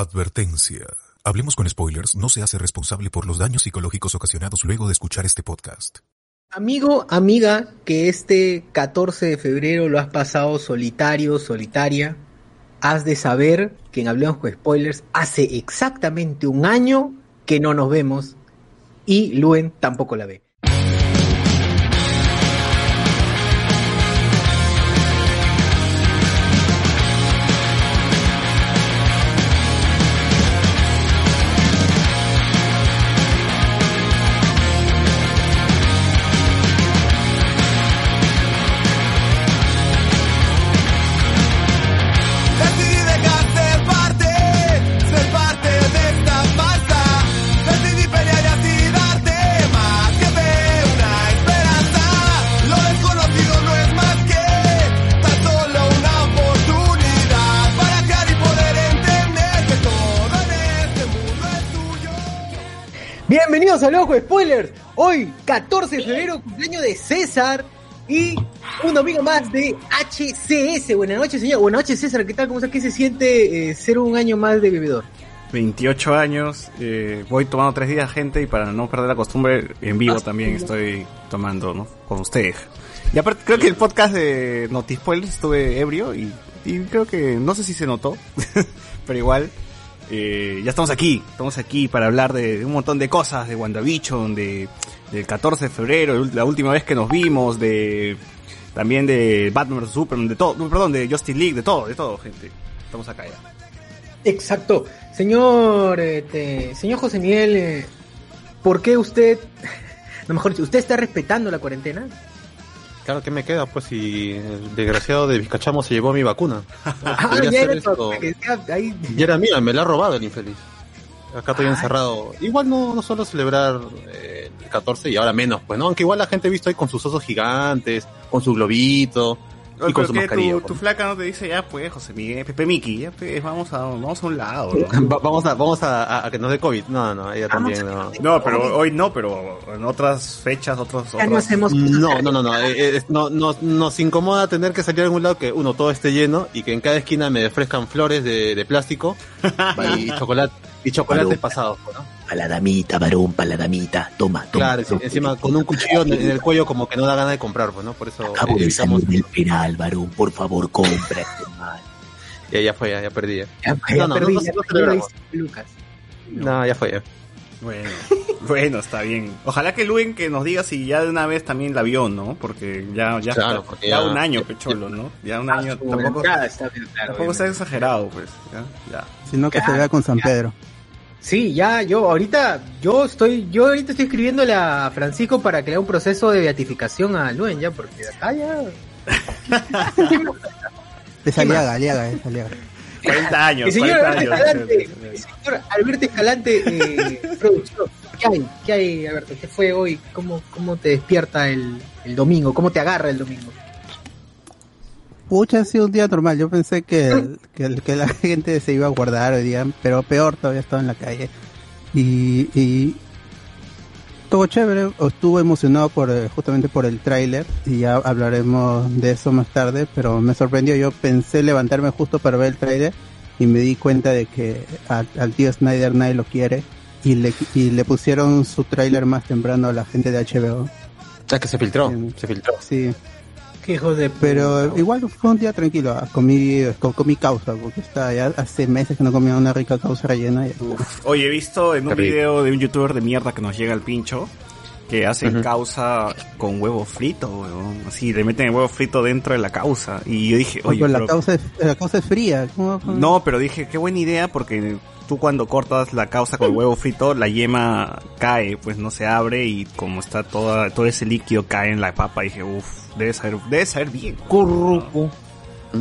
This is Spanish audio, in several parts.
Advertencia. Hablemos con spoilers no se hace responsable por los daños psicológicos ocasionados luego de escuchar este podcast. Amigo, amiga, que este 14 de febrero lo has pasado solitario, solitaria, has de saber que en Hablemos con Spoilers hace exactamente un año que no nos vemos y Luen tampoco la ve. Bienvenidos a Hablemos con Spoilers. Hoy, 14 de febrero, cumpleaños de César y un domingo más de HCS. Buenas noches, señor. Buenas noches, César. ¿Qué tal? ¿Cómo está? ¿Qué se siente eh, ser un año más de bebedor? 28 años, eh, voy tomando tres días, gente, y para no perder la costumbre, en vivo Ah, también sí. estoy tomando, ¿no? Con ustedes. Y aparte, creo que el podcast de Notispoil estuve ebrio y, y creo que, no sé si se notó, pero igual, eh, ya estamos aquí, estamos aquí para hablar de, un montón de cosas, de WandaVision, de, del 14 de febrero, la última vez que nos vimos, de, también de Batman vs Superman, de todo, perdón, de Justice League, de todo, de todo, gente. Estamos acá ya. Exacto. Señor, este, señor José Miguel, eh, ¿por qué usted, no mejor usted está respetando la cuarentena? Claro que me queda, pues si el desgraciado de Vizcachamo se llevó mi vacuna. Ah, ya era esto. ahí. Era mía, me la ha robado el infeliz. Acá estoy encerrado. Igual no, no solo celebrar eh, el 14 y ahora menos, pues, ¿no? Aunque igual la gente he visto ahí con sus osos gigantes, con su globito y con su mascarilla. tu, tu flaca no te dice, ya pues, José Miguel, Pepe Miki, ya pues, vamos a, vamos a un lado, ¿no? Va- vamos a, vamos a, a- a que nos dé COVID. No, no, ella también no. No, pero hoy no, pero en otras fechas, otros... Ya no otras- hacemos No, no, no, no, eh, eh, no, no, nos incomoda tener que salir a algún lado que uno todo esté lleno y que en cada esquina me ofrezcan flores de, de plástico y chocolate y chocolates pasados, ¿no? Pa' la damita, varón, pa' la damita. Toma, toma. Claro, sí, encima con un cuchillo en en el cuello como que no da ganas de comprar, pues, ¿no? Por eso Acabo eh, de evitamos. salir del penal, varón. Por favor, compra este mal. Ya, ya fue, ya, ya perdí. ya. Ya, No, ya no, perdí, no, ya no perdí celebramos. Lucas. No, ya fue. ya. Bueno, bueno, está bien. Ojalá que Luen que nos diga si ya de una vez también la vio, ¿no? Porque ya, ya, Claro, está- porque ya ya- un año, pecholo, ¿no? Ya un año, Bueno, tampoco, está bien, claro, tampoco está exagerado, pues, ya, ya. Sino que Claro, se vea con San Pedro. Sí, ya, yo ahorita, yo estoy, yo ahorita estoy escribiéndole a Francisco para que le haga un proceso de beatificación a Luen, ya, porque acá ya. Es Aliaga, Aliaga, es Aliaga. 40 años, El señor 40 Alberto años. Escalante, el señor Alberto Escalante, eh, producción. ¿Qué hay? ¿Qué hay, Alberto? ¿Qué fue hoy? ¿Cómo, cómo te despierta el, el domingo? ¿Cómo te agarra el domingo? Pucha, ha sido un día normal. Yo pensé que, que, que la gente se iba a guardar hoy día, pero peor, todavía estaba en la calle. Y, y estuvo chévere, estuve emocionado por eh, justamente por el tráiler y ya hablaremos de eso más tarde, pero me sorprendió. Yo pensé levantarme justo para ver el tráiler y me di cuenta de que al, al tío Snyder nadie lo quiere y le, y le pusieron su tráiler más temprano a la gente de HBO. Ya que se filtró, se filtró. Sí, Qué hijos de Pero puta. igual fue un día tranquilo, ah, comí, com- comí causa, porque está ya hace meses que no comía una rica causa rellena. y- Oye, he visto en un video de un youtuber de mierda que nos llega al pincho que hacen Ujú. causa con huevo frito, weón. Así, le meten el huevo frito dentro de la causa. Y yo dije, Oye, oye, la, pero- causa es, la causa es fría. ¿cómo- cómo? no, pero dije, qué buena idea porque tú cuando cortas la causa con el huevo frito, la yema cae, pues no se abre y como está toda, todo ese líquido cae en la papa, dije, uff, debe saber, debe saber bien. Curruco.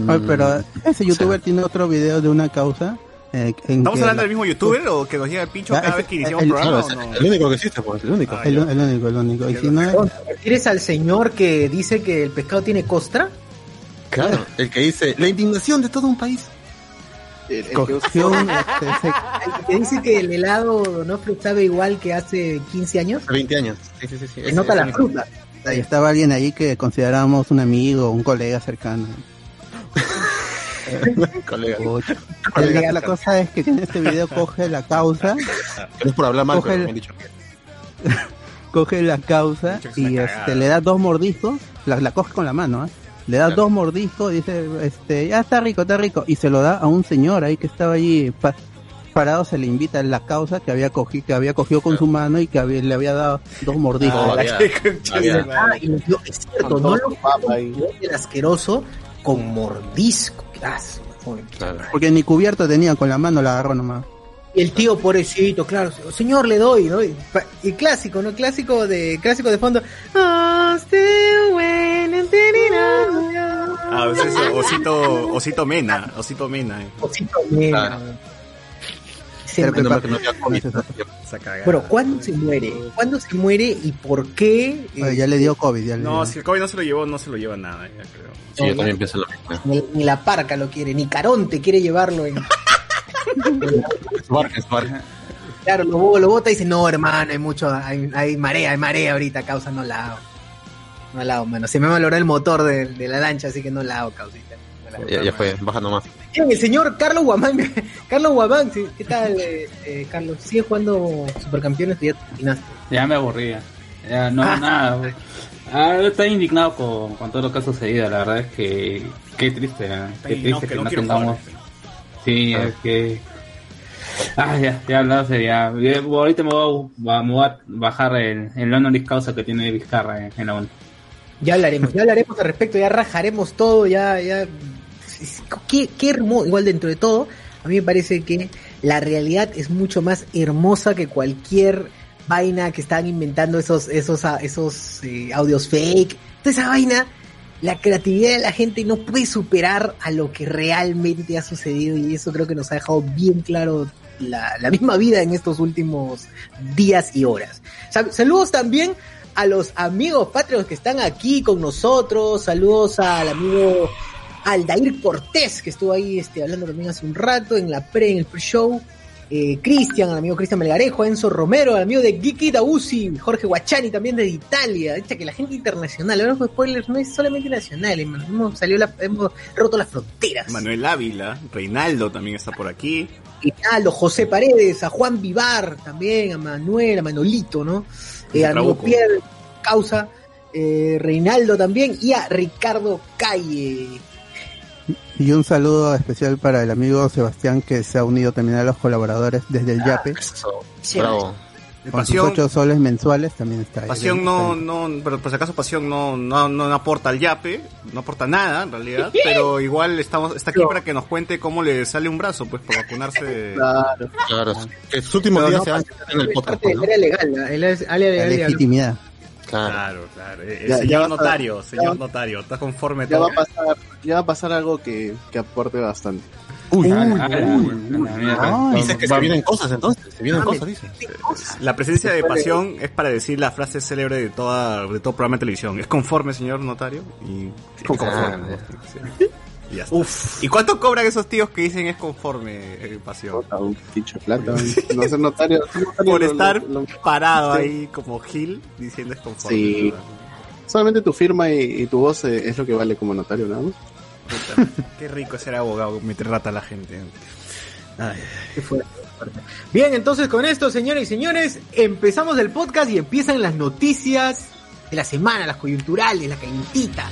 Oye, pero ese youtuber tiene otro video de una causa. eh, en ¿Estamos que hablando la- del mismo youtuber o que nos llega el pincho Ya, cada ese- vez que iniciamos el- programa es no? el único que existe, pues, el único. Ah, El, el único, el único. Y si no, ¿Te refieres al señor que dice que el pescado tiene costra? Claro, el que dice la indignación de todo un país. El que dice que el helado Donofrio sabe igual que hace 15 años. Hace 20 años. Sí, sí, sí. nota la mismo. fruta. ahí estaba alguien ahí que considerábamos un amigo, un colega cercano. Colega. Pucha. La, la cosa es que en este video coge la causa, No es por hablar mal, Coge pero el- me han dicho. coge la causa y este, le da dos mordiscos, la, la coge con la mano, ¿ah? Le da Claro. dos mordiscos, dice, este, ya está rico, está rico, y se lo da a un señor ahí que estaba allí pa- parado, se le invita a la causa que había cogido, que había cogido con su mano y que había- le había dado dos mordiscos. Ah, había- había- Ah, y lo- es cierto, Con no lo el asqueroso con mordisco. Claro. Porque ni cubierto tenía, con la mano la agarró nomás. Y el tío pobrecito, claro, señor le doy, ¿no? Y, clásico, ¿no? Clásico de clásico de fondo. "Oh, still waiting, tiri-ra-ra". Ah, es eso, osito, osito mena, osito mena. eh. Osito nena. Ah. Se me- no. Bueno, ¿cuándo se muere? ¿Cuándo se muere y por qué? Oye, ya le dio COVID, ya le No, dio. si el COVID no se lo llevó, no se lo lleva nada, ya creo. Sí, yo también pienso lo mismo. Ni, ni la parca lo quiere, ni Caronte quiere llevarlo en... Es barca, es barca. Claro, lo, lo bota y dice, no, hermano, hay mucho, hay, hay marea, hay marea ahorita, causa, no la hago. No la hago, mano. Se me valoró el motor de, de la lancha, así que no la hago, causita. No la hago. Ya, ya fue, baja nomás. Bien, el señor Carlos Guamán, Carlos Guamán, sí, ¿qué tal, eh, eh, Carlos? ¿Sigue jugando Supercampeones o ya terminaste? Ya me aburría. Ya no, Ah. nada. Ah, estoy indignado con, con todo lo que ha sucedido. La verdad es que qué triste. ¿eh? Qué triste que que no tengamos. jugar. Sí, Ah. es que. Ah, ya, ya hablado sería. Yo ahorita me voy a, me voy a bajar el, el honoris causa que tiene Vizcarra en, en la ONU. Ya hablaremos, ya hablaremos al respecto, ya rajaremos todo, ya, ya. Qué, qué hermoso, igual dentro de todo, a mí me parece que la realidad es mucho más hermosa que cualquier vaina que están inventando esos, esos, esos eh, audios fake. Toda esa vaina, la creatividad de la gente no puede superar a lo que realmente ha sucedido y eso creo que nos ha dejado bien claro la, misma vida en estos últimos días y horas. Sal- saludos también a los amigos patrios que están aquí con nosotros. Saludos al amigo Aldair Cortés, que estuvo ahí este, hablando también hace un rato en la pre, en el pre-show. Eh, Cristian, al amigo Cristian Melgarejo, Enzo Romero, al amigo de Geeky Dausi, Jorge Guachani también de Italia. Echa que la gente internacional, ahora con spoilers no es solamente nacional, hermano. Hemos, salido la- hemos roto las fronteras. Manuel Ávila, Reinaldo también está por aquí. Rinaldo, José Paredes, a Juan Vivar también, a Manuel, a Manolito, ¿no? Eh, al amigo. Pierre Causa, eh, Reinaldo también, y a Ricardo Calle. Y un saludo especial para el amigo Sebastián que se ha unido también a los colaboradores desde el Yape. Eso, Sí, bravo. Con sus Pasión, ocho soles mensuales también está ahí. Pasión no, no, pero por si acaso Pasión no, no, no aporta al yape, no aporta nada en realidad, pero igual estamos, está aquí No. para que nos cuente cómo le sale un brazo, pues, por vacunarse. Claro. Claro. Que sus últimos Pero días no, se van en el podcast, ¿no? área legal, ¿no? el área La de- legitimidad. Claro. Claro, claro. El Ya- ya señor vas a- notario, ya señor va- notario, está conforme Ya todo. va a pasar, ya va a pasar algo que, que aporte bastante. Uy, Ah, uy, uy, uy. Dices que se vienen cosas entonces, se vienen Mames. cosas, dices. La presencia de Pasión es para decir la frase célebre de toda de todo programa de televisión. ¿Es conforme, señor notario? Y es conforme. Sí. Y ya está. ¿Y cuánto cobran esos tíos que dicen es conforme, eh, Pasión? Puta, un pinche plata. No ser notario. Por estar lo- lo- parado sí. ahí como Gil diciendo es conforme. Sí. Solamente tu firma y, y tu voz eh, es lo que vale como notario, nada más. Puta, qué rico es ser abogado, meter rata a la gente. Ay. Qué fuerte, fuerte. Bien, entonces con esto, señores y señores, empezamos el podcast y empiezan las noticias de la semana, las coyunturales, las calentitas.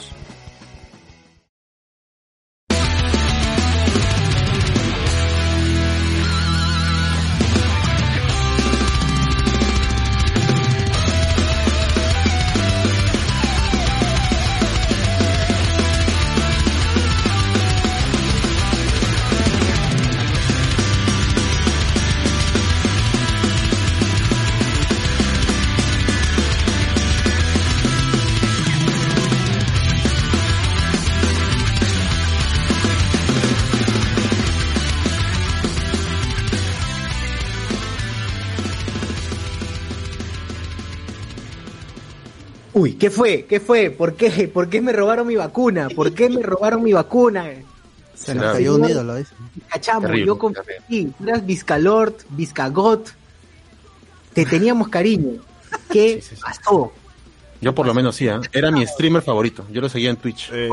Uy, ¿qué fue? ¿Qué fue? ¿Por qué? ¿Por qué me robaron mi vacuna? ¿Por qué me robaron mi vacuna? Se nos cayó un ídolo, dice. Cachamo, Terrible, yo confí, tú eras Vizcalord, Vizcagot, te teníamos cariño. ¿Qué pasó? Yo por lo menos sí, ¿eh? era mi streamer favorito. Yo lo seguía en Twitch. Eh,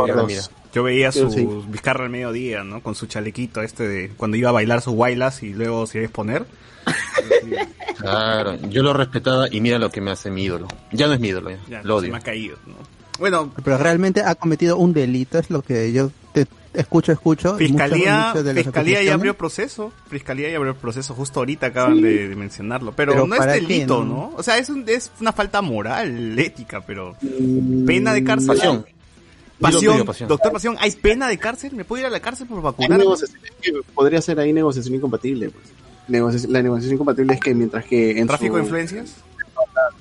yo- veía Yo su sí. Vizcarra al mediodía, ¿no? Con su chalequito este de cuando iba a bailar sus bailas y luego se iba a exponer. Claro, yo lo respetaba y mira lo que me hace mi ídolo. Ya no es mi ídolo, ya. Ya, lo se odio. me ha caído, ¿no? Bueno, Pero realmente ha cometido un delito, es lo que yo te escucho, escucho. Fiscalía, Fiscalía ya abrió proceso. Fiscalía ya abrió proceso. Justo ahorita acaban de, de mencionarlo. Pero, Pero no es ¿para qué, delito, no? ¿no? O sea, es, un- es una falta moral, ética, pero... Pena de cárcel. Pasión. Pasión. Pasión. Doctor Pasión, ¿hay pena de cárcel? ¿Me puedo ir a la cárcel por vacunar? podría ser ahí negociación incompatible. Pues. La negociación incompatible es que mientras que en ¿Tráfico su, de influencias?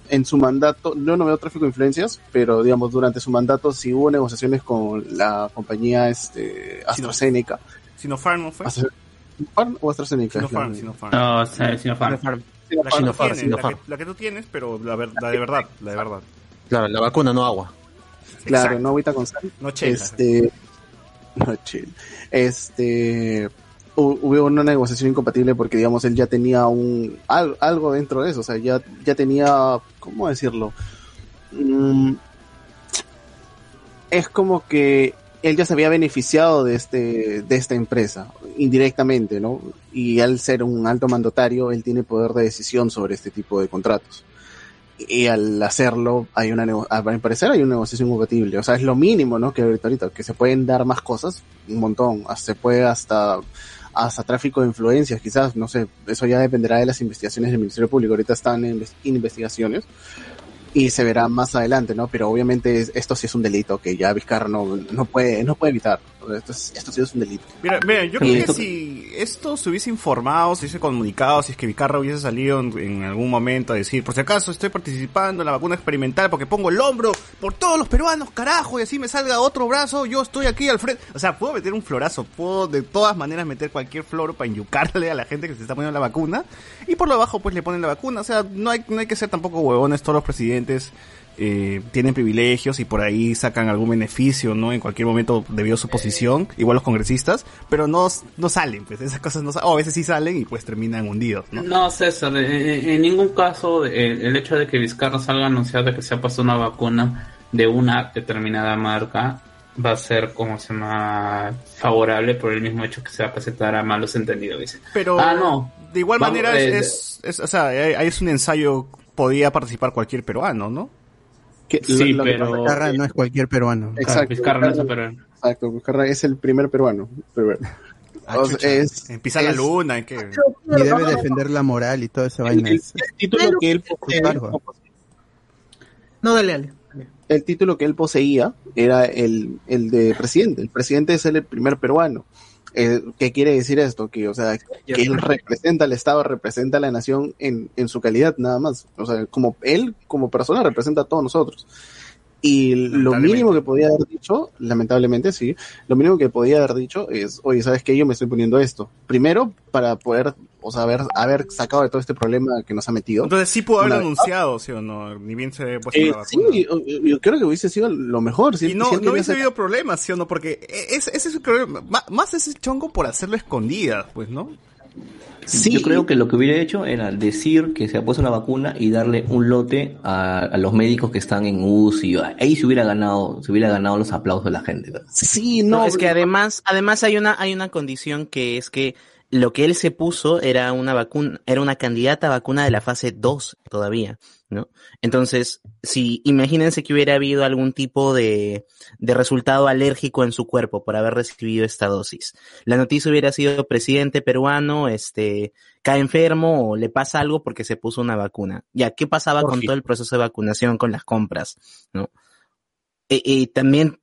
en su mandato, yo no veo tráfico de influencias, pero digamos durante su mandato sí hubo negociaciones con la compañía este, AstraZeneca. Sinopharm no fue. ¿Sinopharm o AstraZeneca? Sinopharm, Sinopharm. No, Sinopharm. La que, Sinopharm, tú tienes, la, Sinopharm. que, la que tú tienes, pero la, ver- la de verdad, la de verdad. Claro, la vacuna, no agua. Claro, Exacto. no agüita con sal. No chela. Este, no chill. Este, hubo una negociación incompatible porque, digamos, él ya tenía un al- algo dentro de eso, o sea, ya, ya tenía, ¿cómo decirlo? Mm, es como que él ya se había beneficiado de este, de esta empresa, indirectamente, ¿no? Y al ser un alto mandatario, él tiene poder de decisión sobre este tipo de contratos y al hacerlo hay una a parecer hay una negociación compatible o sea es lo mínimo no que ahorita, ahorita que se pueden dar más cosas un montón se puede hasta hasta tráfico de influencias quizás no sé eso ya dependerá de las investigaciones del Ministerio Público. Ahorita están en, inves- en investigaciones y se verá más adelante no pero obviamente es- esto sí es un delito que ya Vizcarra no, no puede no puede evitar esto, es- esto sí es un delito Mira, mira, yo creo que si esto se hubiese informado, se hubiese comunicado, si es que Vicarra hubiese salido en, en algún momento a decir, por si acaso estoy participando en la vacuna experimental porque pongo el hombro por todos los peruanos, carajo, y así me salga otro brazo, yo estoy aquí al frente. O sea, puedo meter un florazo, puedo de todas maneras meter cualquier floro para enyucarle a la gente que se está poniendo la vacuna, y por lo abajo pues le ponen la vacuna. O sea, no hay, no hay que ser tampoco huevones, todos los presidentes eh, tienen privilegios y por ahí sacan algún beneficio, ¿no? En cualquier momento debido a su posición, igual los congresistas, pero no, no salen, pues esas cosas no salen, o a veces sí salen y pues terminan hundidos, ¿no? No, César, en, en ningún caso eh, el hecho de que Vizcarra salga a anunciar de que se ha puesto una vacuna de una determinada marca va a ser como se llama favorable por el mismo hecho que se va a presentar a malos entendidos, dice. Pero Ah, no. de igual Vamos, manera eh, es, es, es- o sea, ahí es un ensayo, podía participar cualquier peruano, ¿no? Que- Sí, lo- lo que pero- es Vizcarra que- no es cualquier peruano. Exacto, Vizcarra no es Vizcarra- super- Exacto, Vizcarra es el primer peruano. Pero- Ah, es- Empieza la luna, ¿en qué? Y debe defender la moral y toda esa El, vaina. el- Es- el título que él cargo. No, dale, dale. el título que él poseía era el, el de presidente. El presidente es el primer peruano. Eh, ¿Qué quiere decir esto? Que, o sea, que él representa al Estado, representa a la nación en, en su calidad nada más. O sea, como él, como persona, representa a todos nosotros. Y lo mínimo que podía haber dicho, lamentablemente sí, lo mínimo que podía haber dicho es, oye, ¿sabes qué? Yo me estoy poniendo esto. Primero, para poder, o sea, haber, haber sacado de todo este problema que nos ha metido. Entonces sí pudo haber Una- anunciado, ¿sí o no? Ni bien se puesto Eh, la sí, yo, yo creo que hubiese sido lo mejor. Si, Y no, si no hubiese habido problemas, ¿sí o no? Porque e, es- ese es el problema. Ma- Más ese chongo por hacerlo escondidas, pues, ¿no? Sí, Yo creo que lo que hubiera hecho era decir que se ha puesto una vacuna y darle un lote a, a los médicos que están en UCI. Ahí se hubiera ganado, se hubiera ganado los aplausos de la gente. ¿no? Sí, No, no, es que además, además hay una, hay una condición que es que lo que él se puso era una vacuna, era una candidata a vacuna de la fase 2 todavía, ¿no? Entonces, si imagínense que hubiera habido algún tipo de, de resultado alérgico en su cuerpo por haber recibido esta dosis. La noticia hubiera sido presidente peruano, este, cae enfermo o le pasa algo porque se puso una vacuna. Ya, ¿qué pasaba con todo el proceso de vacunación, con las compras, ¿no? Eh, eh, también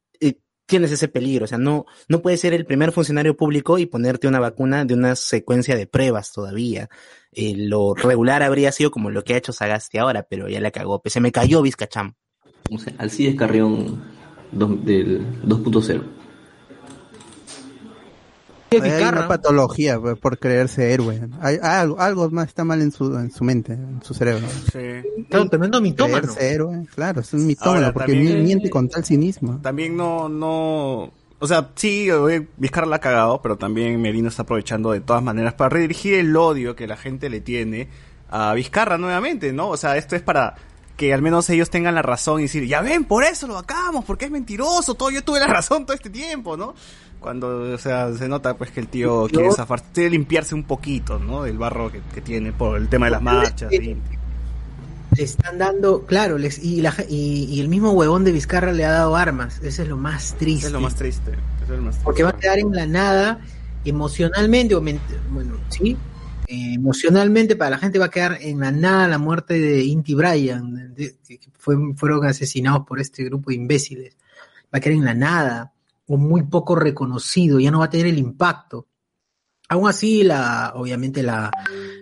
tienes ese peligro, o sea, no, no puedes ser el primer funcionario público y ponerte una vacuna de una secuencia de pruebas todavía. Eh, lo regular habría sido como lo que ha hecho Sagasti ahora, pero ya la cagó. Pues se me cayó Vizcacham. O sea, Alcides Carrión del 2.0. Hay una patología pues, por creerse héroe. Hay, algo, algo más está mal en su, en su mente, en su cerebro. Claro, tremendo mitómano. Creerse héroe, claro, es un mitómano Ahora, porque también- mi- miente con tal cinismo. También no, no, o sea, sí, Vizcarra la ha cagado, pero también Merino está aprovechando de todas maneras para redirigir el odio que la gente le tiene a Vizcarra nuevamente, ¿no? O sea, esto es para que al menos ellos tengan la razón y decir, ya ven, por eso lo vacamos, porque es mentiroso, todo, yo tuve la razón todo este tiempo, ¿no? Cuando, o sea, se nota pues que el tío quiere zafar, quiere limpiarse un poquito, ¿no? Del barro que, que tiene por el tema de las marchas. y- Le están dando, claro, les, y, la, y, y el mismo huevón de Vizcarra le ha dado armas. Eso es lo más triste. Es lo más triste. eso es lo más triste. Porque va a quedar en la nada emocionalmente, o bueno, sí, emocionalmente para la gente va a quedar en la nada la muerte de Inti Bryan, que fue- fueron asesinados por este grupo de imbéciles. Va a quedar en la nada, o muy poco reconocido, ya no va a tener el impacto. Aún así, la, obviamente la,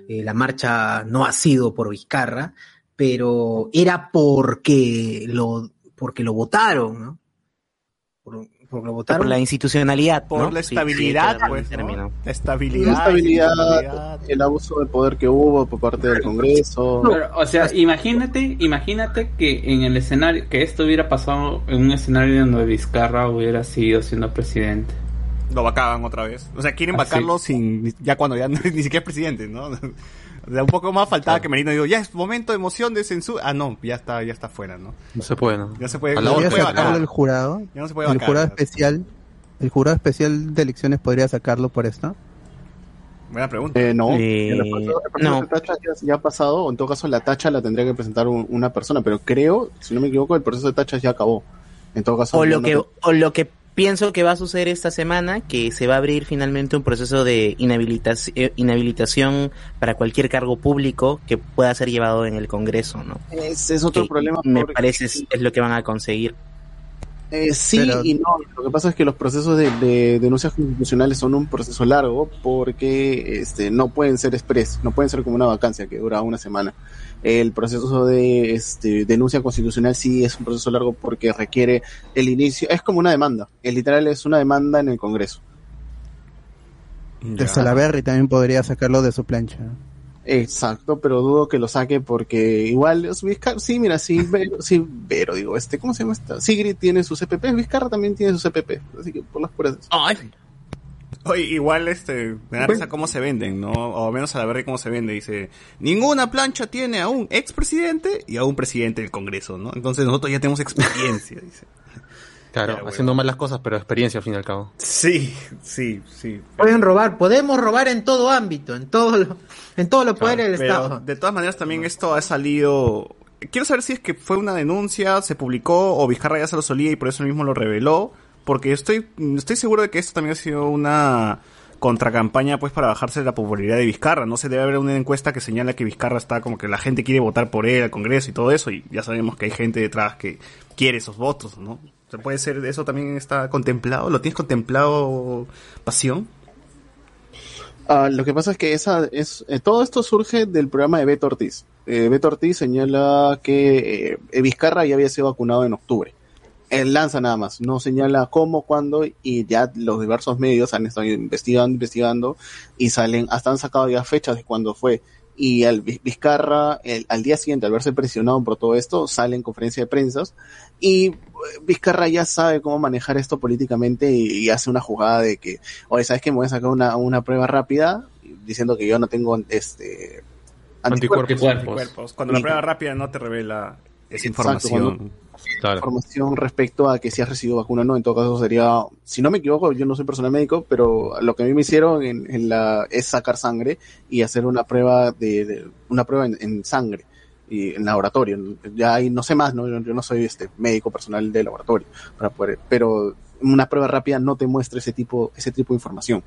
eh, la marcha no ha sido por Vizcarra, pero era porque lo, porque lo votaron, ¿no? Porque lo votaron. Por la institucionalidad, Por ¿no? la Sí, estabilidad, sí, queda pues, estabilidad. La estabilidad, el abuso de poder que hubo por parte del Congreso. Pero, o sea, imagínate, imagínate que en el escenario, que esto hubiera pasado en un escenario donde Vizcarra hubiera seguido siendo presidente. Lo vacaban otra vez. O sea, quieren vacarlo sin ya cuando ya no- ni siquiera es presidente, ¿no? Un poco más faltaba que Merino digo, ya es momento de emoción de censura. Ah, no, ya está, ya está fuera, ¿no? No se puede, ¿no? Ya se puede, A la hora. sacarlo el jurado. Ya no se puede el vacar. jurado especial. El jurado especial de elecciones podría sacarlo por esto. Buena pregunta. Eh, no, Eh, el proceso no. de tacha ya, ya ha pasado, o en todo caso la tacha la tendría que presentar un- una persona, pero creo, si no me equivoco, el proceso de tacha ya acabó. En todo caso, O lo no que, te- o lo que pienso que va a suceder esta semana, que se va a abrir finalmente un proceso de inhabilitación, inhabilitación para cualquier cargo público que pueda ser llevado en el Congreso, ¿no? ese es otro Que problema. Me parece es, es lo que van a conseguir. Eh, sí Pero- y no. Lo que pasa es que los procesos de, de denuncias constitucionales son un proceso largo porque este, no pueden ser express, no pueden ser como una vacancia que dura una semana. El proceso de este, denuncia constitucional sí es un proceso largo porque requiere el inicio, es como una demanda, es literal es una demanda en el Congreso. De Salaberry también podría sacarlo de su plancha. Exacto, pero dudo que lo saque porque igual es Vizcarra, sí, mira, sí, Vero, sí, Vero, digo, este, ¿cómo se llama esta? Sigrid tiene sus CPP, Vizcarra también tiene sus CPP, así que por las puras. Oye, igual este, me da risa cómo se venden, ¿no? O al menos a la ver cómo se vende. Dice, ninguna plancha tiene a un expresidente y a un presidente del Congreso, ¿no? Entonces nosotros ya tenemos experiencia, dice. Claro, haciendo mal las cosas, pero experiencia al fin y al cabo. Sí, sí, sí. Pueden robar, podemos robar en todo ámbito, en todo lo, en todos los poderes del Estado. de todas maneras también esto ha salido... Quiero saber si es que fue una denuncia, se publicó o Vizcarra ya se lo solía y por eso mismo lo reveló. Porque estoy, estoy seguro de que esto también ha sido una contracampaña pues para bajarse la popularidad de Vizcarra. No se debe haber una encuesta que señala que Vizcarra está como que la gente quiere votar por él al Congreso y todo eso. Y ya sabemos que hay gente detrás que quiere esos votos, ¿no? ¿Se puede ser, eso también está contemplado? ¿Lo tienes contemplado, Pasión? Ah, lo que pasa es que esa es eh, todo esto surge del programa de Beto Ortiz. Eh, Beto Ortiz señala que eh, Vizcarra ya había sido vacunado en octubre. Él lanza nada más, no señala cómo, cuándo, y ya los diversos medios han estado investigando, investigando, y salen, hasta han sacado ya fechas de cuándo fue. Y al Vi- Vizcarra, el- al día siguiente, al verse presionado por todo esto, sale en conferencia de prensa, y eh, Vizcarra ya sabe cómo manejar esto políticamente y, y hace una jugada de que, oye, ¿sabes qué? Me voy a sacar una, una prueba rápida diciendo que yo no tengo este Anticuerpos. Anticuerpos. Cuerpos. Cuando la prueba rápida no te revela Es Exacto, información. información respecto a que si has recibido vacuna o no. En todo caso sería, si no me equivoco, yo no soy personal médico, pero lo que a mí me hicieron en, en la, es sacar sangre y hacer una prueba de, de- una prueba en, en sangre y en laboratorio. Ya ahí no sé más, ¿no? Yo, yo no soy este médico personal de laboratorio para poder, pero una prueba rápida no te muestra ese tipo, ese tipo de información.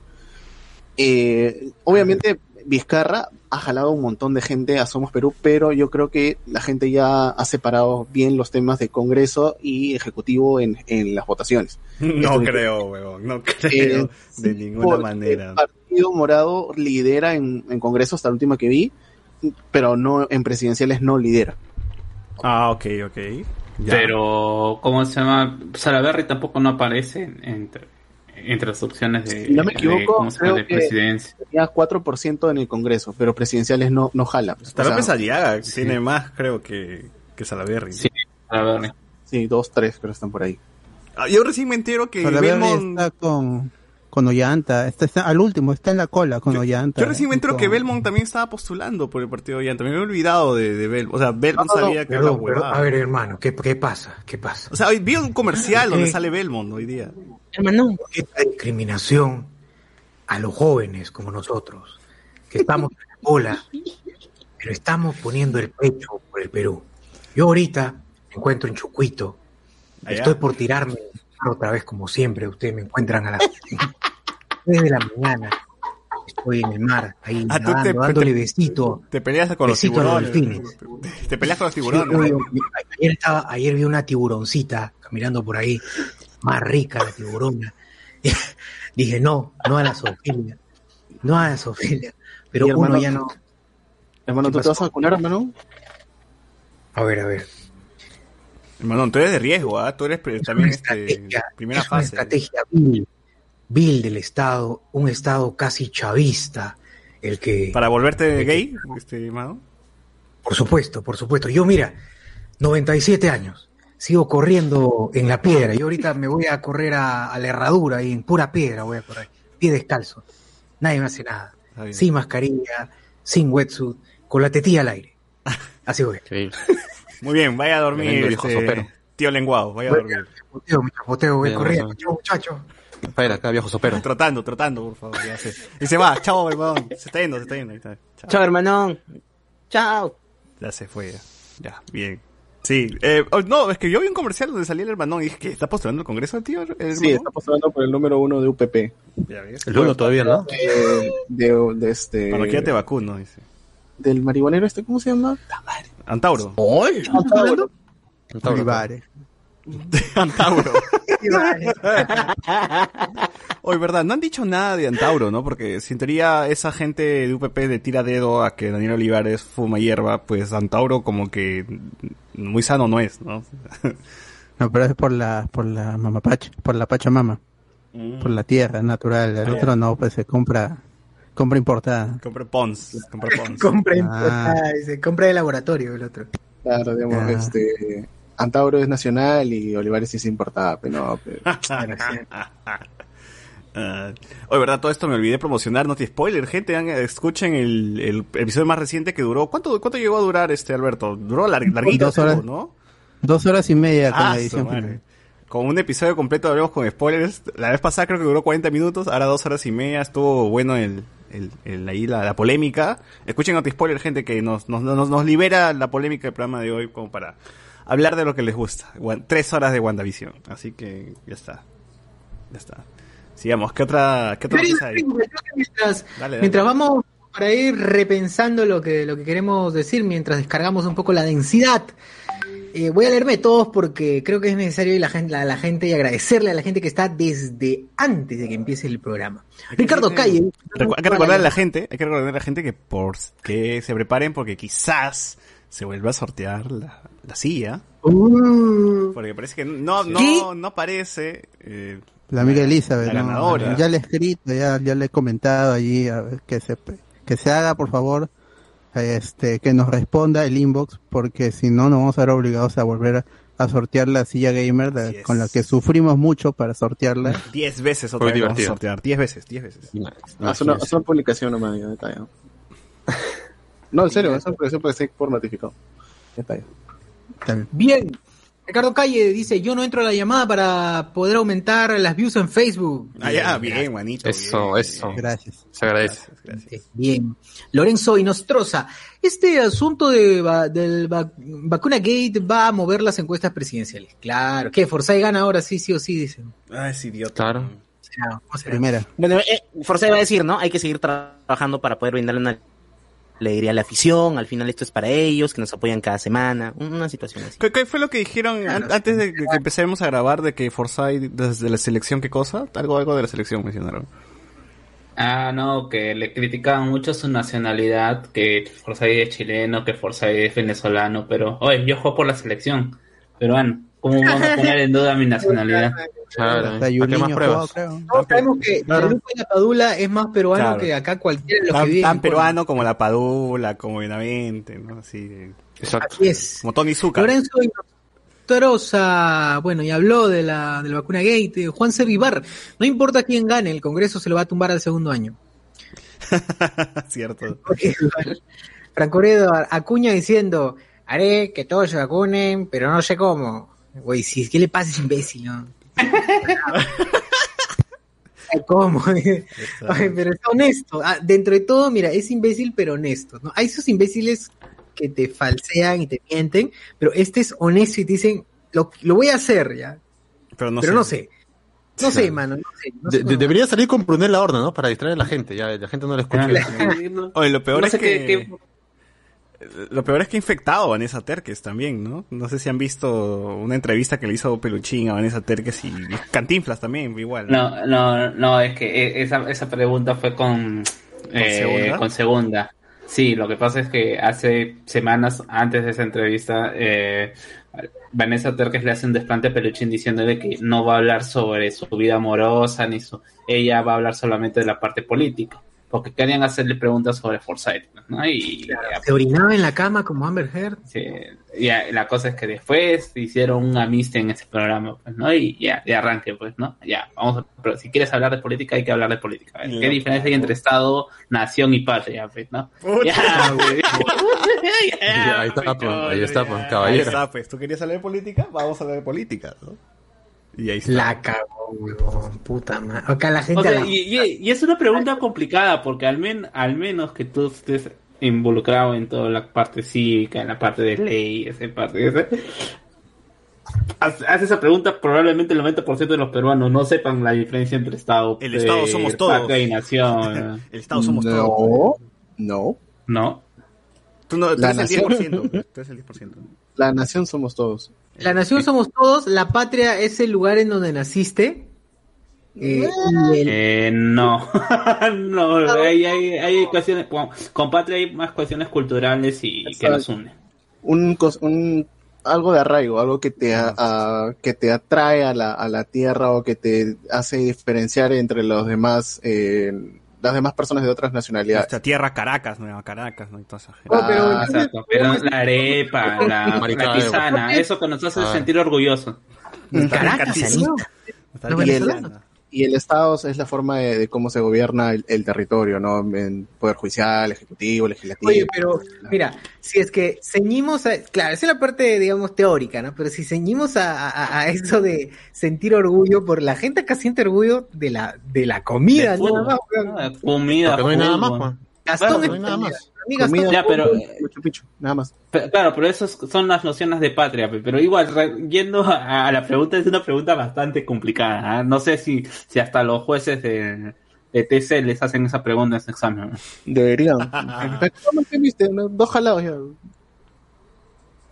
Eh, obviamente Vizcarra ha jalado un montón de gente a Somos Perú, pero yo creo que la gente ya ha separado bien los temas de Congreso y Ejecutivo en, en las votaciones. No Esto- creo, huevón, no creo Eh, de sí, ninguna manera. El Partido Morado lidera en, en Congreso hasta la última que vi, pero no en presidenciales no lidera. Ah, ok, ok. Ya. Pero, ¿cómo se llama? Salaverry tampoco no aparece en- entre, las opciones de, Si no me de- equivoco, de que presidencia. tenía 4% en el Congreso, pero presidenciales no, no jala. pues, López sea, Aliaga tiene más, creo, que, que Salaverry. Sí, Salaverry. Sí, dos, tres que están por ahí. Ah, Yo recién me entero que Belmont... está con, con Ollanta, está, está al último, está en la cola con Ollanta. Yo recién me entero Con- que Belmont también estaba postulando por el partido de Ollanta. Me había olvidado de, de Belmont. O sea, Belmont No, no, sabía que era. A ver, hermano, ¿qué, qué pasa? ¿Qué pasa? O sea, hoy vi un comercial donde ¿Qué? sale Belmont hoy día. Hermano, Esta discriminación a los jóvenes como nosotros, que estamos en la cola, pero estamos poniendo el pecho por el Perú. Yo ahorita me encuentro en Chucuito, Allá. estoy por tirarme otra vez como siempre, ustedes me encuentran a las 3 de la mañana, estoy en el mar, ahí Ah, nadando, te- dándole te- besito. Te peleas con los Besito a los tiburones. delfines. Te peleas con los tiburones. ayer, estaba, ayer vi una tiburoncita caminando por ahí, más rica la tiburona. Dije, no, no a la zoofilia, no a la zoofilia. Pero hermano, uno ya no. Hermano, ¿Qué ¿tú te vas a vacunar, hermano? A ver, a ver. Hermano, tú eres de riesgo, ¿ah? Tú eres también una este, estrategia, primera es una fase. estrategia vil, vil del Estado, un Estado casi chavista, el que... Para volverte gay, este, hermano. Por supuesto, por supuesto. Yo, mira, 97 años, sigo corriendo en la piedra. Yo ahorita me voy a correr a, a la herradura y en pura piedra voy a correr, pie descalzo. Nadie me hace nada. Sin mascarilla, sin wetsuit, con la tetilla al aire. Así voy. Muy bien, vaya a dormir, este, sopero. tío lenguado, vaya a dormir. Chapoteo, mi chapoteo, voy corriendo. muchacho. Espera, acá viejo sopero. Trotando, trotando, por favor, ya sé. Y se va, chao, hermano. Se está yendo, se está yendo. ahí está. Chao. chao, hermanón. Chao. Ya se fue, ya. Ya, bien. Sí, eh, oh, no, es que yo vi un comercial donde salía el hermanón y dije que está postulando el Congreso el tío. el Sí, hermanón? está postulando por el número uno de UPP. Ya ves. El uno todavía, ¿no? Eh, de, de este... Cuando quiera te vacuno, dice. Del marihuanero este, ¿cómo se llama? Antauro. Antauro. Olivares. Antauro. Oye, verdad, no han dicho nada de Antauro, ¿no? Porque si en teoría esa gente de UPP le tira dedo a que Daniel Olivares fuma hierba, pues Antauro como que muy sano no es, ¿no? No, pero es por la, por la mamapacha, por la pachamama, por la tierra natural. El Ah, otro no, pues se compra, compra importada. Compra Pons, compra Pons. Compra, Ah. importada, dice, compra de laboratorio el otro. Claro, digamos, Ah. este... Antauro es nacional y Olivares sí se importaba, pero no, pero... Ah, oye, verdad, todo esto me olvidé promocionar, no te spoiler, gente, escuchen el, el episodio más reciente que duró. ¿Cuánto, cuánto llegó a durar este Alberto? Duró lar- larguito, Dos horas. ¿no? Dos horas y media con Ah, la edición final. Con un episodio completo hablamos con spoilers. La vez pasada creo que duró 40 minutos, ahora dos horas y media. Estuvo bueno el, el, el- ahí la, la polémica. Escuchen Noti Spoiler, gente, que nos, nos, nos, nos libera la polémica del programa de hoy como para hablar de lo que les gusta. Tres horas de WandaVision. Así que ya está. Ya está. Sigamos. ¿Qué otra, qué otra noticia hay? Mientras, Dale, dale. mientras vamos para ir repensando lo que, lo que queremos decir, mientras descargamos un poco la densidad, eh, voy a leerme todos porque creo que es necesario y la gente, la, la gente y agradecerle a la gente que está desde antes de que empiece el programa. Ricardo Calle. Recu- hay que recordarle a la gente, hay que recordarle a la gente que por que se preparen porque quizás se vuelva a sortear la, la silla. Uh, Porque parece que no, no, no aparece. eh, La amiga Elizabeth, La ¿no? ganadora. ya le he escrito, ya, ya le he comentado allí a ver, que se que se haga, por favor, este que nos responda el inbox, porque si no, nos vamos a ver obligados a volver a, a sortear la silla gamer con la que sufrimos mucho para sortearla. 10 veces otra vez vamos a divertido. sortear. 10 veces, 10 veces. Haz una, haz una publicación nomás, ya. No, en serio, esa publicación puede ser por notificado. Bien. Ricardo Calle dice, yo no entro a la llamada para poder aumentar las views en Facebook. Ah, ya, bien, manito. Eso, eso. Gracias. Se agradece. Bien. Lorenzo Inostroza, este asunto de va- del va- vacuna gate va a mover las encuestas presidenciales. Claro. ¿Qué? Forsyth gana ahora sí, sí o sí, dicen. Ah, es idiota. Claro. Primera. Bueno, eh, Forsyth va a decir, ¿no? Hay que seguir tra- trabajando para poder brindarle una alegría a la afición. Al final esto es para ellos, que nos apoyan cada semana. Una situación así. ¿Qué, qué fue lo que dijeron an- antes de que, que empecemos a grabar de que Forsyth desde la selección qué cosa? Algo algo de la selección mencionaron. Ah, no, que le criticaban mucho su nacionalidad, que Forsyth es chileno, que Forsyth es venezolano, pero, oye, yo juego por la selección peruano. ¿Cómo vamos a poner en duda mi nacionalidad? Claro. Hasta ¿Para qué Yuliño más jugó, pruebas? creo. Todos sabemos que Claro. la Padula es más peruano Claro. que acá cualquiera de los que Tan, viven. tan peruano como la Padula, como Benavente, ¿no? Así, de- Exacto. Así es. como Tony Zucker. Lorenzo Torosa, bueno, y habló de la, de la vacuna gate. Juan C. Vivar, no importa quién gane, el Congreso se lo va a tumbar al segundo año. Cierto. Franco Redo, Acuña diciendo, haré que todos se vacunen, pero no sé cómo. Güey, si ¿qué le pasa imbécil, no? ¿Cómo? Ay, pero es honesto. Ah, dentro de todo, mira, es imbécil, pero honesto. ¿no? Hay esos imbéciles que te falsean y te mienten, pero este es honesto y te dicen, lo, lo voy a hacer, ya. Pero no pero sé. no sé. No sé, mano. No sé, no sé De- de- cómo. debería salir con Brunel la horna, ¿no? Para distraer a la gente. Ya la gente no le escucha. Oye, lo peor No es sé que... qué- qué- Lo peor es que ha infectado a Vanessa Terques también, ¿no? No sé si han visto una entrevista que le hizo Peluchín a Vanessa Terques y Cantinflas también, igual. No, no, no, es que e- esa, esa pregunta fue con, eh, segunda? con segunda. Sí, lo que pasa es que hace semanas antes de esa entrevista, eh, Vanessa Terques le hace un desplante a Peluchín diciéndole que no va a hablar sobre su vida amorosa, ni su... Ella va a hablar solamente de la parte política. Porque querían hacerle preguntas sobre Forsyth, ¿no? Y Se orinaba en la cama como Amber Heard. Sí, ya, la cosa es que después hicieron un amiste en ese programa, pues, ¿no? Y ya, de arranque, pues, ¿no? Ya, vamos a, pero si quieres hablar de política, hay que hablar de política. ¿ves? ¿Qué Ya. diferencia hay entre Estado, nación y patria, pues, ¿no? Puta Ya, güey. Ya, ahí está, pues, ahí está, pues, Ahí caballero. está, pues. ¿Tú querías hablar de política? Vamos a hablar de política, ¿no? Y ahí está. La cagó, huevón, puta madre. Acá la gente... O sea, la- y, y- y es una pregunta complicada, porque al, men, al menos que tú estés involucrado en toda la parte cívica, en la parte de leyes, en parte de ese, haz- haz esa pregunta, probablemente el 90% de los peruanos no sepan la diferencia entre Estado, El Estado somos todos. y nación. El Estado somos todos. No, no. ¿No? Tú, no, tú La eres el nación. 10%. Tú eres el 10%. La nación somos todos. La nación somos todos, la patria es el lugar en donde naciste. eh, y el- Eh, no, no, hay, hay, hay cuestiones, con, con patria hay más cuestiones culturales y que nos unen. Un, cos- un algo de arraigo, algo que te a- a- que te atrae a la, a la tierra o que te hace diferenciar entre los demás eh, las demás personas de otras nacionalidades. Nuestra tierra Caracas, Nueva Caracas, ¿no? Y toda esa gente. Oh, pero- Ah, Exacto, pero la arepa, la, la tisana, eso que nos hace Ah. sentir orgullosos. Caracas, Caracas, Anita. Y, el, Estado es la forma de, de cómo se gobierna el, el territorio, ¿no? En poder judicial, ejecutivo, legislativo. Oye, pero mira, si es que ceñimos a, claro, esa es la parte, digamos, teórica, ¿no? Pero si ceñimos a, a, a eso de sentir orgullo por la gente acá siente orgullo de la, de la comida, De nada más, weón. Comida, Porque no hay nada más. Gastón no hay nada más. A mí Gastón Comida, Ya, pero- fútbol. Machu Picchu, nada más. Claro, pero esas son las nociones de patria, pe, pero igual, re- yendo a, a la pregunta, es una pregunta bastante complicada. ¿ah? No sé si, si hasta los jueces de, de TC les hacen esa pregunta en ese examen. Deberían. ¿Cómo te viste? No, Dos jalados ya.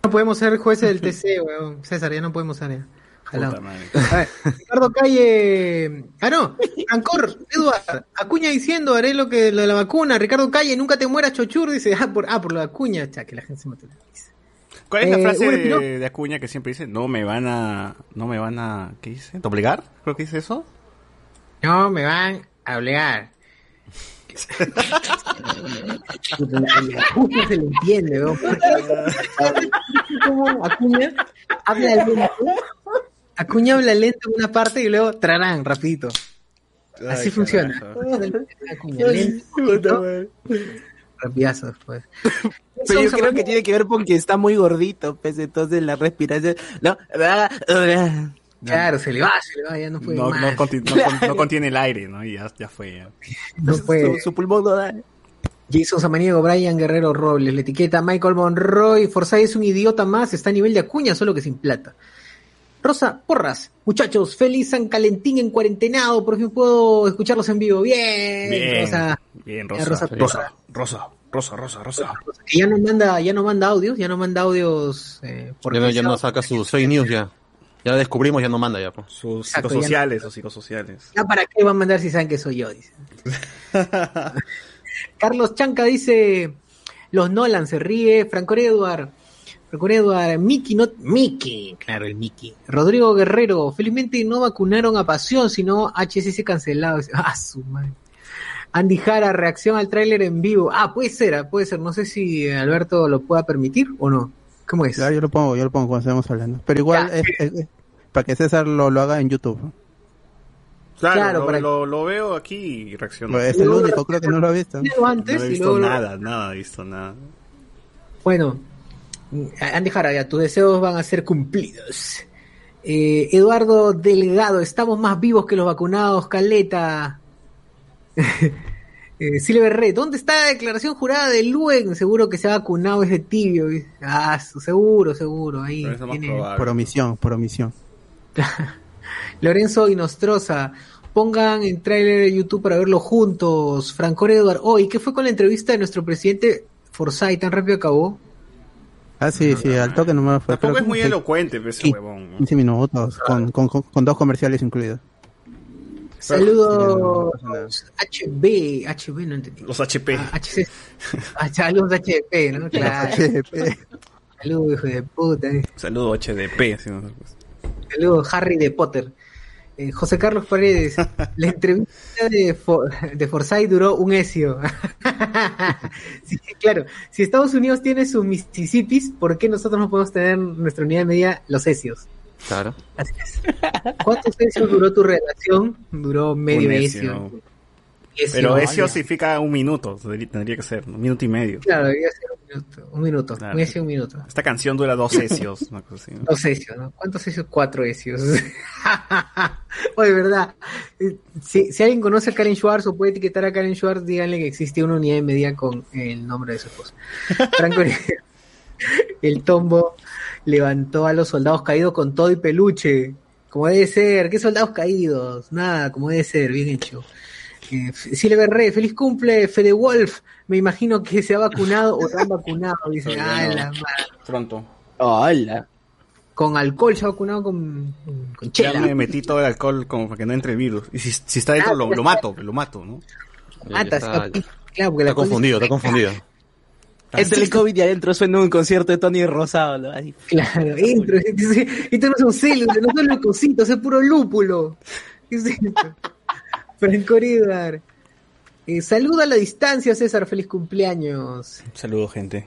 No podemos ser jueces del TC, weón. César, ya no podemos ser. ya. Puta madre. A ver, Ricardo Calle. Ah, no. Ancor, Eduard. Acuña diciendo, haré lo que lo de la vacuna. Ricardo Calle, nunca te mueras, chochur. Dice, ah, por, ah, por la Acuña. Cha, que la gente se risa. ¿Cuál es la Eh, frase de, ¿no? de Acuña que siempre dice? No me van a... No me van a... ¿Qué dice? ¿Doblegar? Creo que dice eso. No, me van a obligar. Acuña se le entiende. Como Acuña habla lento. Acuña habla lento en una parte y luego trarán, rapidito. Así funciona. Acuña lento, rapidazos, pues. Pero yo creo que tiene que ver porque está muy gordito, pues entonces la respiración. No, Claro, se le va, se le va, ya no puede No, más. no, conti- no con- no contiene el aire, ¿no? Y ya, ya fue. ya. No puede. Su, su pulmón no da. Jason Samaniego, Brian Guerrero Robles, la etiqueta Michael Monroy, Forsyth es un idiota más, está a nivel de acuña, solo que sin plata. Rosa Porras, muchachos, feliz San Calentín en cuarentenado, por fin puedo escucharlos en vivo. Bien, Bien, Rosa. bien, Rosa. Rosa. Rosa, Rosa, Rosa, Rosa, Rosa. Que ya no manda, ya no manda audios, ya no manda audios eh, por Ya no, ya no saca sus fake news ya. Ya descubrimos, ya no manda ya. pues. Sus Exacto, ya psicosociales o psicosociales. Ya para qué va a mandar si saben que soy yo, dice. Carlos Chanca dice, los Nolan se ríe, Franco Edward, Franco Edward, Mickey, no, Mickey, claro, el Mickey. Rodrigo Guerrero, felizmente no vacunaron a Pasión, sino HSS cancelado. Ah, su madre. Andy Jara, reacción al tráiler en vivo. Ah, puede ser, ah, puede ser. No sé si Alberto lo pueda permitir o no. ¿Cómo es? Ya, yo lo pongo, yo lo pongo cuando estemos hablando. Pero igual, es- es- es para que César lo, lo haga en YouTube. Claro, Claro, lo, para- lo, lo veo aquí y reacciono. Es el único, creo que no lo ha visto. Antes no he y visto luego nada, nada, he visto nada. Bueno, Andy Jara, ya tus deseos van a ser cumplidos. Eh, Eduardo Delgado, estamos más vivos que los vacunados, Caleta. eh, Silver Red, ¿dónde está la declaración jurada de Luen? Seguro que se ha vacunado ese tibio. Ah, seguro, seguro. Ahí tiene-. Por omisión, por omisión. Lorenzo Inostroza, pongan el tráiler de YouTube para verlo juntos. Franco Edward, oh, ¿y qué fue con la entrevista de nuestro presidente Forsyth? ¿Tan rápido acabó? Ah, sí, sí, al toque nomás fue. Tampoco creo es muy elocuente pero ese huevón. ¿no? 15 minutos, con, con, con- con dos comerciales incluidos. Saludos HB, HB no entendí. Los HP. Ah, HC. Ah, saludos HP, ¿no? Claro. Saludos, hijo de puta. eh. Saludo HDP. ¿no? Saludos, Harry de Potter. Eh, José Carlos Paredes, la entrevista de, For de Forsyth duró un esio. Sí, claro, si Estados Unidos tiene sus Mississippis, ¿por qué nosotros no podemos tener nuestra unidad de medida, los esios? Claro. Así es. ¿Cuántos esios duró tu relación? Duró medio Un esio. esio. Pero eso significa un minuto, tendría que ser, un minuto y medio. Claro, debería ser un minuto. Un minuto. Claro. Un minuto. Esta canción dura dos sesios, una cosa así. ¿no? Dos esios, ¿no? ¿Cuántos esios? Cuatro esios. Oye, verdad. Si, si alguien conoce a Karen Schwartz o puede etiquetar a Karen Schwartz, díganle que existe una unidad de medida con el nombre de su esposa. Franco El tombo levantó a los soldados caídos con todo y peluche. Como debe ser. ¿Qué soldados caídos? Nada, como debe ser. Bien hecho. Eh, Silver Rey, feliz cumple, Fede Wolf. Me imagino que se ha vacunado o lo han vacunado. Dice, ah, no. la madre. Pronto. Hola. Con alcohol se ha vacunado con, con, con Ya chela. me metí todo el alcohol como para que no entre virus. Y si, si está dentro, lo, lo mato, lo mato, ¿no? Ah, está- está, claro, porque el está confundido, está es- confundido. Entre el COVID y adentro suena un concierto de Tony Rosado. ¿no? Así. Claro, entro. Esto no son células, no son leucocitos, es puro lúpulo. ¿Qué es esto? Franco Edgar. Eh, saluda a la distancia, César. Feliz cumpleaños. Saludos, gente.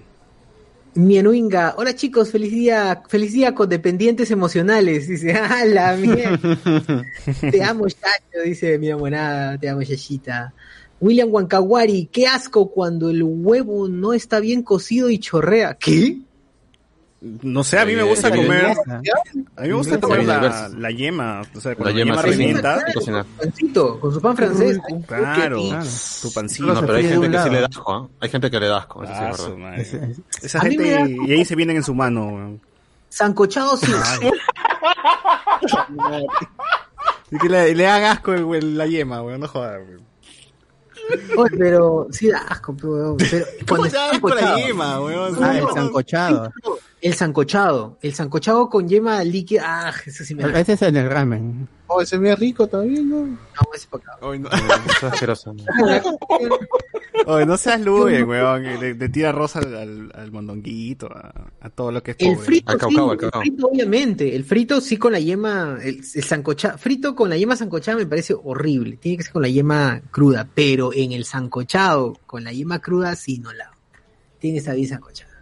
Mianuinga. Hola chicos, feliz día, feliz día con dependientes emocionales. Dice, ah, la mierda. Te amo, Yayo, dice mi monada. Te amo, Yayita. William Wankawari, qué asco cuando el huevo no está bien cocido y chorrea. ¿Qué? No sé, a mí me gusta comer. A mí me gusta comer la, la yema. O sea, La cuando la yema yema recién. revienta. y cocinar. Pancito, con su pan francés. Ay, Claro, tu pancito. No, pero hay gente que sí le da asco, ¿ah? Hay gente que le da asco, sí es Esa A gente, y ahí se vienen en su mano. weón. Sancochado sí. Y que le, le haga asco el- el- la yema, weón, no jodas. weón. Oye, pero sí da asco, pero, pero ¿Cómo cuando te está da asco la yema, weón? Ah, el sancochado. El sancochado, el sancochado con yema líquida, ah, eso sí me da. Ese es en el ramen. Oh, ese ve rico también, ¿no? No, ese pa' acá. No, oye, seas Luen, weón. que Le, le tira rosa al, al, al mondonguito, a, a todo lo que es El pobre. frito, Al sí, al el frito, obviamente. El frito sí con la yema, el, el sancochado, frito con la yema sancochada me parece horrible. Tiene que ser con la yema cruda, pero en el sancochado con la yema cruda sí no la. Tiene que estar bien sancochada.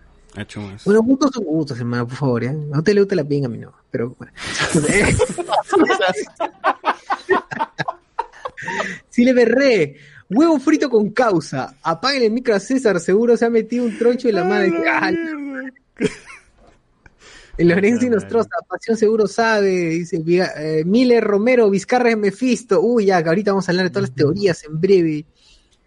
Bueno, gustos son gustos, hermano, por favor. ¿eh? A usted le gusta la pinga, a mí no. Pero bueno. Sí le berré. Huevo frito con causa. Apaguen el micro a César, seguro se ha metido un troncho en la madre. El Lorenzo Nostroza, Pasión seguro sabe, dice eh, Miller Romero, Vizcarra es Mefisto. Uy, ya, que ahorita vamos a hablar de todas las teorías en breve.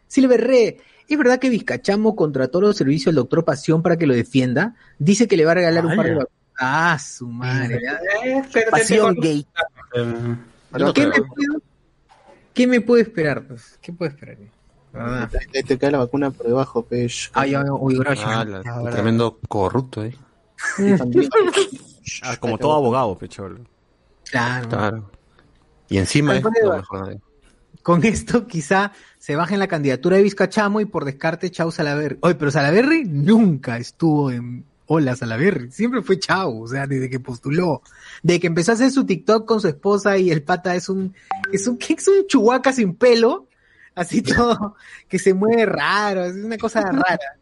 Silver Re, ¿es verdad que Vizcachamo contrató los servicios del doctor Pasión para que lo defienda? Dice que le va a regalar un par de vacunas. Ah, su madre. Eh, Pasión gay. Eh, No ¿Qué, me puedo, ¿Qué me puede esperar? Pues? ¿Qué puede esperar? Te, te cae la vacuna por debajo, pech. Ay, ay, uy, gracias. Ah, la- Ah, tremendo corrupto, eh. Ah, como todo abogado, pecholo. Claro. Claro. Y encima es pone- lo mejor de Con esto quizá se baje en la candidatura de Vizcachamo y por descarte Chau Salaverry. Oye, pero Salaverry nunca estuvo en Hola Salaverry. Siempre fue Chau, o sea, desde que postuló. Desde que empezó a hacer su TikTok con su esposa y el pata es un, es un, ¿qué es un chuhuaca sin pelo? Así todo, que se mueve raro, es una cosa rara.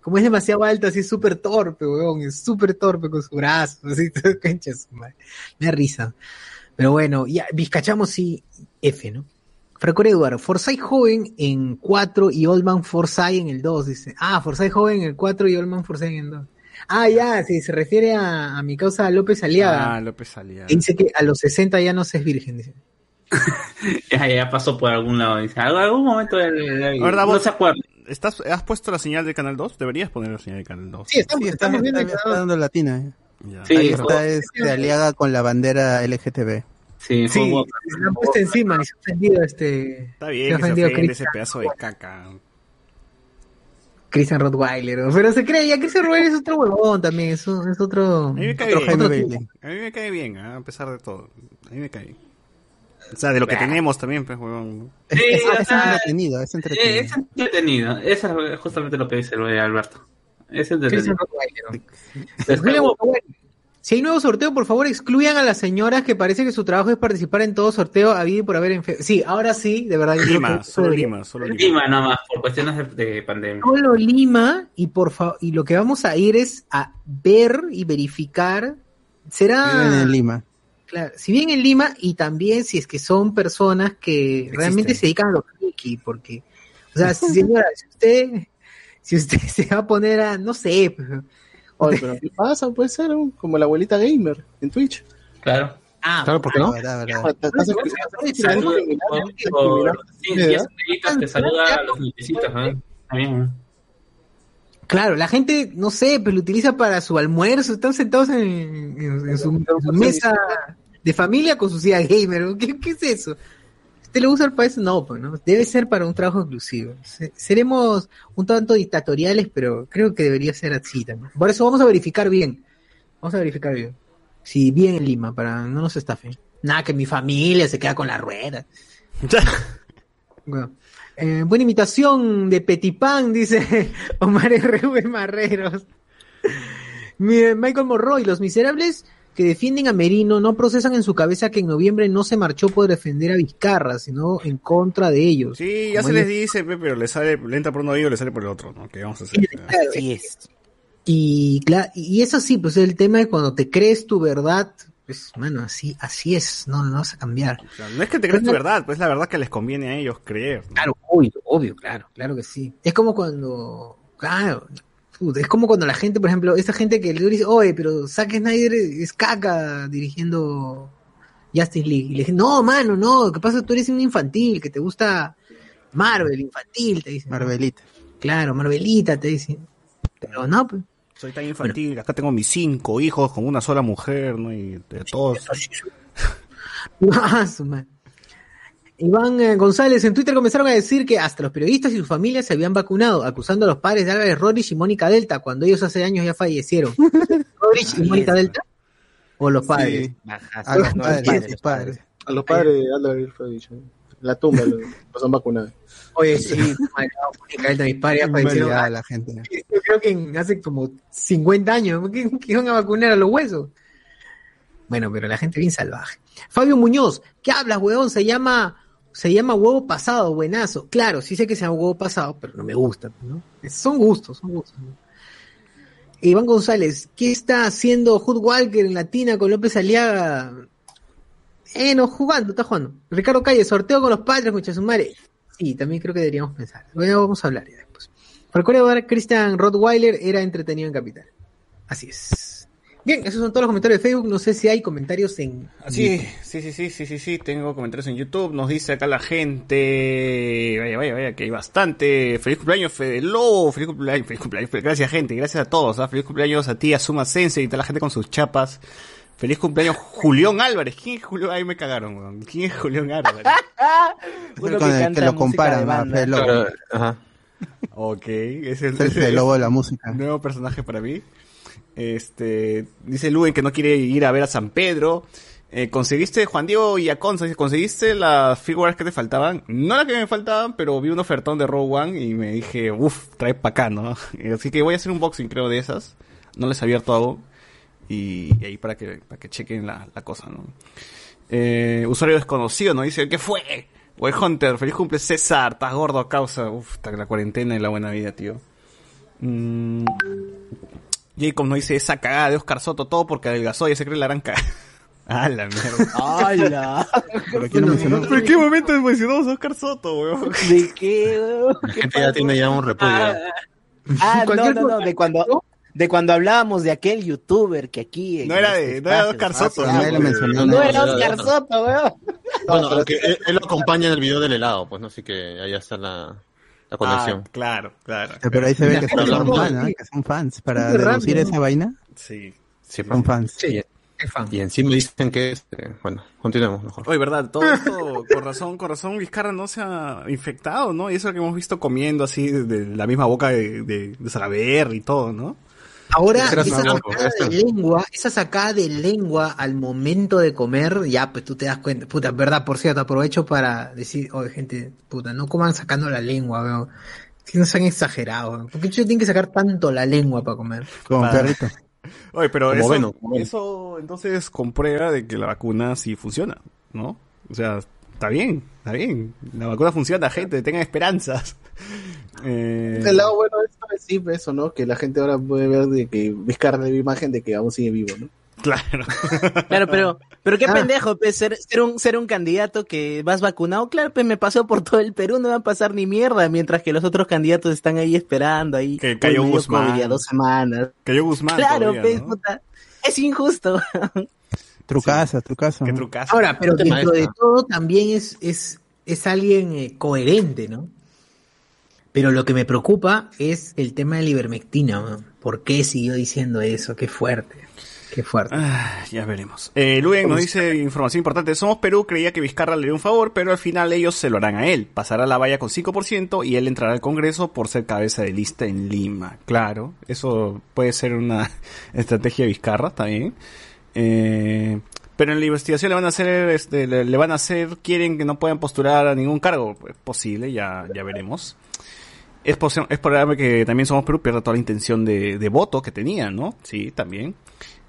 Como es demasiado alto, así es súper torpe, weón, es súper torpe con su brazo, así, todo cancha su madre. Me da risa. Pero bueno, ya, Vizcachamo sí, F, ¿no? Franco Eduardo, Forsyth joven en 4 y Oldman Forsyth en el 2, dice. Ah, Forsyth joven en el 4 y Oldman Forsyth en el 2. Ah, ya, sí, se refiere a, a mi causa López Aliaga. Ah, López Aliaga. que dice que a los 60 ya no se es virgen, dice. Ya, ya pasó por algún lado. Dice, "Algún- algún momento de la vida". ¿Verdad, no vos? se acuerda. ¿Estás, ¿Has puesto la señal de Canal 2? Deberías poner la señal de Canal 2. Sí, estamos, Sí, está, estamos viendo está- está dando latina. eh. Ya. Sí, Ahí está este Aliaga con la bandera LGTB. Sí, Sí, bueno. se lo han puesto encima y se ha ofendido este. Está se bien ha que se ofendido ofende Chris- ese pedazo de caca. Christian Rottweiler. ¿no? Pero se cree, ya Christian Rottweiler es otro huevón también, es, un- es otro. A mí me cae Otro bien. Otro. A mí me cae bien, ¿ah? a pesar de todo. A mí me cae bien. O sea, de lo que tenemos también, pues, huevón. Es, Sí, es- o es sea, entretenido, es entretenido. Eh, Es entretenido. Eso es justamente lo que dice de Alberto. Es Christian entretenido. Rottweiler. Después, Si hay nuevo sorteo, por favor excluyan a las señoras que parece que su trabajo es participar en todo sorteo habido y por haber en fe- Sí, ahora sí, de verdad. Lima, que solo Lima, solo Lima. Lima nomás, por cuestiones de, de pandemia. Solo Lima y por fa- y lo que vamos a ir es a ver y verificar. Será Viven en Lima. Claro, si bien en Lima y también si es que son personas que realmente se dedican a lo friki, porque, o sea, si- señora, si usted, si usted se va a poner a, no sé, pues, Oye, pero ¿qué pasa? Puede ser un- como la abuelita gamer en Twitch. Claro. ah, Claro, ¿por qué no? Claro, la gente, no sé, pues lo utiliza para su almuerzo, están sentados en, en- en su, en su mesa de familia con su silla gamer, ¿qué, qué es eso? ¿Usted lo usa para eso? No, pues, ¿no? Debe ser para un trabajo exclusivo. Se- seremos un tanto dictatoriales, pero creo que debería ser así también. Por eso vamos a verificar bien. Vamos a verificar bien. Si bien en Lima, para no nos estafen. Nada, que mi familia se queda con la rueda. Bueno, eh, buena imitación de Petipán, dice Omar R.V. Marreros. Michael Morroy, los miserables que defienden a Merino no procesan en su cabeza que en noviembre no se marchó por defender a Vizcarra, sino en contra de ellos. Sí, ya se les dice, pe, pero le sale, le entra por un oído y le sale por el otro, ¿no? ¿Qué vamos a hacer? Claro, es. Y, y eso sí, pues el tema de cuando te crees tu verdad, pues, bueno, así, así es, no, no vas a cambiar. O sea, no es que te creas tu verdad, pues es la verdad que les conviene a ellos creer. ¿no? Claro, obvio, obvio, claro, claro que sí. Es como cuando, claro, es como cuando la gente, por ejemplo, esta gente que le dice, oye, pero Zack Snyder es caca dirigiendo Justice League. Y le dicen, no, mano, no, ¿qué pasa? Tú eres un infantil, que te gusta Marvel, infantil, te dicen. Marvelita. Claro, Marvelita, te dicen. Pero no, pues. Soy tan infantil, acá tengo mis cinco hijos con una sola mujer, ¿no? Y de todos. Su madre. Iván eh, González en Twitter comenzaron a decir que hasta los periodistas y sus familias se habían vacunado, acusando a los padres de Álvarez Rodríguez y Mónica Delta, cuando ellos hace años ya fallecieron. ¿Rodríguez y Mónica Delta? ¿O los padres? Sí. A los No, padres, padres, a los padres. a los padres de fue dicho. La tumba, los, los han vacunado. Oye, sí, Mónica Delta, mis padres ya fallecieron. maldad la gente. Yo creo que hace como 50 años, que, que iban a vacunar a los huesos. Bueno, pero la gente bien salvaje. Fabio Muñoz, ¿qué hablas, huevón? Se llama, se llama huevo pasado, buenazo. Claro, sí sé que se llama huevo pasado, pero no me gusta, ¿no? Son gustos, son gustos. Iván González, ¿qué está haciendo Hood Walker en Latina con López Aliaga? Eh, no, jugando, está jugando. Ricardo Calle, sorteo con los padres, muchachos, madre. Sí, también creo que deberíamos pensar. Bueno, vamos a hablar ya después. Recuerda, Christian Rottweiler era entretenido en Capital. Así es. Bien, esos son todos los comentarios de Facebook. No sé si hay comentarios en. Sí, sí, sí, sí, sí, sí, sí, tengo comentarios en YouTube. Nos dice acá la gente. Vaya, vaya, vaya, que hay bastante. Feliz cumpleaños, Fede Lobo. Feliz cumpleaños, feliz cumpleaños. Gracias, gente. Gracias a todos. ¿ah? Feliz cumpleaños a ti, a Suma Sense y a toda la gente con sus chapas. Feliz cumpleaños, Julián Álvarez. ¿Quién es Julián? Ahí me cagaron, weón. ¿Quién es Julián Álvarez? Uno con el que lo comparan a Fede Lobo. Ajá. Ok, es el, Es el Fede Lobo de la música. nuevo personaje para mí. Este, dice Luen que no quiere ir a ver a San Pedro. Eh, ¿Conseguiste, Juan Diego y Aconza, conseguiste las figuras que te faltaban? No las que me faltaban, pero vi un ofertón de Rogue One y me dije, uff, trae pa' acá, ¿no? Así que voy a hacer un boxing, creo, de esas. No les he abierto aún. Y, y ahí para que, para que chequen la, la cosa, ¿no? Eh, usuario desconocido, ¿no? Dice, ¿qué fue? Wey Hunter, feliz cumple César, estás gordo a causa. Uf, la cuarentena y la buena vida, tío. Mm, Jacob nos dice esa cagada de Oscar Soto, todo porque adelgazó y se cree la gran cagada. Ah, la mierda. ¡Hala! ¿Pero quién lo mencionó? ¿Pero en qué momento mencionamos a Oscar Soto, weón? ¿De qué? weón? La ¿Qué gente ya tiene ya un repudio. Ah, no, Cualquier no, no, de cuando, de cuando hablábamos de aquel youtuber que aquí... en No era de- no era Oscar Soto, ah, mencionó. No no. era Oscar Soto, weón. Bueno, aunque él, él lo acompaña en el video del helado, pues no sé que ahí está la, la conexión. Ah, claro, claro. Eh, Pero ahí se ve que son no, ¿no? Que son fans. Para deducir esa vaina, Sí. Sí, son fans. Sí, es fan. Y encima dicen que este, bueno, continuemos mejor. Oye, verdad, todo esto, con razón, con razón, Vizcarra no se ha infectado, ¿no? Y eso que hemos visto comiendo así de, de la misma boca de, de, de y todo, ¿no? Ahora, esa sacada de lengua, esa sacada de lengua al momento de comer, ya, pues tú te das cuenta, puta, verdad, por cierto, aprovecho para decir, oye, gente, puta, no coman sacando la lengua, weón. Si no sean exagerados. ¿Por qué tienen que sacar tanto la lengua para comer? Como Para- perrito. Oye, pero Como eso, Venom, como Venom. eso entonces comprueba de que la vacuna sí funciona, ¿no? O sea, está bien, está bien. La vacuna funciona, gente, tengan esperanzas. Eh, El lado bueno de esto es sí, eso, ¿no? Que la gente ahora puede ver de que Vizcarra de imagen de que aún sigue vivo, ¿no? claro. Claro, pero, pero qué Ah. pendejo, pues, ser, ser un, ser un candidato que vas vacunado. Claro, pues me pasó por todo el Perú, no va a pasar ni mierda, mientras que los otros candidatos están ahí esperando ahí. Que cayó Guzmán. COVID dos semanas. Cayó Guzmán Claro, todavía, pues, ¿no? puta. Es injusto. Trucaza, trucaza. Qué ¿no? trucazo. Ahora, pero dentro de todo también es, es, es alguien eh, coherente, ¿no? Pero lo que me preocupa es el tema de la ivermectina. ¿Por qué siguió diciendo eso? Qué fuerte. Qué fuerte. Ah, ya veremos. Eh, Luen nos dice información importante. Somos Perú, creía que Vizcarra le dio un favor, pero al final ellos se lo harán a él. Pasará la valla con 5% y él entrará al Congreso por ser cabeza de lista en Lima. Claro, eso puede ser una estrategia de Vizcarra también. Eh, pero en la investigación le van a hacer, este, le, le van a hacer, quieren que no puedan postular a ningún cargo. Es posible, ya, ya veremos. Es, es probable que también Somos Perú pierda toda la intención de, de voto que tenía, ¿no? Sí, también.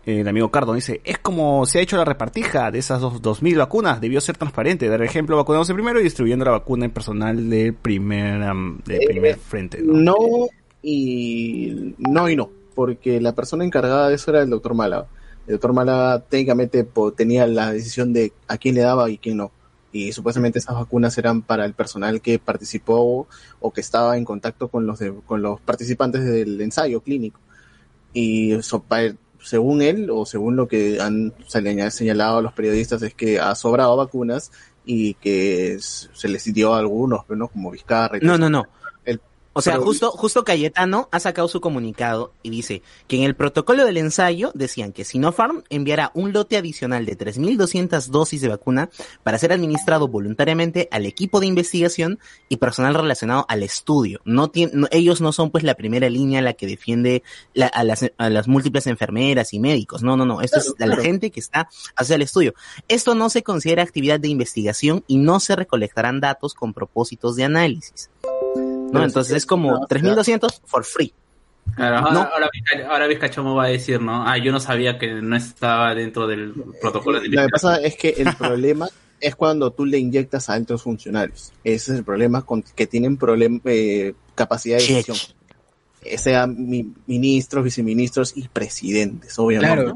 Eh, El amigo Cardo dice, es como se ha hecho la repartija de esas dos, 2.000 vacunas, debió ser transparente, dar ejemplo vacunándose primero y distribuyendo la vacuna en personal del primer, am, del Eh, primer frente. ¿no? No y no y no, porque la persona encargada de eso era el doctor Málaga. El doctor Málaga técnicamente tenía la decisión de a quién le daba y quién no. Y supuestamente esas vacunas eran para el personal que participó o que estaba en contacto con los de- con los participantes del ensayo clínico. Y pa- según él, o según lo que han señal- señalado los periodistas, es que ha sobrado vacunas y que se les dio a algunos, ¿no? Como Vizcarra y No, no, no. O sea, pero- justo, justo Cayetano ha sacado su comunicado y dice que en el protocolo del ensayo decían que Sinopharm enviará un lote adicional de 3.200 dosis de vacuna para ser administrado voluntariamente al equipo de investigación y personal relacionado al estudio. No no- ellos no son pues la primera línea la que defiende la- a, las, a las múltiples enfermeras y médicos. No, no, no. Esto Claro, es la gente que está hacia el estudio. Esto no se considera actividad de investigación y no se recolectarán datos con propósitos de análisis. Entonces es como no, 3.200 for free. Claro, ahora, No. ahora, ahora Vizcachomo va a decir, ¿no? Ah, yo no sabía que no estaba dentro del protocolo de Lo que pasa es que el problema es cuando tú le inyectas a altos funcionarios. Ese es el problema con que tienen problem- eh, capacidad de decisión. Eh, Sean mi- ministros, viceministros y presidentes, obviamente. Claro.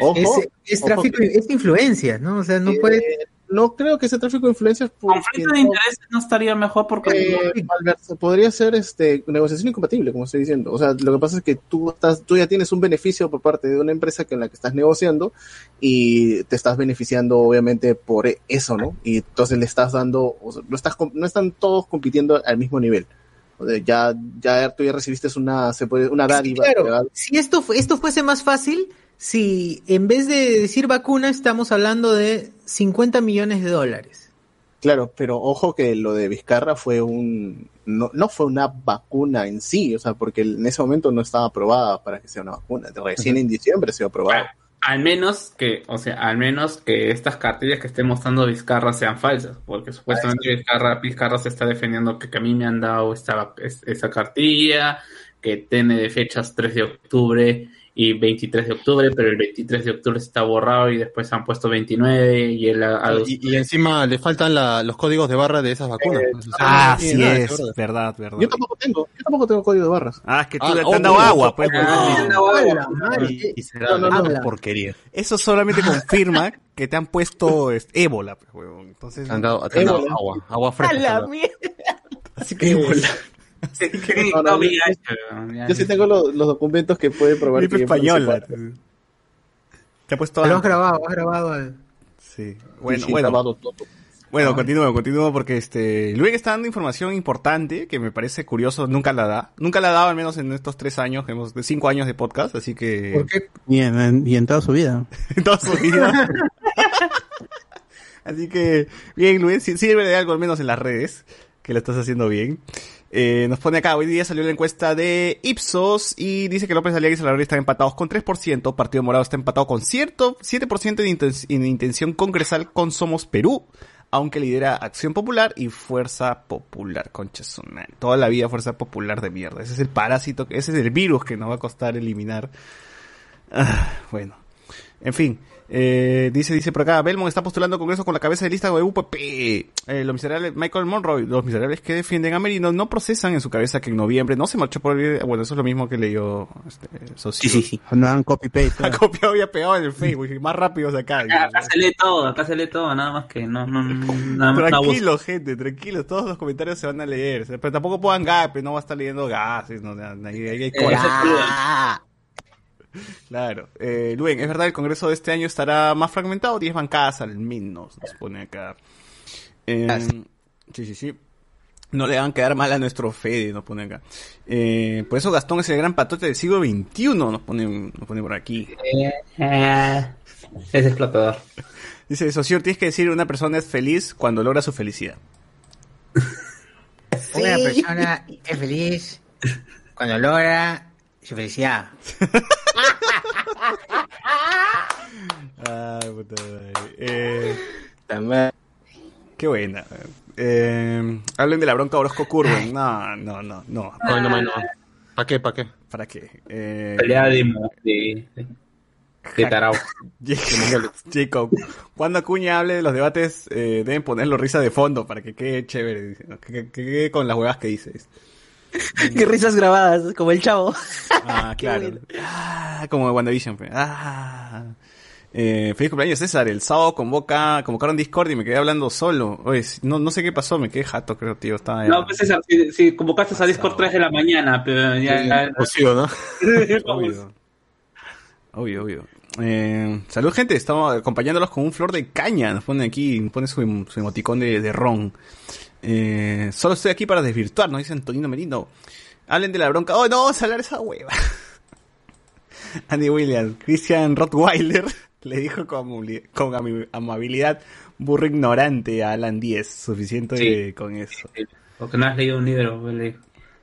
Ojo, Es, es ojo tráfico, que- es influencia, ¿no? O sea, no eh, puede. No creo que sea tráfico de influencias. Conflicto de no- intereses no estaría mejor porque Eh, Alberto, podría ser este negociación incompatible, como estoy diciendo. O sea, lo que pasa es que tú estás, tú ya tienes un beneficio por parte de una empresa con la que estás negociando y te estás beneficiando obviamente por eso, ¿no? Y entonces le estás dando, o sea, no estás, com- no están todos compitiendo al mismo nivel. O sea, ya, ya tú ya recibiste una, se puede, una dádiva. Claro, si esto, fue- esto fuese más fácil, si en vez de decir vacuna estamos hablando de 50 millones de dólares. Claro, pero ojo que lo de Vizcarra fue un, no, no fue una vacuna en sí, o sea, porque en ese momento no estaba aprobada para que sea una vacuna. Recién en diciembre se ha aprobado. al menos que, o sea, al menos que estas cartillas que esté mostrando Vizcarra sean falsas, porque supuestamente Vizcarra, Vizcarra se está defendiendo que, que a mí me han dado esta, es- esa cartilla, que tiene de fechas 3 de octubre y 23 de octubre, pero el 23 de octubre está borrado y después han puesto 29 y él ha- ha- Y, y encima le faltan la- los códigos de barra de esas vacunas. Eh, Ah, sí que es. ver. Verdad, verdad. Yo tampoco tengo, yo tampoco tengo código de barras. Ah, es que tú Ah, te han oh, dado agua, pues. no. ¡Hala, madre! Y, y será No, no, no. una porquería. Eso solamente confirma que te han puesto ébola, pues, huevón. Entonces, Te han dado, te han dado Ébola. agua, agua fresca. ¡A así que ébola. Sí, No, no, no, yo- sí tengo los, los documentos que pueden probar Gripe española. participé. Te ha puesto Lo has grabado, has grabado al... Sí. Bueno, Sí, bueno. grabado todo. Bueno, continúo, continúo porque este Luis está dando información importante que me parece curioso, nunca la da. Nunca la ha dado, al menos en estos tres años, hemos, de cinco años de podcast, así que ¿Por qué? Y en, en- y en toda su vida. en toda su vida. así que, bien, Luis, sirve de algo al menos en las redes, que lo estás haciendo bien. Eh, nos pone acá, hoy día salió la encuesta de Ipsos y dice que López Aliaga y Salaverry están empatados con 3%, Partido Morado está empatado con cierto 7% de inten- en intención congresal con Somos Perú, aunque lidera Acción Popular y Fuerza Popular, concha su madre. Toda la vida Fuerza Popular de mierda. Ese es el parásito, ese es el virus que nos va a costar eliminar. Ah, bueno. En fin, eh, dice, dice por acá, Belmont está postulando Congreso con la cabeza de lista de UPP. Eh, los miserables, Michael Monroy, los miserables que defienden a Merino no procesan en su cabeza que en noviembre no se marchó por el... Bueno, eso es lo mismo que leyó este, Socio. Sí, sí, sí. No hagan copy-paste. Ha copiado y ha pegado en el Facebook, y más rápido de acá. Acá, acá se lee todo, acá se lee todo, nada más que no, no, no nada más no Tranquilo, gente, tranquilo, todos los comentarios se van a leer. Pero tampoco pongan gap, no va a estar leyendo gases, no, ahí, ahí hay cosas. Eh, Claro. Eh, Luen, ¿es verdad el Congreso de este año estará más fragmentado? 10 bancadas al menos, nos pone acá. Eh, sí, sí, sí. No le hagan quedar mal a nuestro Fede, nos pone acá. Eh, por eso Gastón es el gran patote del siglo XXI, nos pone, nos pone por aquí. Eh, es explotador. Dice, Socio, tienes que decir una persona es feliz cuando logra su felicidad. Una persona es feliz cuando logra su felicidad. Ay, puta madre. Eh, qué buena. Eh, hablen de la bronca Orozco Curwen. No, no, no, no. No, no, no. ¿Para qué? ¿Para qué? ¿Para qué? Eh, Pelea de, de, de, de tarao. Jacob, cuando Acuña hable de los debates, eh, deben ponerlo risa de fondo para que quede chévere. Que, que- que quede con las huevas que dices. Qué risas grabadas, como el chavo. Ah, claro. Ah, como de WandaVision. pues. Ah. Eh, feliz cumpleaños César, el sábado convoca, convocaron Discord y me quedé hablando solo. Oye, no, no sé qué pasó, me quedé jato creo, tío. Estaba No, pues César, si, si convocaste a Discord 3 de la mañana, pero ya... Imposible, ¿no? Obvio. Obvio, obvio. Eh, salud, gente. Estamos acompañándolos con un flor de caña. Nos pone aquí, pone su, su emoticón de, de ron. Eh, solo estoy aquí para desvirtuar, nos dice Antonino Merino. Hablen de la bronca. Oh, no, vamos a hablar esa hueva. Andy Williams, Christian Rottweiler le dijo con, amabilidad burro ignorante a Alan 10. Suficiente Sí. con eso. Porque no has leído un libro, lee,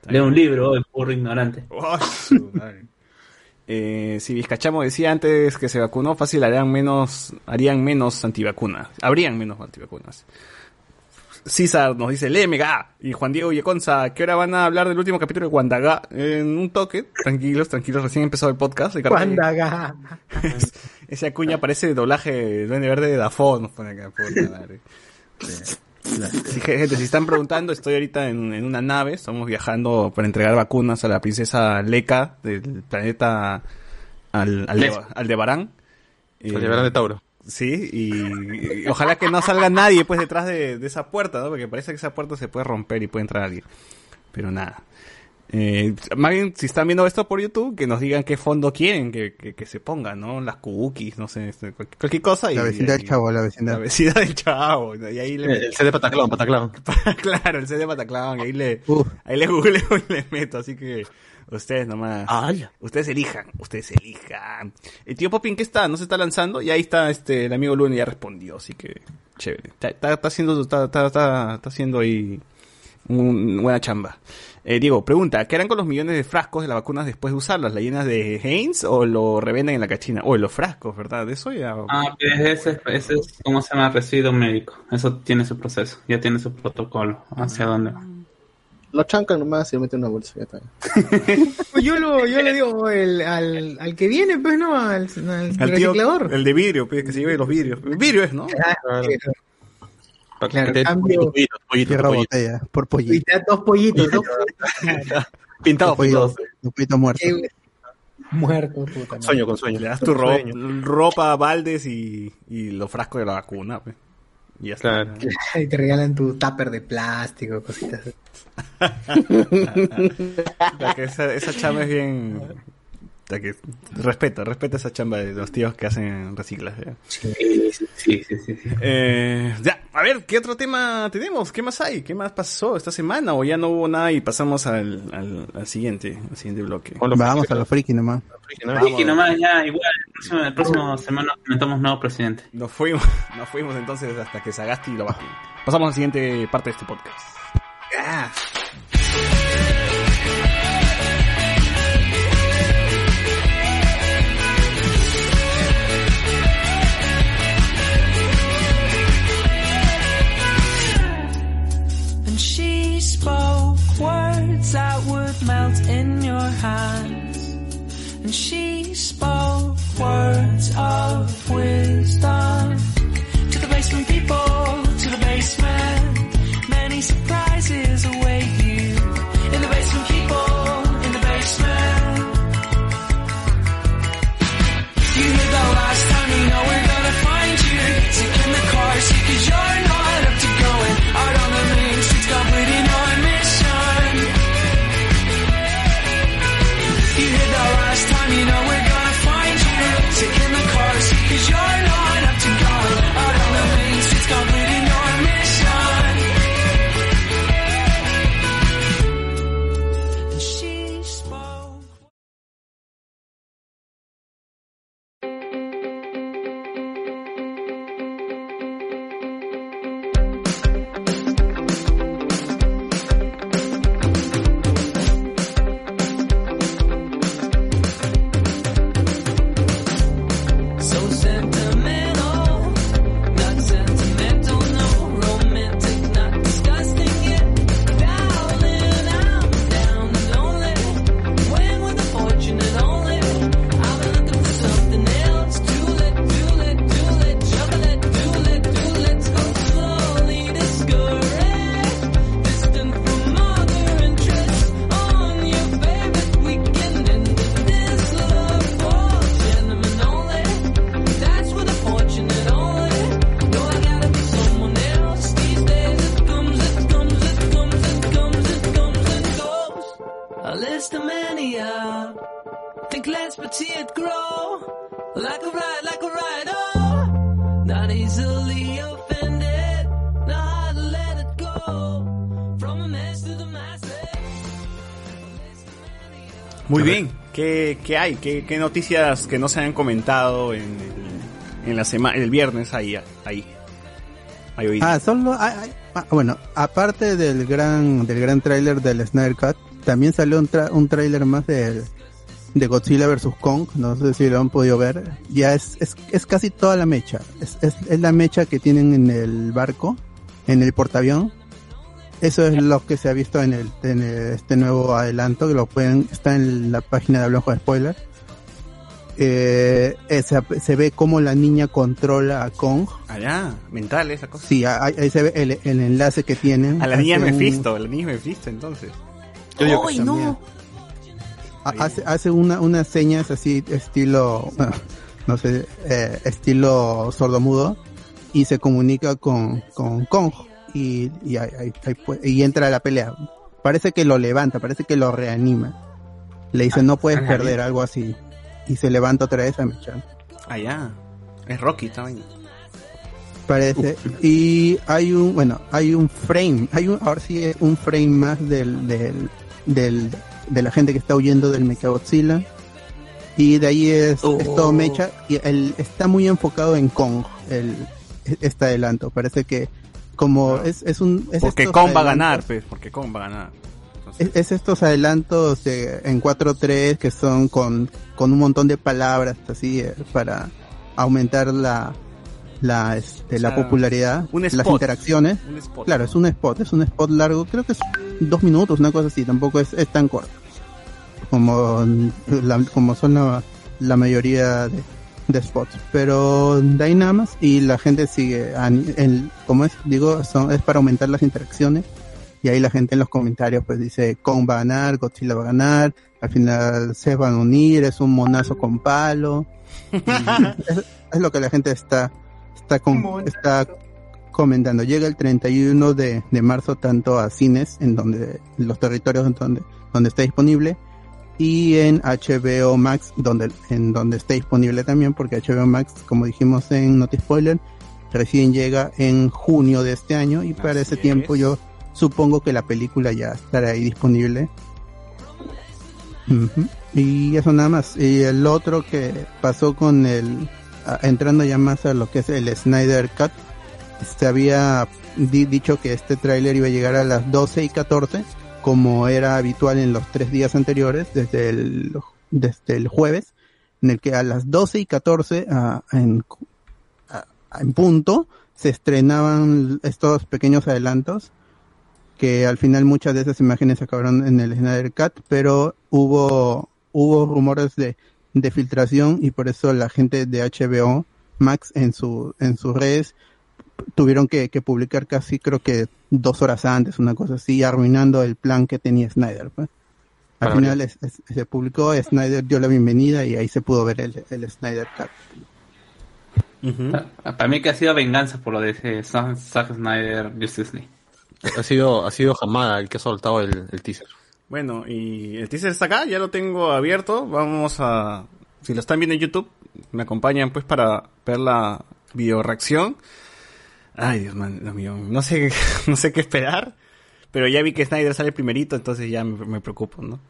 lee un libro, el burro ignorante. Oh. Eh, si Vizcachamo decía antes que se vacunó, fácil harían menos, harían menos antivacunas. Habrían menos antivacunas. César nos dice, Lemega. Y Juan Diego Yeconza, ¿qué hora van a hablar del último capítulo de Guandagá? En un toque, tranquilos, tranquilos, recién empezó el podcast. Guandaga. Ese acuña parece el doblaje de Duende Verde de Dafo, nos pone acá, puta madre. Sí, gente, si están preguntando, estoy ahorita en, en una nave, estamos viajando para entregar vacunas a la princesa Leca del planeta al, al, Lefa. Aldebarán. Eh, Aldebarán de Tauro. Sí, y, y ojalá que no salga nadie pues detrás de, de esa puerta, ¿no? Porque parece que esa puerta se puede romper y puede entrar alguien. Pero nada. Eh, más bien, si están viendo esto por YouTube, que nos digan qué fondo quieren que, que, que se ponga, ¿no? Las cookies, no sé, este, cualquier, cualquier cosa. La y, vecindad y- del chavo, la vecindad. La vecindad del chavo. Y ahí le El CD Pataclón, Pataclón. claro, el CD Pataclán, ahí le, ahí le googleo y le meto, así que ustedes nomás, ustedes elijan, ustedes elijan. El tío Popin que está, no se está lanzando y ahí está este el amigo Luna ya respondió, así que chévere. Está, está, está haciendo, está, está, está, está haciendo ahí un- buena chamba. Eh, Diego, pregunta, ¿qué harán con los millones de frascos de las vacunas después de usarlas? ¿Las llenas de Heinz o lo revenden en la cachina? O los frascos, ¿verdad? De eso ya... Ah, pues ese, ese es, ¿cómo se llama? Residuo médico. Eso tiene su proceso, ya tiene su protocolo. ¿Hacia dónde va? Lo chancan nomás y lo meten en una bolsa. Ya está. Pues yo lo, yo le digo el, al, al que viene, pues no, al, al Al tío, reciclador. el de vidrio, pues, que se lleve los vidrios. El vidrio es, ¿no? Claro, cambio. Cierra botella, por Y pollito. te da dos pollitos, dos Pintado, pollito, un pollito muerto. Eh, muertos, puta madre. Sueño con sueño. Le das tu ro- ropa, baldes y, y los frascos de la vacuna, pues. Y ya está. Y te regalan tu tupper de plástico, cositas. La que esa, esa chamba es bien... la que, respeta, respeta esa chamba de los tíos que hacen reciclaje. Sí, sí, sí, sí, sí. Eh, ya, a ver, ¿qué otro tema tenemos? ¿Qué más hay? ¿Qué más pasó esta semana? ¿O ya no hubo nada y pasamos al, al, al siguiente, al siguiente bloque? Vamos a los friki nomás. Friki nomás, ya, igual, el próximo, el próximo semana comentamos nuevo presidente. Nos fuimos, nos fuimos entonces hasta que Sagasti lo bajó. Pasamos a la siguiente parte de este podcast. Spoke words that would melt in your hands. And she spoke words of wisdom to the basement people, to the basement. ¿Qué, hay? ¿Qué, noticias que no se han comentado en, en la semana, el viernes ahí, ahí? Ahí. Ah, solo, ah, ah, ah, bueno, aparte del gran, del gran tráiler del Snyder Cut, también salió un, tra- un tráiler más de, de Godzilla vs Kong, no sé si lo han podido ver, ya es, es, es casi toda la mecha, es, es, es la mecha que tienen en el barco, en el portaavión, eso es lo que se ha visto en el, en este nuevo adelanto, que lo pueden, está en la página de Hablamos con Spoilers. Eh, se, se ve cómo la niña controla a Kong. Allá, mental esa cosa. Sí, ahí, ahí se ve el, el enlace que tienen. A la niña Hace un- Mephisto, a la niña Mephisto entonces. ¡Ay, no! Ha- Hace, hace una, unas señas así, estilo. no sé, eh, estilo sordomudo, y se comunica con, con Kong, y, y, ahí- ahí- y entra a la pelea. Parece que lo levanta, parece que lo reanima. Le dice, no puedes ah, perder, algo así. Y se levanta otra vez a mechar. Ah, ya. Es Rocky también. Parece. Y hay un, bueno, hay un frame, hay un, ahora sí es un frame más del, del, del, de la gente que está huyendo del Mechagodzilla. Y de ahí es, es todo mecha. Y el, está muy enfocado en Kong, el, este adelanto. Parece que como es, es un... es Porque Kong va a ganar, pues. Porque Kong va a ganar. es, es estos adelantos de- en 4.3 que son con, con un montón de palabras así eh, para aumentar la la, este, la sea, popularidad, un las spot. interacciones. Un spot. Claro, es un spot, es un spot largo, creo que es dos minutos, una cosa así, tampoco es, es tan corto como, la- como son la, la mayoría de, de spots. Pero de ahí nada más y la gente sigue, el, como es, digo, son, es para aumentar las interacciones y ahí la gente en los comentarios pues dice Kong va a ganar, Godzilla va a ganar, al final se van a unir, es un monazo con palo. Es, es lo que la gente está está con, está comentando. Llega el 31 de, de marzo tanto a cines en donde los territorios en donde donde está disponible y en HBO Max donde en donde está disponible también porque HBO Max como dijimos en Noti Spoiler recién llega en junio de este año y para ese tiempo yo supongo que la película ya estará ahí disponible. Y eso nada más. Y el otro que pasó con el, ah, entrando ya más a lo que es el Snyder Cut, se había di- dicho que este tráiler iba a llegar a las 12 y 14, como era habitual en los tres días anteriores, desde el, desde el jueves, en el que a las 12 y 14, ah, en, en punto, se estrenaban estos pequeños adelantos que al final muchas de esas imágenes acabaron en el Snyder Cut, pero hubo hubo rumores de, de filtración y por eso la gente de HBO Max en su en sus redes tuvieron que, que publicar casi creo que dos horas antes, una cosa así, arruinando el plan que tenía Snyder. pues. Al Para final es- es- se publicó, Snyder dio la bienvenida y ahí se pudo ver el, el Snyder Cut. Pa- Para mí que ha sido venganza por lo de ese Zack Zack Snyder Justice League. Ha sido, ha sido Hamada el que ha soltado el, el teaser. Bueno, y el teaser está acá, ya lo tengo abierto. Vamos a. Si lo están viendo en YouTube, me acompañan pues para ver la video reacción. Ay, Dios man- Dios mío, no sé, no sé qué esperar. Pero ya vi que Snyder sale primerito, entonces ya me, me preocupo, ¿no?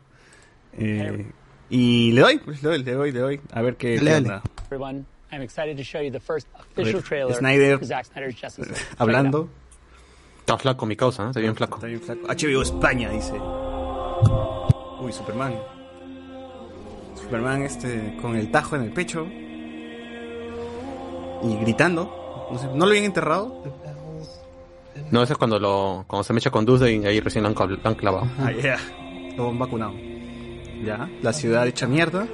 Eh, y le doy, pues le doy, le doy, le doy. A ver qué, qué onda. Everyone, I'm excited to show you the first official trailer Snyder, for Zack Snyder's Justice League. Hablando. Está flaco mi causa, ¿no? Está bien flaco. Está bien flaco. HBO España, dice. Uy, Superman. Superman este con el tajo en el pecho. Y gritando. No, sé, ¿no lo habían enterrado? No, eso es cuando lo, cuando se me echa con Dusty y ahí recién lo han, cab- lo han clavado. Ah, ya. Lo han vacunado. Ya. La ciudad hecha mierda.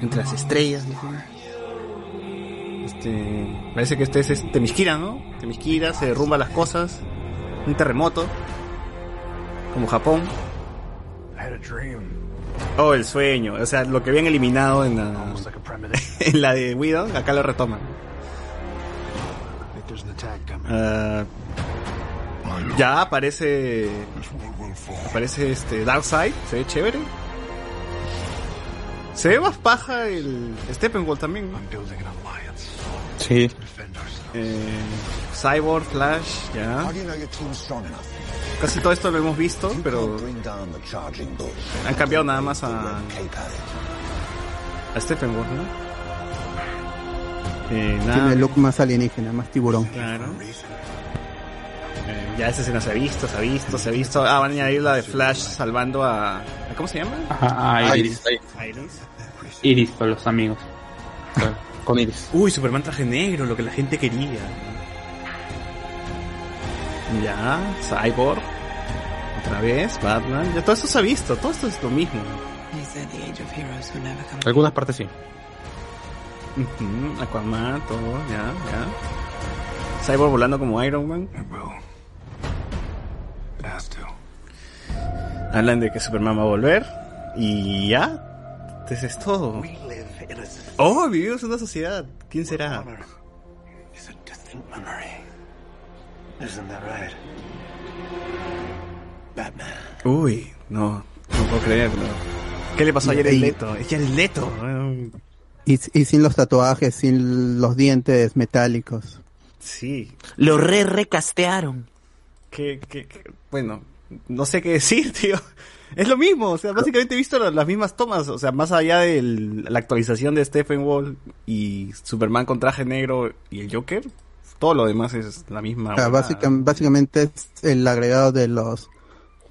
Entre las estrellas. dice. Este. Parece que este es, es Temisquira, ¿no? Temisquira, se derrumba las cosas. Un terremoto. Como Japón. Oh, el sueño. O sea, lo que habían eliminado en la, en la de Widow, acá lo retoman. Ah, ya aparece. Aparece este Darkseid, se ve chévere. Se ve más paja el Steppenwolf también. ¿no? Sí. Eh, Cyborg, Flash, ya. Casi todo esto lo hemos visto, pero han cambiado nada más a, a Steppenwolf, ¿no? Eh, nada. Tiene el look más alienígena, más tiburón. Claro. Eh, ya esa escena se ha visto, se ha visto, se ha visto. Ah, van a añadir la de Flash salvando a... ¿a ¿Cómo se llama? Ajá, a Iris. Iris. Iris para los amigos. Con Iris. Uy, Superman traje negro, lo que la gente quería. Ya, Cyborg. Otra vez, Batman. Ya todo esto se ha visto, todo esto es lo mismo. Algunas partes sí. Ujú, Aquaman, todo, ya, ya. Cyborg volando como Iron Man. Hablan de que Superman va a volver. Y ya. Entonces es todo. Oh, vivimos en una sociedad. ¿Quién será? Uy, no, no puedo creerlo. ¿Qué le pasó ayer a Y- Leto? Es ya Leto. Y, y sin los tatuajes, sin los dientes metálicos. Sí. Lo re recastearon. Que, que, que- bueno, no sé qué decir, tío. Es lo mismo, o sea, básicamente he visto la- las mismas tomas, o sea, más allá de la actualización de Stephen Wall y Superman con traje negro y el Joker, todo lo demás es la misma. O sea, básica- básicamente es el agregado de los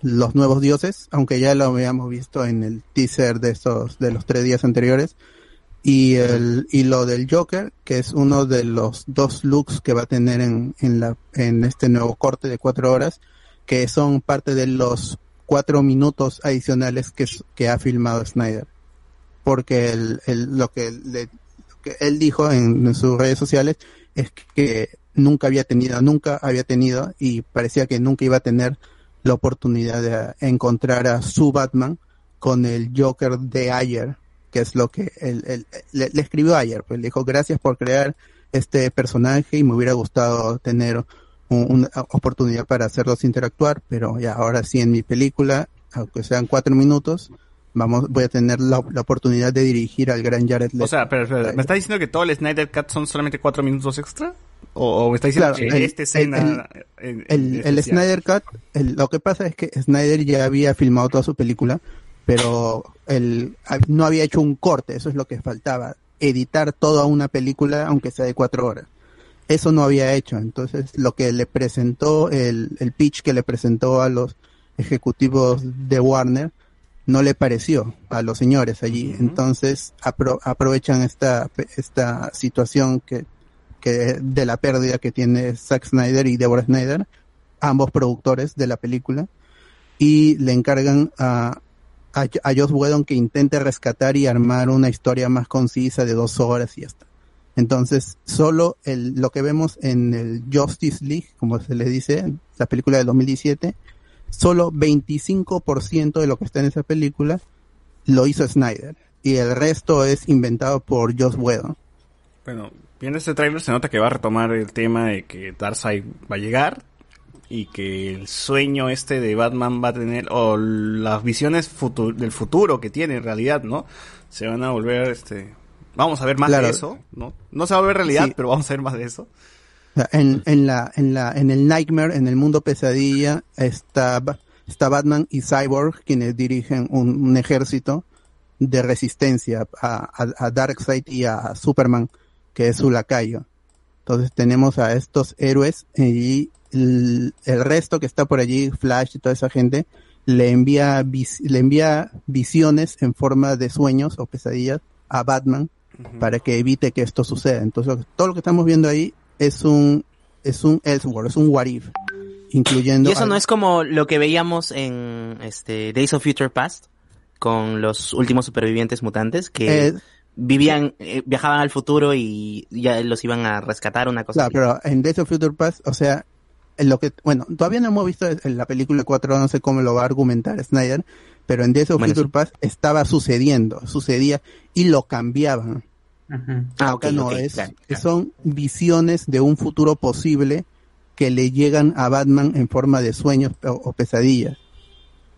los nuevos dioses, aunque ya lo habíamos visto en el teaser de estos de los tres días anteriores y el y lo del Joker, que es uno de los dos looks que va a tener en en la en este nuevo corte de cuatro horas, que son parte de los cuatro minutos adicionales que que ha filmado Snyder, porque el, el- lo que le lo que él dijo en, en sus redes sociales es que nunca había tenido, nunca había tenido y parecía que nunca iba a tener la oportunidad de encontrar a su Batman con el Joker de ayer, que es lo que él, él- le, le escribió ayer, pues le dijo gracias por crear este personaje y me hubiera gustado tener un- una oportunidad para hacerlos interactuar, pero ya ahora sí en mi película, aunque sean cuatro minutos, vamos, voy a tener la, la oportunidad de dirigir al gran Jared Leto. O sea, pero, pero, ¿me estás diciendo que todo el Snyder Cut son solamente cuatro minutos extra? ¿O, o me estás diciendo Claro, que el- esta escena... el- el? Snyder Cut, lo que pasa es que Snyder ya había filmado toda su película, pero el, no había hecho un corte, eso es lo que faltaba, editar toda una película aunque sea de cuatro horas. Eso no había hecho, entonces lo que le presentó, el, el pitch que le presentó a los ejecutivos de Warner, no le pareció a los señores allí, entonces apro- aprovechan esta, esta situación que, que de la pérdida que tiene Zack Snyder y Deborah Snyder, ambos productores de la película, y le encargan a, a, Joss Whedon que intente rescatar y armar una historia más concisa de dos horas y ya está. Entonces, solo el, lo que vemos en el Justice League, como se le dice, la película del 2017, solo 25% de lo que está en esa película lo hizo Snyder. Y el resto es inventado por Joss Whedon. Bueno, viendo este tráiler se nota que va a retomar el tema de que Darkseid va a llegar y que el sueño este de Batman va a tener o las visiones futu- del futuro que tiene en realidad, ¿no? Se van a volver este vamos a ver más Claro. de eso, ¿no? No se va a ver realidad, Sí. pero vamos a ver más de eso. En, en la, en la, en el Nightmare, en el mundo pesadilla, está, está Batman y Cyborg, quienes dirigen un, un ejército de resistencia a, a, a Darkseid y a Superman, que es su lacayo. Entonces tenemos a estos héroes y el, el resto que está por allí, Flash y toda esa gente, le envía, vis- le envía visiones en forma de sueños o pesadillas a Batman para que evite que esto suceda. Entonces, todo lo que estamos viendo ahí es un es un Elseworld, es un What If, incluyendo Y eso al- no es como lo que veíamos en este Days of Future Past con los últimos supervivientes mutantes que Eh, vivían, eh, viajaban al futuro y ya los iban a rescatar, una cosa Claro, así. pero en Days of Future Past, o sea, lo que, bueno, todavía no hemos visto en la película 4, no sé cómo lo va a argumentar Snyder, pero en Days of Bueno, Future sí. Past estaba sucediendo, sucedía y lo cambiaban. Ah, ok, no es, claro, son visiones de un futuro posible que le llegan a Batman en forma de sueños o, o pesadillas.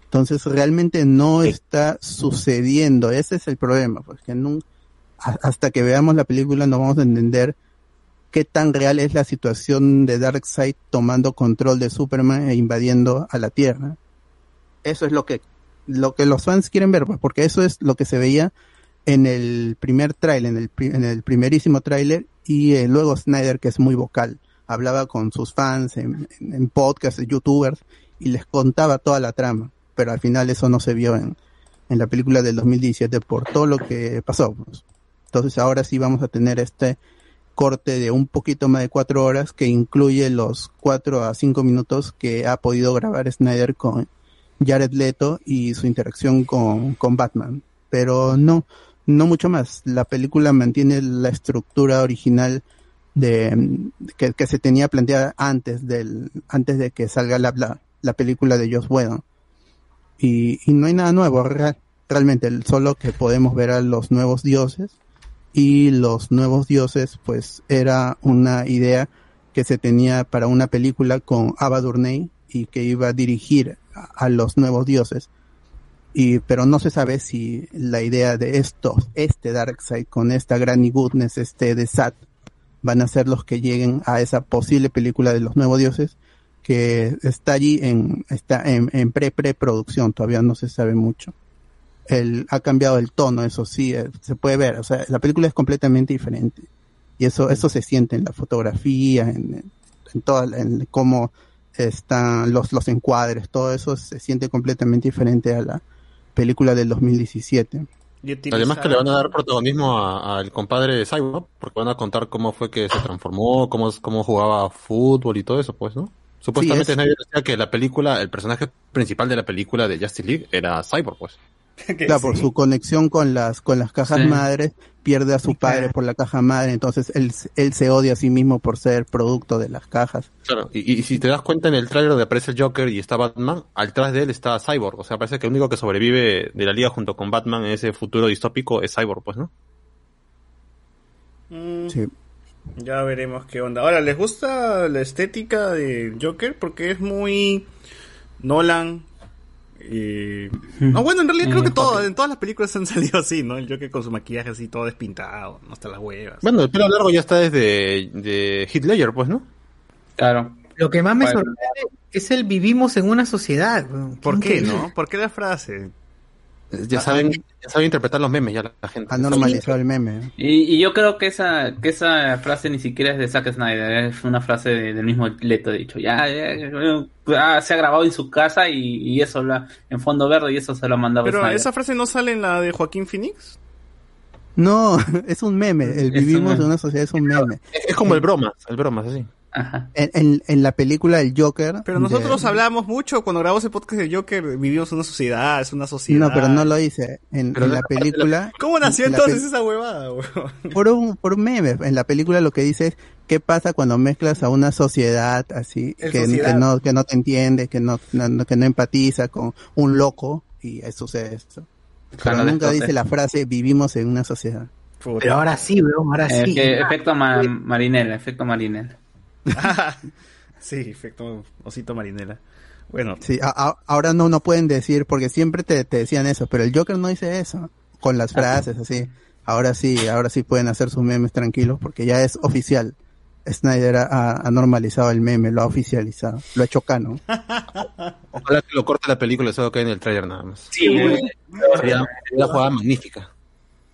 Entonces realmente no está sucediendo, ese es el problema, porque nun- a- hasta que veamos la película no vamos a entender qué tan real es la situación de Darkseid tomando control de Superman e invadiendo a la Tierra. Eso es lo que lo que los fans quieren ver, pues, porque eso es lo que se veía en el primer tráiler, en el, primerísimo tráiler, y eh, luego Snyder, que es muy vocal, hablaba con sus fans en, en, en podcasts, youtubers, y les contaba toda la trama, pero al final eso no se vio en, en la película del 2017 por todo lo que pasó. pues. Entonces ahora sí vamos a tener este corte de un poquito más de cuatro horas que incluye los cuatro a cinco minutos que ha podido grabar Snyder con Jared Leto y su interacción con, con Batman. Pero no, no mucho más. La película mantiene la estructura original de que, que se tenía planteada antes del, antes de que salga la, la, la película de Joss Whedon. Y, y no hay nada nuevo, real- realmente, solo que podemos ver a los nuevos dioses y los nuevos dioses, pues era una idea que se tenía para una película con Ava y que iba a dirigir a, los nuevos dioses. Y, pero no se sabe si la idea de estos, este Darkseid con esta Granny Goodness, este de Sat, van a ser los que lleguen a esa posible película de los nuevos dioses que está allí en, está en, en pre preproducción, todavía no se sabe mucho. El, ha cambiado el tono, eso sí, eh, se puede ver, o sea, la película es completamente diferente. Y eso, eso se siente en la fotografía, en, en todo, en cómo están los, los encuadres, todo eso se siente completamente diferente a la película del 2017. Además que le van a dar protagonismo a- al compadre de Cyborg, porque van a contar cómo fue que se transformó, cómo, cómo jugaba fútbol y todo eso, pues, ¿no? Supuestamente Sí, es- nadie decía que la película, el personaje principal de la película de Justice League era Cyborg, pues. Claro, por su conexión con las, con las cajas Sí. madres, pierde a su padre por la caja madre, entonces él, él se odia a sí mismo por ser producto de las cajas. Claro, y, y si te das cuenta en el tráiler donde aparece el Joker y está Batman, atrás de él está Cyborg, o sea, parece que el único que sobrevive de la liga junto con Batman en ese futuro distópico es Cyborg, pues, ¿no? Mm, Sí. Ya veremos qué onda. Ahora, ¿les gusta la estética de Joker? Porque es muy Nolan. Y... No, bueno, en realidad creo que todo, en todas las películas han salido así, ¿no? El Joker con su maquillaje así todo despintado, no hasta las huevas. Bueno, el pelo largo ya está desde de Ledger, pues, ¿no? Claro. Lo que más me Bueno. sorprende es el vivimos en una sociedad. ¿Por qué, no? ¿Por qué la frase? Ya saben, ya saben interpretar los memes ya la, gente. Ha normalizado el meme. Y, y yo creo que esa, que esa frase ni siquiera es de Zack Snyder, es una frase de- del mismo Leto, dicho. Ya, ya, ya, ah, se ha grabado en su casa y, y eso la, en fondo verde y eso se lo ha mandado Pero Snyder. esa frase no sale en la de Joaquín Phoenix. No, es un meme, el Es vivimos un- en una sociedad es un meme. Es como el bromas, el bromas, así. En, en, en la película El Joker. Pero nosotros de- hablamos mucho cuando grabamos el podcast de Joker, vivimos en una sociedad, es una sociedad. No, pero no lo hice. En, la película. ¿Cómo nació entonces pe- esa huevada, weón? por un, por un meme. En la película lo que dice es qué pasa cuando mezclas a una sociedad así que, sociedad. que no que no te entiende, que no, no- que no empatiza con un loco y sucede esto. Pero Claro, nunca dice la frase vivimos en una sociedad. Pero ahora sí, weón, ahora Eh, sí. que efecto ma- marinela, efecto marinela. sí, efecto osito marinela. Bueno, Sí, a- a- ahora no no pueden decir porque siempre te, te decían eso, pero el Joker no dice eso con las frases así. Ahora sí, ahora sí pueden hacer sus memes tranquilos porque ya es oficial. Snyder ha, ha normalizado el meme, lo ha oficializado, lo ha hecho canon. Ojalá que lo corte la película, eso que en el trailer nada más. Sí, güey. Sería una jugada magnífica.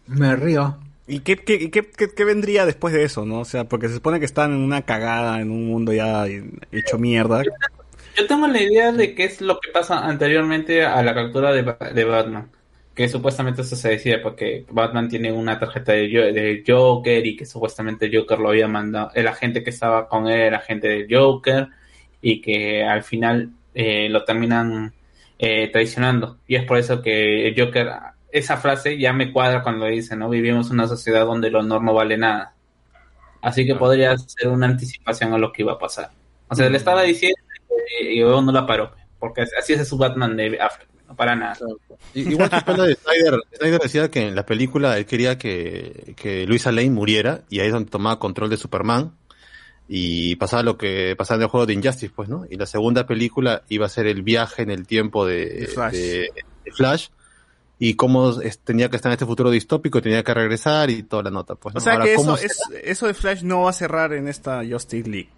Me río. ¿Y qué, qué, qué, qué- vendría después de eso, no? O sea, porque se supone que están en una cagada, en un mundo ya hecho mierda. Yo tengo la idea de qué es lo que pasa anteriormente a la captura de, Ba- de Batman. Que supuestamente eso se decía porque Batman tiene una tarjeta de, de Joker y que supuestamente Joker lo había mandado. El agente que estaba con él era agente de Joker y que al final eh, lo terminan eh, traicionando. Y es por eso que Joker, esa frase ya me cuadra cuando dice, ¿no? Vivimos en una sociedad donde el honor no vale nada. Así que podría ser una anticipación a lo que iba a pasar. O sea, le estaba diciendo y, luego no la paró, porque así es su Batman de Affleck, no para nada. I- Igual que de Snyder, Snyder decía que en la película él quería que, que Luisa Lane muriera y ahí es donde tomaba control de Superman y pasaba lo que pasaba en el juego de Injustice, pues, ¿no? Y la segunda película iba a ser el viaje en el tiempo de, De Flash. de- de Flash y cómo es- tenía que estar en este futuro distópico, tenía que regresar y toda la nota, pues. O sea Ahora, que ¿cómo eso, es, eso de Flash no va a cerrar en esta Justice League.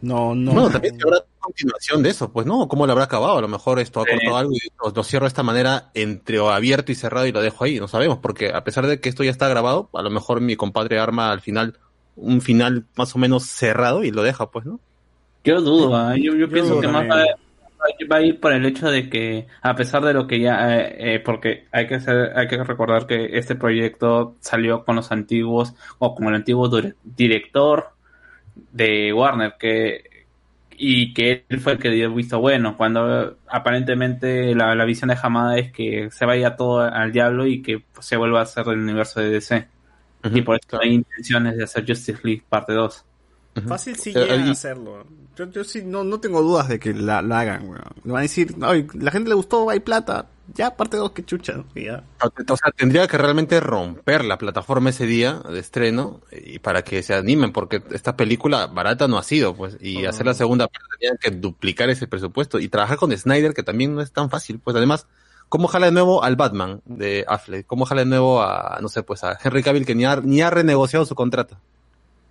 No, no. Bueno, también habrá continuación de eso, pues, ¿no? ¿Cómo lo habrá acabado? A lo mejor esto ha Sí. cortado algo y lo, lo cierro de esta manera entre o abierto y cerrado y lo dejo ahí. No sabemos, porque a pesar de que esto ya está grabado, a lo mejor mi compadre arma al final un final más o menos cerrado y lo deja, pues, ¿no? Yo dudo, yo, yo pienso dudo que más va. Va a ir por el hecho de que, a pesar de lo que ya, eh, eh, porque hay que ser, hay que recordar que este proyecto salió con los antiguos, o con el antiguo dire- director de Warner, que y que él fue el que dio el visto bueno, cuando aparentemente la, la visión de Hamada es que se vaya todo al diablo y que pues, se vuelva a hacer el universo de DC. y por eso hay intenciones de hacer Justice League parte 2. Fácil sí llegan a hacerlo. Yo, yo sí no, no tengo dudas de que la, la hagan, weón. Van a decir, "Ay, la gente le gustó, hay plata, Ya, parte 2, que chucha. ¿no? Que ya. O sea, tendría que realmente romper la plataforma ese día de estreno y para que se animen, porque esta película barata no ha sido, pues, y hacer la segunda parte tenían que duplicar ese presupuesto y trabajar con Snyder, que también no es tan fácil, pues, además, ¿cómo jala de nuevo al Batman de Affleck? ¿Cómo jala de nuevo a, no sé, pues, a Henry Cavill, que ni ha, ni ha renegociado su contrato?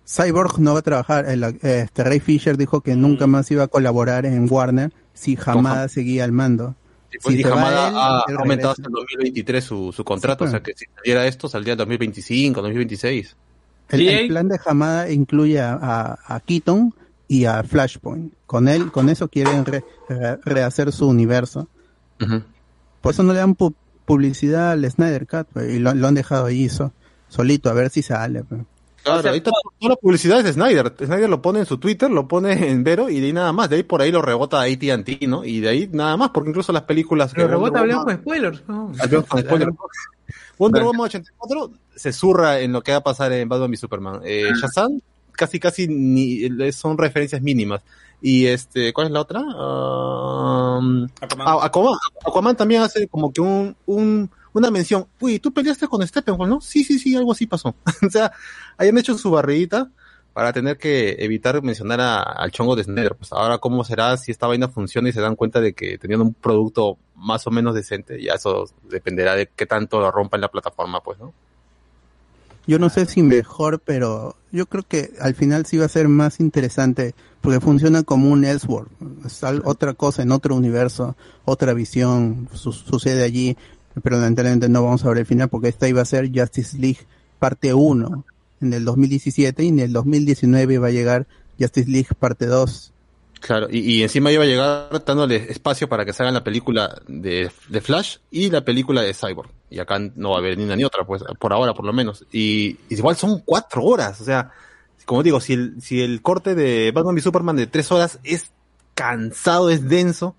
Cyborg no va a trabajar. El, este Ray Fisher dijo que nunca más iba a colaborar en Warner si Hamada seguía al mando. Y, pues, Si y Hamada él, ha él aumentado hasta el 2023 su, su contrato, Sí, o sea que si saliera esto, saldría en 2025, 2026. El, el plan de Hamada incluye a, a, a Keaton y a Flashpoint. Con él, con eso quieren re- re- rehacer su universo. Por eso no le dan pu- publicidad al Snyder Cut pues, y lo, lo han dejado ahí so- solito a ver si sale. pues. Claro, ahí está toda la publicidad es de Snyder. Snyder lo pone en su Twitter, lo pone en Vero y de ahí nada más. De ahí por ahí lo rebota AT&T, ¿no? Y de ahí nada más, porque incluso las películas... Pero que rebota, Woman- con spoilers. ¿no? Hablamos con spoilers. Wonder Woman 84 se zurra en lo que va a pasar en Batman y Superman. Eh, Shazam casi casi ni, son referencias mínimas. Y este, ¿cuál es la otra? Um, ah, Aquaman. Aquaman también hace como que un, un, una mención. Uy, tú peleaste con Steppenwolf, ¿no? Sí, sí, sí, algo así pasó. o sea, hayan hecho su barridita para tener que evitar mencionar a- al chongo de Snyder. Pues ahora cómo será si esta vaina funciona y se dan cuenta de que tenían un producto más o menos decente, ya eso dependerá de qué tanto lo rompa en la plataforma, pues, ¿no? Yo no sé si mejor, pero yo creo que al final sí va a ser más interesante porque funciona como un Elseworld. Es otra cosa en otro universo, otra visión su- sucede allí, pero lamentablemente no vamos a ver el final porque esta iba a ser Justice League parte 1 en el 2017 y en el 2019 va a llegar Justice League parte 2. Claro, y, encima iba a llegar dándole espacio para que se la película de, de Flash y la película de Cyborg. Y acá no va a haber ni una ni otra, pues, por ahora por lo menos. Y, y igual son cuatro horas, o sea, como digo, si el, si el corte de Batman y Superman de tres horas es cansado, es denso,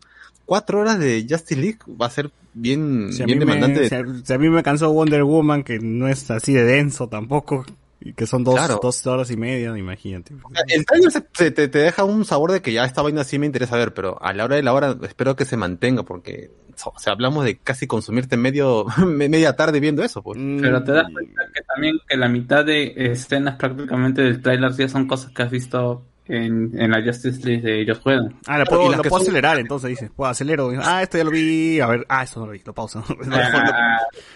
cuatro horas de Justice League va a ser bien, Si bien me, demandante. si a- si a mí me cansó Wonder Woman, que no es así de denso tampoco, y que son dos, Claro. dos horas y media, imagínate. El trailer se- se- te, te deja un sabor de que ya esta vaina sí me interesa ver, pero a la hora de la hora espero que se mantenga, porque o sea, hablamos de casi consumirte medio me- media tarde viendo eso. Pues. Pero te das cuenta que también que la mitad de escenas prácticamente del trailer ya son cosas que has visto en, en la Justice League de ellos juegan. Ah, lo puedo, lo puedo acelerar, entonces dices, puedo acelero, ah, esto ya lo vi, a ver, ah, esto no lo vi, lo pauso.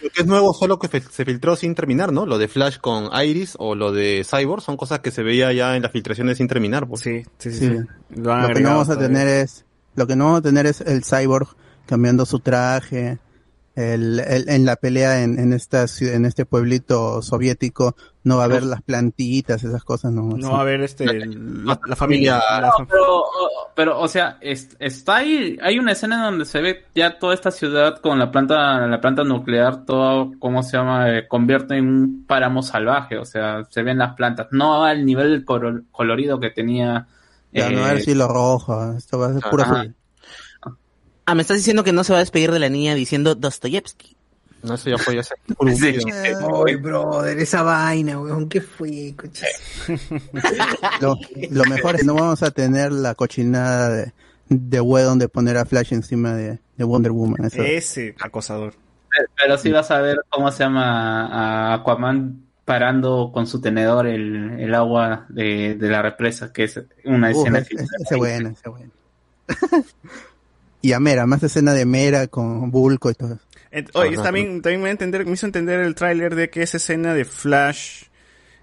Lo que es nuevo solo que se filtró sin terminar, ¿no? Lo de Flash con Iris o lo de Cyborg son cosas que se veía ya en las filtraciones sin terminar. Pues. Sí, sí, Sí. Lo que no vamos a tener es, lo que no vamos a tener es el cyborg cambiando su traje, el, el- en la pelea en, en esta ciudad- en este pueblito soviético no va a haber las plantitas, esas cosas, no. No va a haber este, la, la familia. la- No, pero, o- pero, o sea, es- está ahí, hay una escena donde se ve ya toda esta ciudad con la planta, la planta nuclear, todo, ¿cómo se llama? Eh, convierte en un páramo salvaje, o sea, se ven las plantas, no al nivel del colorido que tenía. Ya, no va a haber eh, cielo rojo, esto va a ser azul. Ah, me estás diciendo que no se va a despedir de la niña diciendo Dostoyevsky. No, eso ya fue, ya se... Ay, brother, esa vaina, weón, ¿qué fue? Lo, lo mejor es que no vamos a tener la cochinada de, de Whedon de poner a Flash encima de, de Wonder Woman. Eso. Ese acosador. Pero sí vas a ver cómo se llama a Aquaman parando con su tenedor el, el agua de, de la represa, que es una Uf, escena ese- ese- ese bueno, ese bueno. y a Mera, más escena de Mera con Bulko y todo. Ent- Oye, también, también me, entender, me hizo entender el tráiler de que esa escena de Flash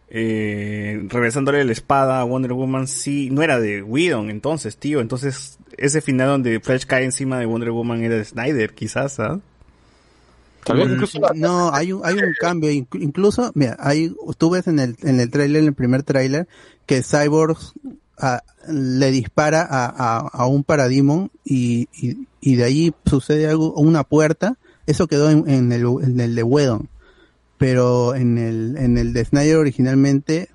eh, regresándole la espada a Wonder Woman sí no era de Whedon entonces, tío. Entonces, ese final donde Flash cae encima de Wonder Woman era de Snyder, quizás, ¿ah? Mm, no, hay un, hay un cambio, inc- incluso, mira, hay, tú ves en el, en el tráiler, en el primer tráiler, que Cyborg le dispara a, a, a un Parademon y, y, y de ahí sucede algo, una puerta, eso quedó en, en el, en el de Wedon, pero en el, en el de Snyder originalmente,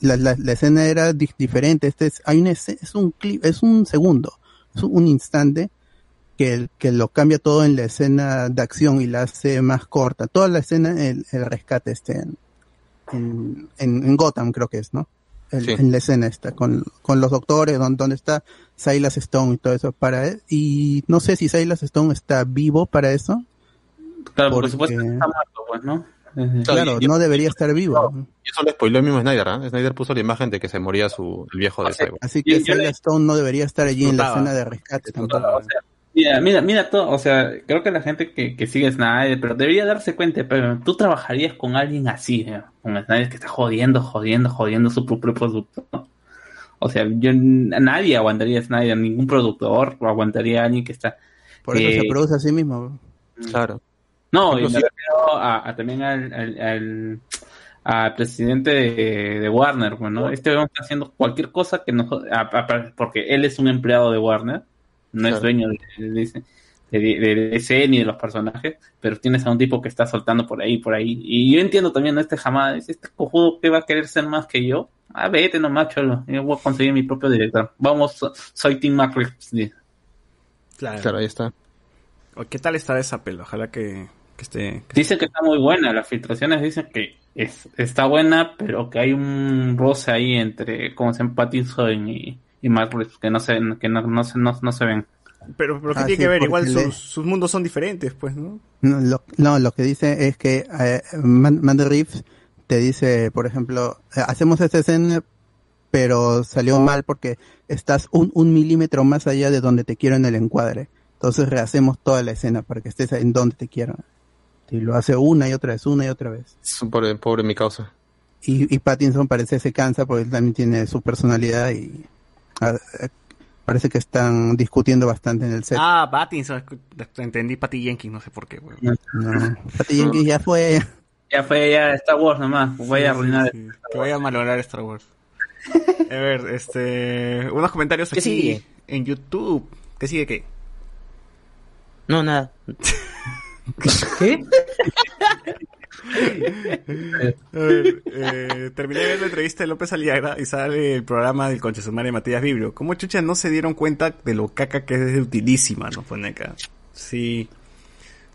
la, la, la escena era di- diferente, este es, hay escena, es un clip, es un segundo, es un instante, que, que lo cambia todo en la escena de acción y la hace más corta. Toda la escena, el, el rescate este en, en- en Gotham creo que es, ¿no? El- Sí. en la escena esta, con, con los doctores, donde, donde está Silas Stone y todo eso para él. Y no sé si Silas Stone está vivo para eso. Claro, por supuesto está muerto, pues, ¿no? Eh, Claro, no debería estar vivo. Y eso lo spoiló el mismo Snyder, ¿ah? Snyder puso la imagen de que se moría su, el viejo de. Así que Yo- yo le- Silas Stone no debería estar allí en la escena de rescate tampoco. O sea, mira, mira, mira todo, o sea, creo que la gente que, que sigue Snyder, pero debería darse cuenta, pero tú trabajarías con alguien así, ¿eh? con Snyder que está jodiendo, jodiendo, jodiendo su propio producto. ¿no? O sea, yo nadie aguantaría a Snyder, ningún productor aguantaría a alguien que está. Por eso eh, se produce a sí mismo. Claro. No, y me refiero a, a también al, al, al- al presidente de, de Warner, pues, ¿no? Este hombre está haciendo cualquier cosa que no, a- a- porque él es un empleado de Warner, no es Claro. dueño de, de, DC de, de DC ni de los personajes, pero tienes a un tipo que está soltando por ahí, por ahí. Y yo entiendo también ¿no? este jamás, este cojudo que va a querer ser más que yo. Ah, vete nomás, cholo. Yo voy a conseguir mi propio director. Vamos, so- soy Tim McRae. Claro. Claro, ahí está. ¿Qué tal estará esa pelo? Ojalá que, que esté. que- Dicen que está muy buena, las filtraciones dicen que es, está buena, pero que hay un roce ahí entre, como se Pattinson y, y Reeves, que no se, que no, no, se, no, no se ven. Pero, pero ¿qué Ah, tiene sí, que ver? Igual le- sus, sus mundos son diferentes, pues, ¿no? No, lo, no, lo que dice es que eh, Man- Matt Reeves te dice, por ejemplo, eh, hacemos esta escena, pero salió mal porque estás un, un milímetro más allá de donde te quiero en el encuadre. Entonces rehacemos toda la escena para que estés en donde te quiero. Y lo hace una y otra vez, una y otra vez. Es un pobre, pobre mi causa. Y, y Pattinson parece se cansa porque él también tiene su personalidad y ah, eh, parece que están discutiendo bastante en el set. Ah, Pattinson. escu- Entendí Patty Jenkins, no sé por qué, güey. No, Patty Jenkins ya fue. Ya fue ya Star Wars nomás, voy a arruinar. Que vaya a malograr Star Wars. A ver, este. Unos comentarios ¿Qué aquí sigue? en YouTube. ¿Qué sigue qué? No, nada. ¿Qué? Eh, terminé de ver la entrevista de López Aliaga y sale el programa del conche su madre Matías Vibrio. ¿Cómo chucha no se dieron cuenta de lo caca que es de utilísima, no? Pone acá. Sí.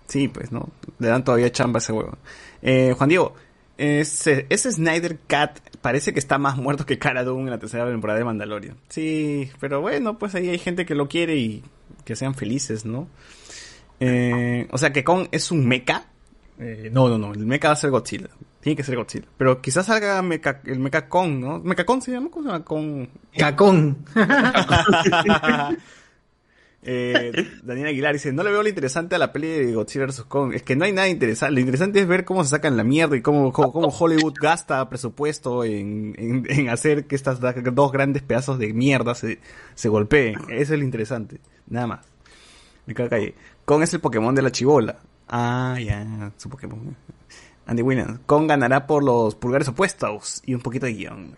Sí, pues, ¿no? Le dan todavía chamba a ese huevo. Eh, Juan Diego, ese, ese Snyder Cat parece que está más muerto que Cara Dune en la tercera temporada de Mandalorian. Sí, pero bueno, pues ahí hay gente que lo quiere y que sean felices, ¿no? Eh, o sea que Kong es un mecha. Eh, no, no, no, el mecha va a ser Godzilla. Tiene que ser Godzilla. Pero quizás salga mecha, el mecha Kong, ¿no? ¿Mecha Kong se llama? ¿Cómo se llama? Cacón. Eh, Daniel Aguilar dice, no le veo lo interesante a la peli de Godzilla vs. Kong. Es que no hay nada interesante. Lo interesante es ver cómo se sacan la mierda y cómo, cómo, cómo Hollywood gasta presupuesto en, en, en hacer que estas dos grandes pedazos de mierda se, se golpeen. Eso es lo interesante. Nada más. Me cago calle. Kong es el Pokémon de la chivola. Ah, ya, su Pokémon. Andy Williams. Kong ganará por los pulgares opuestos y un poquito de guion.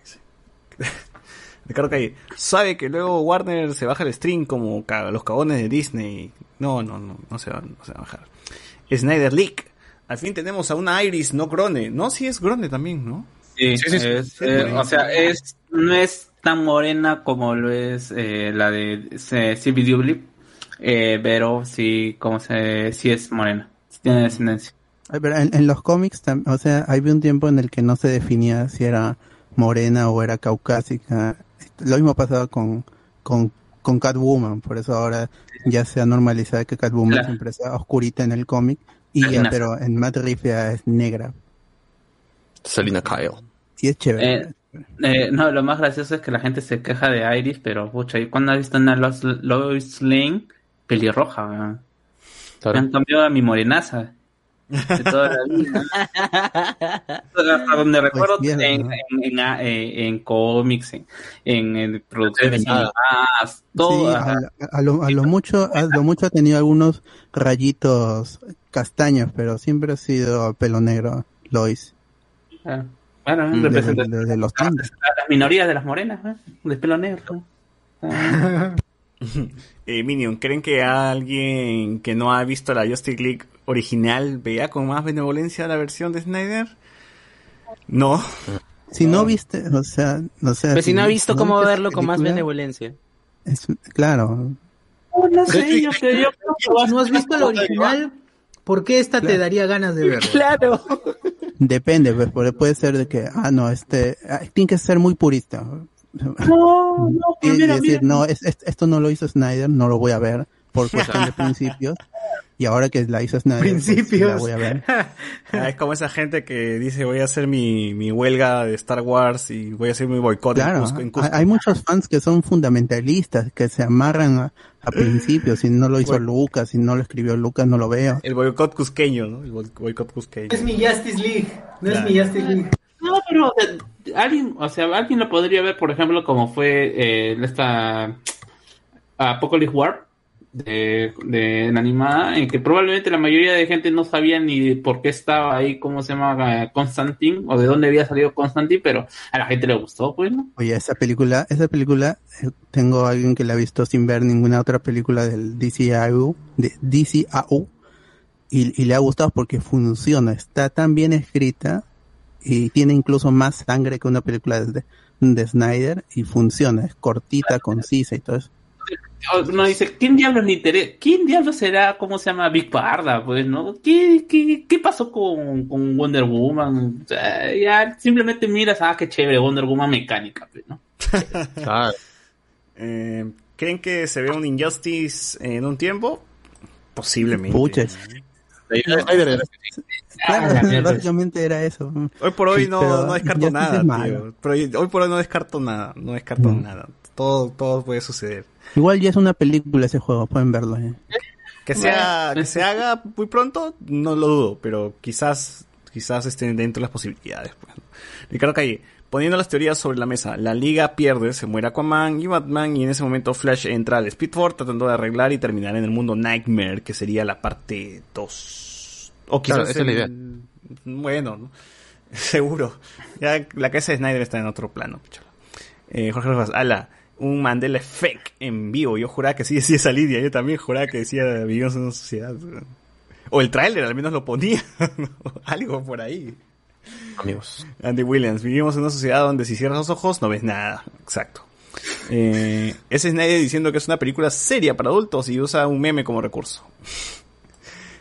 Ricardo Calle, sabe que luego Warner se baja el stream como los cagones de Disney. No, no, no, no se va, no se va a bajar. Snyder Leak. Al fin tenemos a una Iris, no Grone. No, sí es Grone también, ¿no? Sí, Sí, sí, sí. es, Sí, eh, o sea, es, no es tan morena como lo es eh, la de CBW, eh, pero sí, como se, sí es morena, tiene descendencia. Ay, pero en, en los cómics, o sea, había un tiempo en el que no se definía si era morena o era caucásica. Lo mismo pasaba con, con, con Catwoman, por eso ahora ya se ha normalizado que Catwoman Claro. siempre sea oscurita en el cómic, y ya, pero en Matt Reeves ya es negra. Selina Kyle. Y es chévere. Eh, eh, no, lo más gracioso es que la gente se queja de Iris, pero pucha, ¿y cuándo has visto una Lois, Lois Lane pelirroja? Me han cambiado a mi morenaza. De toda la vida. Hasta donde recuerdo en, en, en, en cómics, en, en, en producciones Nada. animadas, todo. Sí, a, a lo, a lo mucho, a lo mucho ha tenido algunos rayitos castaños, pero siempre ha sido pelo negro, Lois. Ah, Bueno, De, representa de- de los las minorías de las morenas, ¿eh? de pelo negro. Ah. Eh, Minion, ¿creen que alguien que no ha visto la Justice League original vea con más benevolencia la versión de Snyder? No. Si no viste, o sea, o sea, Pero si no ha visto cómo viste verlo con más benevolencia. es- claro, Oh, no sé, yo creo yo Si no has visto el original, ¿por qué esta te daría ganas de verlo? Claro. Depende, pues, puede puede ser de que, ah, no, este, ah, tiene que ser muy purista. No, no, Y mira, decir, mira. no, es- es- esto no lo hizo Snyder, no lo voy a ver por cuestión de principios. Y ahora que la hizo Snyder, pues, sí Principios. la voy a ver. Ah, es como esa gente que dice voy a hacer mi, mi huelga de Star Wars y voy a hacer mi boicot en Claro, Cusco. en hay, Cusco. hay muchos fans que son fundamentalistas, que se amarran a, a principios. Si no lo hizo Bueno. Lucas, si no lo escribió Lucas, no lo veo. El boicot cusqueño, ¿no? El bo- boicot cusqueño. Es mi Justice League. No Claro. es mi Justice League. No, pero alguien, o sea, alguien lo podría ver, por ejemplo, como fue eh, esta Apocalypse War de, de la animada, en que probablemente la mayoría de gente no sabía ni por qué estaba ahí, cómo se llama Constantine, o de dónde había salido Constantine, pero a la gente le gustó, pues, ¿no? Oye, esa película, esa película, eh, tengo a alguien que la ha visto sin ver ninguna otra película del DCAU, de DCAU, y, y le ha gustado porque funciona, está tan bien escrita y tiene incluso más sangre que una película de, de Snyder y funciona, es cortita, concisa y todo eso. Uno dice, ¿quién diablos le interesa? ¿Quién diablos será, cómo se llama, Big Parda? Pues, ¿no? ¿Qué, qué, qué pasó con, con Wonder Woman? O sea, ya simplemente miras, ah, qué chévere, Wonder Woman mecánica, pues, ¿no? Eh, ¿Creen que se ve un Injustice en un tiempo? Posiblemente. Puches. Ah, Claro, básicamente era eso. Hoy por hoy no, no descarto nada, tío. Pero hoy por hoy no descarto nada, no descarto nada. Todo, todo puede suceder. Igual ya es una película ese juego, pueden verlo. eh. Que sea, que se haga muy pronto, no lo dudo, pero quizás, quizás estén dentro de las posibilidades. pues. Ricardo Calle, poniendo las teorías sobre la mesa, la liga pierde, se muere Aquaman y Batman, y en ese momento Flash entra al Speedforce tratando de arreglar y terminar en el mundo Nightmare, que sería la parte 2. O quizás Claro, esa es la idea. Bueno, ¿no? seguro. Ya la cabeza de Snyder está en otro plano. Eh, Jorge Rojas, ala, un Mandela Effect en vivo. Yo juraba que sí decía esa línea. Yo también juraba que decía vivimos en una sociedad. O el tráiler al menos lo ponía. Algo por ahí. Amigos. Andy Williams, vivimos en una sociedad donde si cierras los ojos no ves nada. Exacto. Eh, ese es Snyder diciendo que es una película seria para adultos y usa un meme como recurso.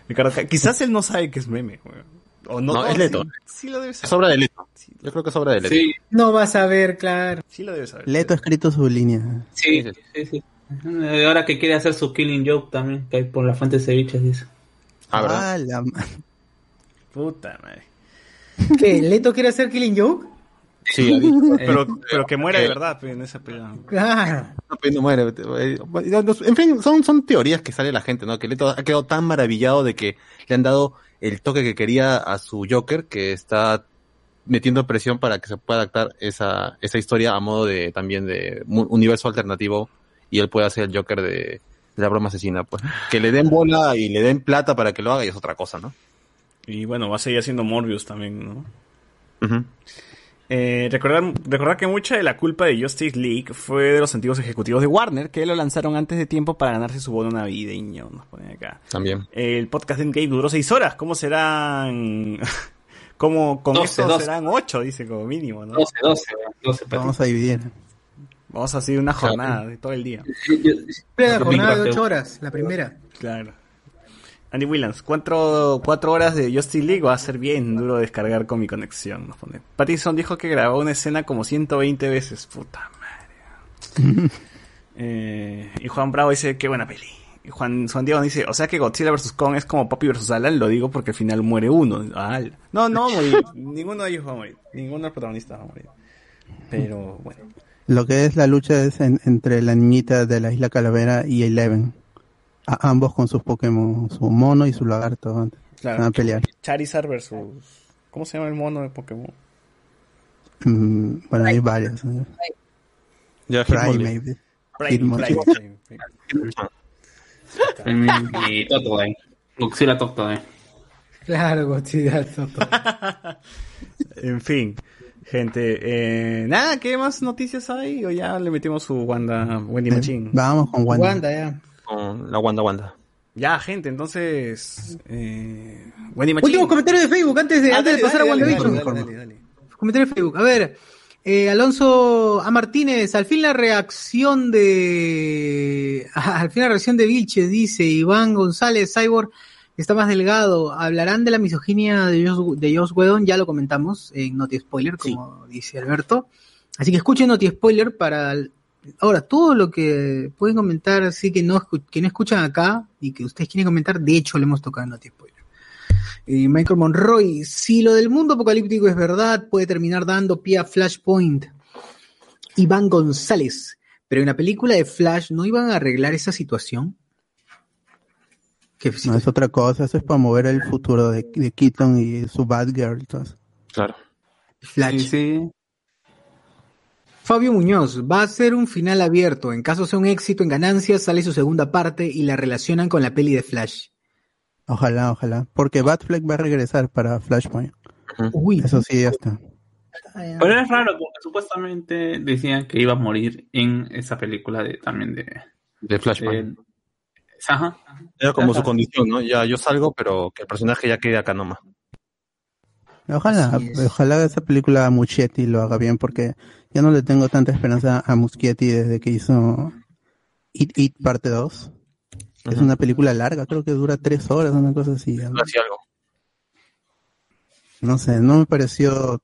Ricardo, Ca- quizás él no sabe que es meme. weón. O no, No, es Leto. Sí, sí lo debe saber. Es obra de Leto. Yo creo que es obra de Leto. Sí, No vas a ver, claro. Sí lo debe saber. Leto ha escrito su línea. sí, sí, sí. Ahora que quiere hacer su Killing Joke también, que hay por la fuente de ceviches, dice. Ah, ¿verdad? Ah, la Puta madre. ¿Qué? ¿Leto quiere hacer Killing Joke? Sí, ha dicho. Pero, pero que muera de verdad pues, en esa pelea. Claro. No, pues, no muere. Eh, En fin, son, son teorías que sale la gente, ¿no? Que Leto ha quedado tan maravillado de que le han dado el toque que quería a su Joker que está metiendo presión para que se pueda adaptar esa, esa historia a modo de también de universo alternativo y él pueda ser el Joker de, de la broma asesina, pues. Que le den bola y le den plata para que lo haga y es otra cosa, ¿no? Y bueno, va a seguir haciendo Morbius también, ¿no? Ujú. Eh, recordar, recordar que mucha de la culpa de Justice League fue de los antiguos ejecutivos de Warner, que lo lanzaron antes de tiempo para ganarse su bono navideño, nos ponen acá. También. El podcast de Endgame duró seis horas, ¿cómo serán? ¿Cómo con 12, esto 12. serán ocho, dice como mínimo, ¿no? 12, 12, 12 para Vamos a dividir. Vamos a hacer una jornada de todo el día. Yo- yo- Otro jornada de. 8 horas, la primera. Claro. Andy Williams, cuatro, cuatro horas de Justice League va a ser bien duro descargar con mi conexión. Nos pone. Pattinson dijo que grabó una escena como 120 veces. Puta madre. Eh, y Juan Bravo dice, qué buena peli. Y Juan, Juan Diego dice, o sea que Godzilla vs. Kong es como Poppy vs. Alan, lo digo porque al final muere uno. Al. No, no va a morir. Ninguno de ellos va a morir. Ninguno de los protagonistas va a morir. Pero bueno. Lo que es la lucha es en- entre la niñita de la isla Calavera y Eleven. A- ambos con sus Pokémon, su mono y su lagarto. antes. Claro. Van a pelear. Charizard versus... ¿Cómo se llama el mono de Pokémon? Mm, bueno, hay varios. ¿eh? Ya, Prime. Y Totodile. Godzilla Totodile. Claro, Godzilla. Toto. En fin, gente. Eh, nada, ¿qué más noticias hay? O ya le metimos su Wanda, Wendy Machine. Vamos con Wanda. Wanda, ya. Con la Wanda Wanda. Ya, gente, entonces. Eh, Wendy. Últimos comentarios de Facebook antes de, Ah, antes de dale, pasar dale, a WandaVision. dale, dale, dale. Comentario de Facebook. A ver, eh, Alonso A. Martínez, al fin la reacción de. Al fin la reacción de Vilches, dice Iván González, Cyborg. está más delgado. ¿Hablarán de la misoginia de Joss, de Joss Whedon? Ya lo comentamos en Noti Spoiler, como dice Alberto. Así que escuchen Noti Spoiler para... Ahora, todo lo que pueden comentar, así que no, que no escuchan acá y que ustedes quieren comentar, de hecho lo hemos tocado en Noti Spoiler. Eh, Michael Monroy, si lo del mundo apocalíptico es verdad, puede terminar dando pie a Flashpoint. Iván González, pero en la película de Flash no iban a arreglar esa situación. No, es otra cosa, eso es para mover el futuro de, de Keaton y su Batgirl. y todo eso. Claro. Fabio Muñoz, va a ser un final abierto. En caso sea un éxito en ganancias, sale su segunda parte y la relacionan con la peli de Flash. Ojalá, ojalá. Porque Batfleck va a regresar para Flashpoint. Uy. Eso sí, ya está. Pero es raro porque supuestamente decían que iba a morir en esa película de también de... De Flashpoint. de- Ajá. Era como su condición, ¿no? Ya yo salgo, pero que el personaje ya quede acá nomás. Ojalá, ojalá esa película Muschietti lo haga bien porque ya no le tengo tanta esperanza a Muschietti desde que hizo It, It parte 2. Es una película larga, creo que dura tres horas, una cosa así. No hacía algo. No sé, no me pareció,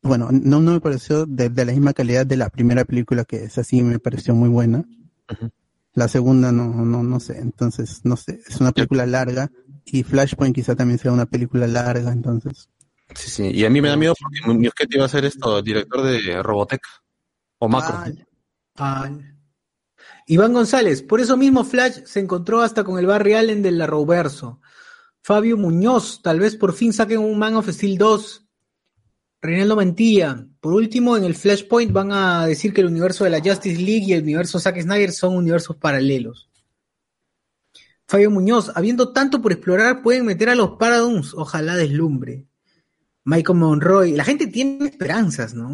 bueno, no, no me pareció de, de la misma calidad de la primera película que es así, me pareció muy buena. La segunda no, no, no sé, entonces, no sé, es una película larga y Flashpoint quizá también sea una película larga, entonces. Sí, sí. Y a mí me da miedo porque Muschietti iba a ser esto, director de Robotech. O Macro. Iván González, por eso mismo Flash se encontró hasta con el Barry Allen del Arrowverso. Fabio Muñoz, tal vez por fin saquen un Man of Steel 2. Reinaldo Mantilla, por último, en el Flashpoint van a decir que el universo de la Justice League y el universo Zack Snyder son universos paralelos. Fabio Muñoz, habiendo tanto por explorar, pueden meter a los Paradoms, ojalá deslumbre. Michael Monroy, la gente tiene esperanzas, ¿no?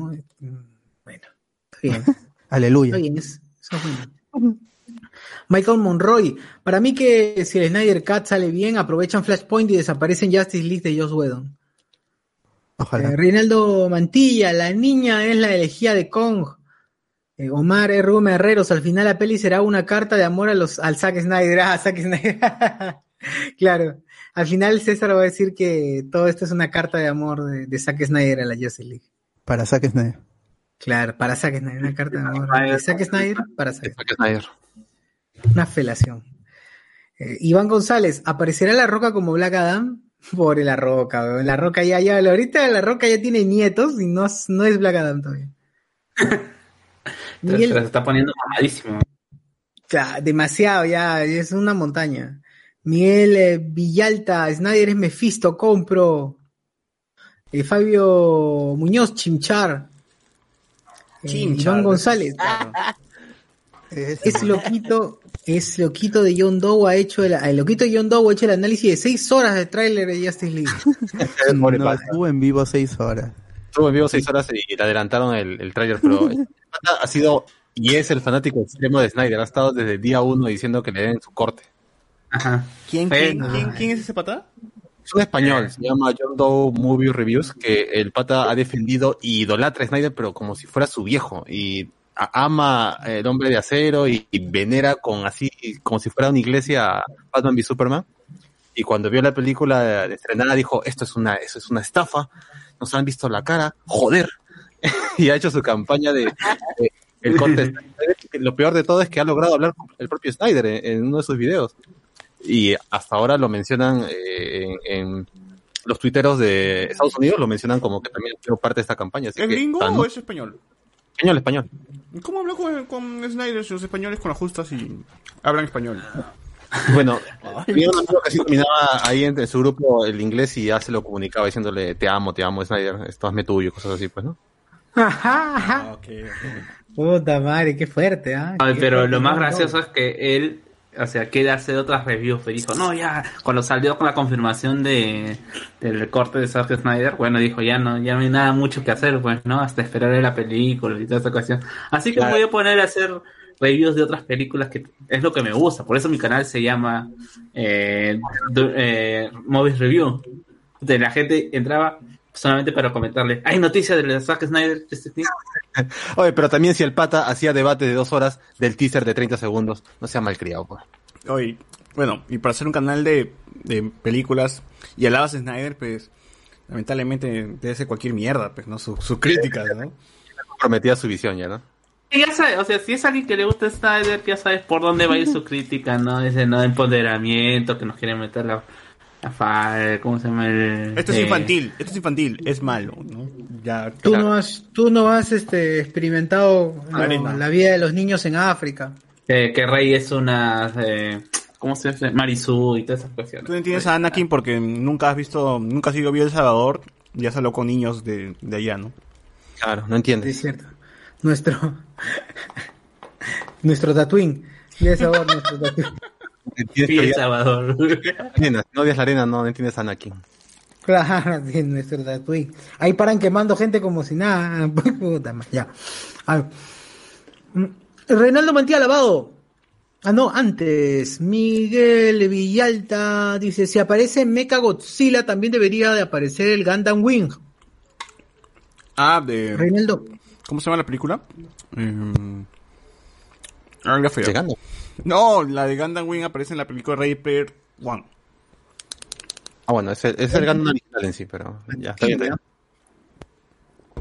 Bueno, está bien. Aleluya. Está bien, es- eso es bueno. Michael Monroy, para mí que si el Snyder Cut sale bien, aprovechan Flashpoint y desaparecen Justice League de Joss Whedon. Ojalá. Eh, Reinaldo Mantilla, la niña es la elegía de Kong. Eh, Omar R. Gómez Herreros, al final la peli será una carta de amor a los, al Zack Snyder. Ah, Zack Snyder. claro. Al final César va a decir que todo esto es una carta de amor de, de Zack Snyder a la Justice League. Para Zack Snyder. Claro, para Zack Snyder, una carta de amor de Zack Snyder para Zack Zack Snyder. Una felación. Eh, Iván González, ¿aparecerá La Roca como Black Adam? Pobre La Roca, weón. La Roca ya, ya, ahorita La Roca ya tiene nietos y no, es- no es Black Adam todavía. Se Miguel, se está poniendo mamadísimo. ya, demasiado, ya, es una montaña. Miguel eh, Villalta, Snyder es Mephisto, compro. Eh, Fabio Muñoz, Chimchar. Eh, Chimchar. Iván González. Es loquito, es loquito de John Doe ha hecho el, el loquito de John Doe ha hecho el análisis de seis horas de tráiler de Justice League. No, estuvo en vivo seis horas. Estuvo en vivo seis horas y le adelantaron el, el tráiler, pero ha sido y es el fanático extremo de Snyder. Ha estado desde el día uno diciendo que le den su corte. Ajá. ¿Quién, quién, quién, quién es ese pata? Es un español, se llama John Doe Movie Reviews, que el pata ha defendido y idolatra a Snyder, pero como si fuera su viejo. Y ama el hombre de acero y, y venera con así, como si fuera una iglesia a Batman v Superman. Y cuando vio la película estrenada dijo, esto es una, eso es una estafa, nos han visto la cara, joder. y ha hecho su campaña de, de- el Snyder. Lo peor de todo es que ha logrado hablar con el propio Snyder en, en uno de sus videos. Y hasta ahora lo mencionan eh, en, en los tuiteros de Estados Unidos, lo mencionan como que también fue parte de esta campaña. Así ¿Es que, gringo tan- o es español? Español, español. ¿Cómo habló con, con Snyder si los españoles con ajustas y hablan español? Bueno, había un amigo que sí dominaba ahí entre su grupo el inglés y ya se lo comunicaba diciéndole te amo, te amo, Snyder, esto hazme tuyo, cosas así, pues, ¿no? Ajá. Puta madre, qué fuerte, ¿ah? Qué pero fuerte, lo más gracioso es que él, o sea, que él hace otras reviews, y dijo, no, ya, cuando salió con la confirmación de del corte de Zack Snyder, bueno, dijo, ya no, ya no hay nada mucho que hacer, pues, ¿no? Hasta esperar la película y toda esa cuestión. Así que Claro. me voy a poner a hacer reviews de otras películas que es lo que me gusta, por eso mi canal se llama eh, eh, Movies Review. De la gente entraba solamente para comentarle, hay noticias de Zack Snyder, este tipo?" Oye, pero también si el pata hacía debate de dos horas del teaser de 30 segundos, no sea malcriado, pues. Oye, Bueno, y para hacer un canal de, de películas y alabas a Snyder, pues lamentablemente debe ser cualquier mierda, pues, ¿no? Sus sus críticas, ¿no? Prometía su visión ya, ¿no? Y Ya sabes, o sea, si es alguien que le gusta Snyder, ya sabes por dónde va a ir su crítica, ¿no? Ese no empoderamiento que nos quiere meter la, ¿cómo se llama? El, Esto es infantil, esto es infantil, es malo, ¿no? Ya, Tú no has, tú no has este, experimentado lo- la vida de los niños en África. eh, que Rey es una, eh, ¿cómo se llama? Marisú y todas esas cuestiones. Tú no entiendes a Anakin porque nunca has visto, nunca has ido a El Salvador, ya salió con niños de, de allá, ¿no? Claro, no entiendes. Es cierto. Nuestro. nuestro Tatooine. Y ese sabor, nuestro Tatooine. Que Salvador. Arena, no odias la arena, no, no entiendes a Anakin. Claro, sí, nuestro Tatooine. Ahí paran quemando gente como si nada. Madre, ya. A ver. Mm, Reinaldo Mantilla Lavado. Ah, no, antes. Miguel Villalta dice: Si aparece Mecha Godzilla, también debería de aparecer el Gundam Wing. Ah, de... Reinaldo. ¿Cómo se llama la película? Eh, ah, ya fue. No, la de Gundam Wing aparece en la película Ready Player One. Ah, bueno, es el, es el Gundam original en sí, pero ya, está bien. está bien.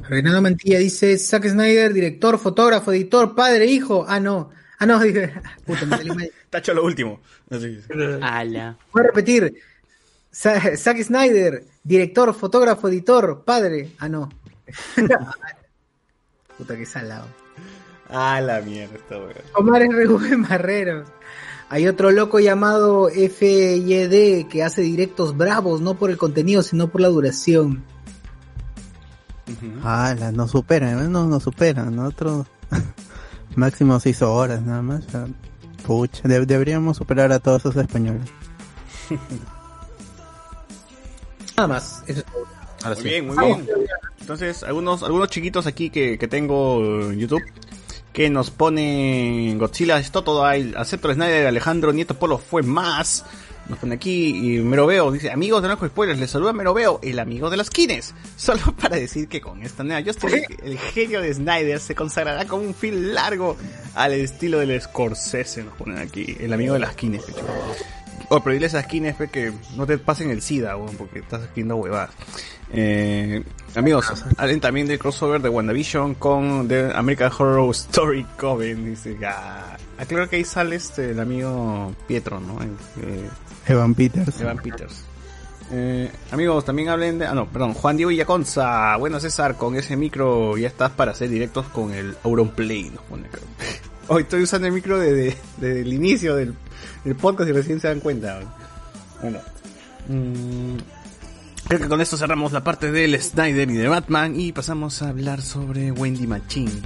Reinaldo Mantilla dice: Zack Snyder, director, fotógrafo, editor, padre, hijo. Ah, no. Ah, no, dije. Puta, me. Tacho lo último. Así. Ala. Voy a repetir. Zack Snyder, director, fotógrafo, editor, padre. Ah, no. Puta que salado. Ah, la mierda, esta wea. Omar R.V. Marreros. Hay otro loco llamado FYD que hace directos bravos, no por el contenido, sino por la duración. Ala, nos superan, no nos superan. Nosotros máximo seis horas nada más. o sea, Pucha, de- deberíamos superar a todos esos españoles. Nada más. Eso es todo. Ahora Muy sí. bien, muy bien. Entonces, algunos, algunos chiquitos aquí que, que tengo en YouTube que nos ponen Godzilla es Totodile, acepto el Snyder, Alejandro Nieto Polo fue más. Nos pone aquí y Meroveo dice, amigos de Naco Spoilers, les saluda Meroveo, el amigo de las kines. Solo para decir que con esta nueva Justice League, el genio de Snyder se consagrará con un film largo al estilo del Scorsese, nos ponen aquí, el amigo de las kines. O a Skines pe, que no te pasen el SIDA, weón, porque estás haciendo huevadas. Eh, amigos, hablen también del crossover de WandaVision con The American Horror Story Coven. Dice, ya. Aclaro que ahí sale este, el amigo Pietro, ¿no? El, eh, Evan Peters. Evan Peters. Eh, amigos, también hablen de... Ah, no, perdón. Juan Diego Villaconza. Bueno, César, con ese micro ya estás para hacer directos con el Auronplay. Nos pone. Hoy estoy usando el micro desde, desde el inicio del, del podcast y recién se dan cuenta. Bueno. Mm, creo que con esto cerramos la parte del Snyder y de Batman y pasamos a hablar sobre Wendy Machine.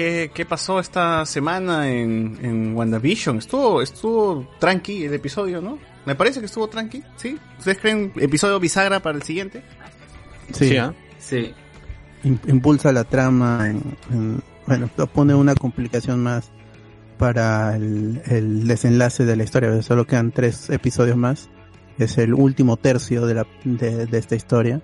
¿Qué, qué pasó esta semana en, en WandaVision? Estuvo, estuvo tranqui el episodio, ¿no? Me parece que estuvo tranqui, ¿sí? ¿Ustedes creen episodio bisagra para el siguiente? Sí. Sí. Im- impulsa la trama, en, en- bueno, pone una complicación más para el, el desenlace de la historia. Solo quedan tres episodios más. Es el último tercio de, la, de, de esta historia.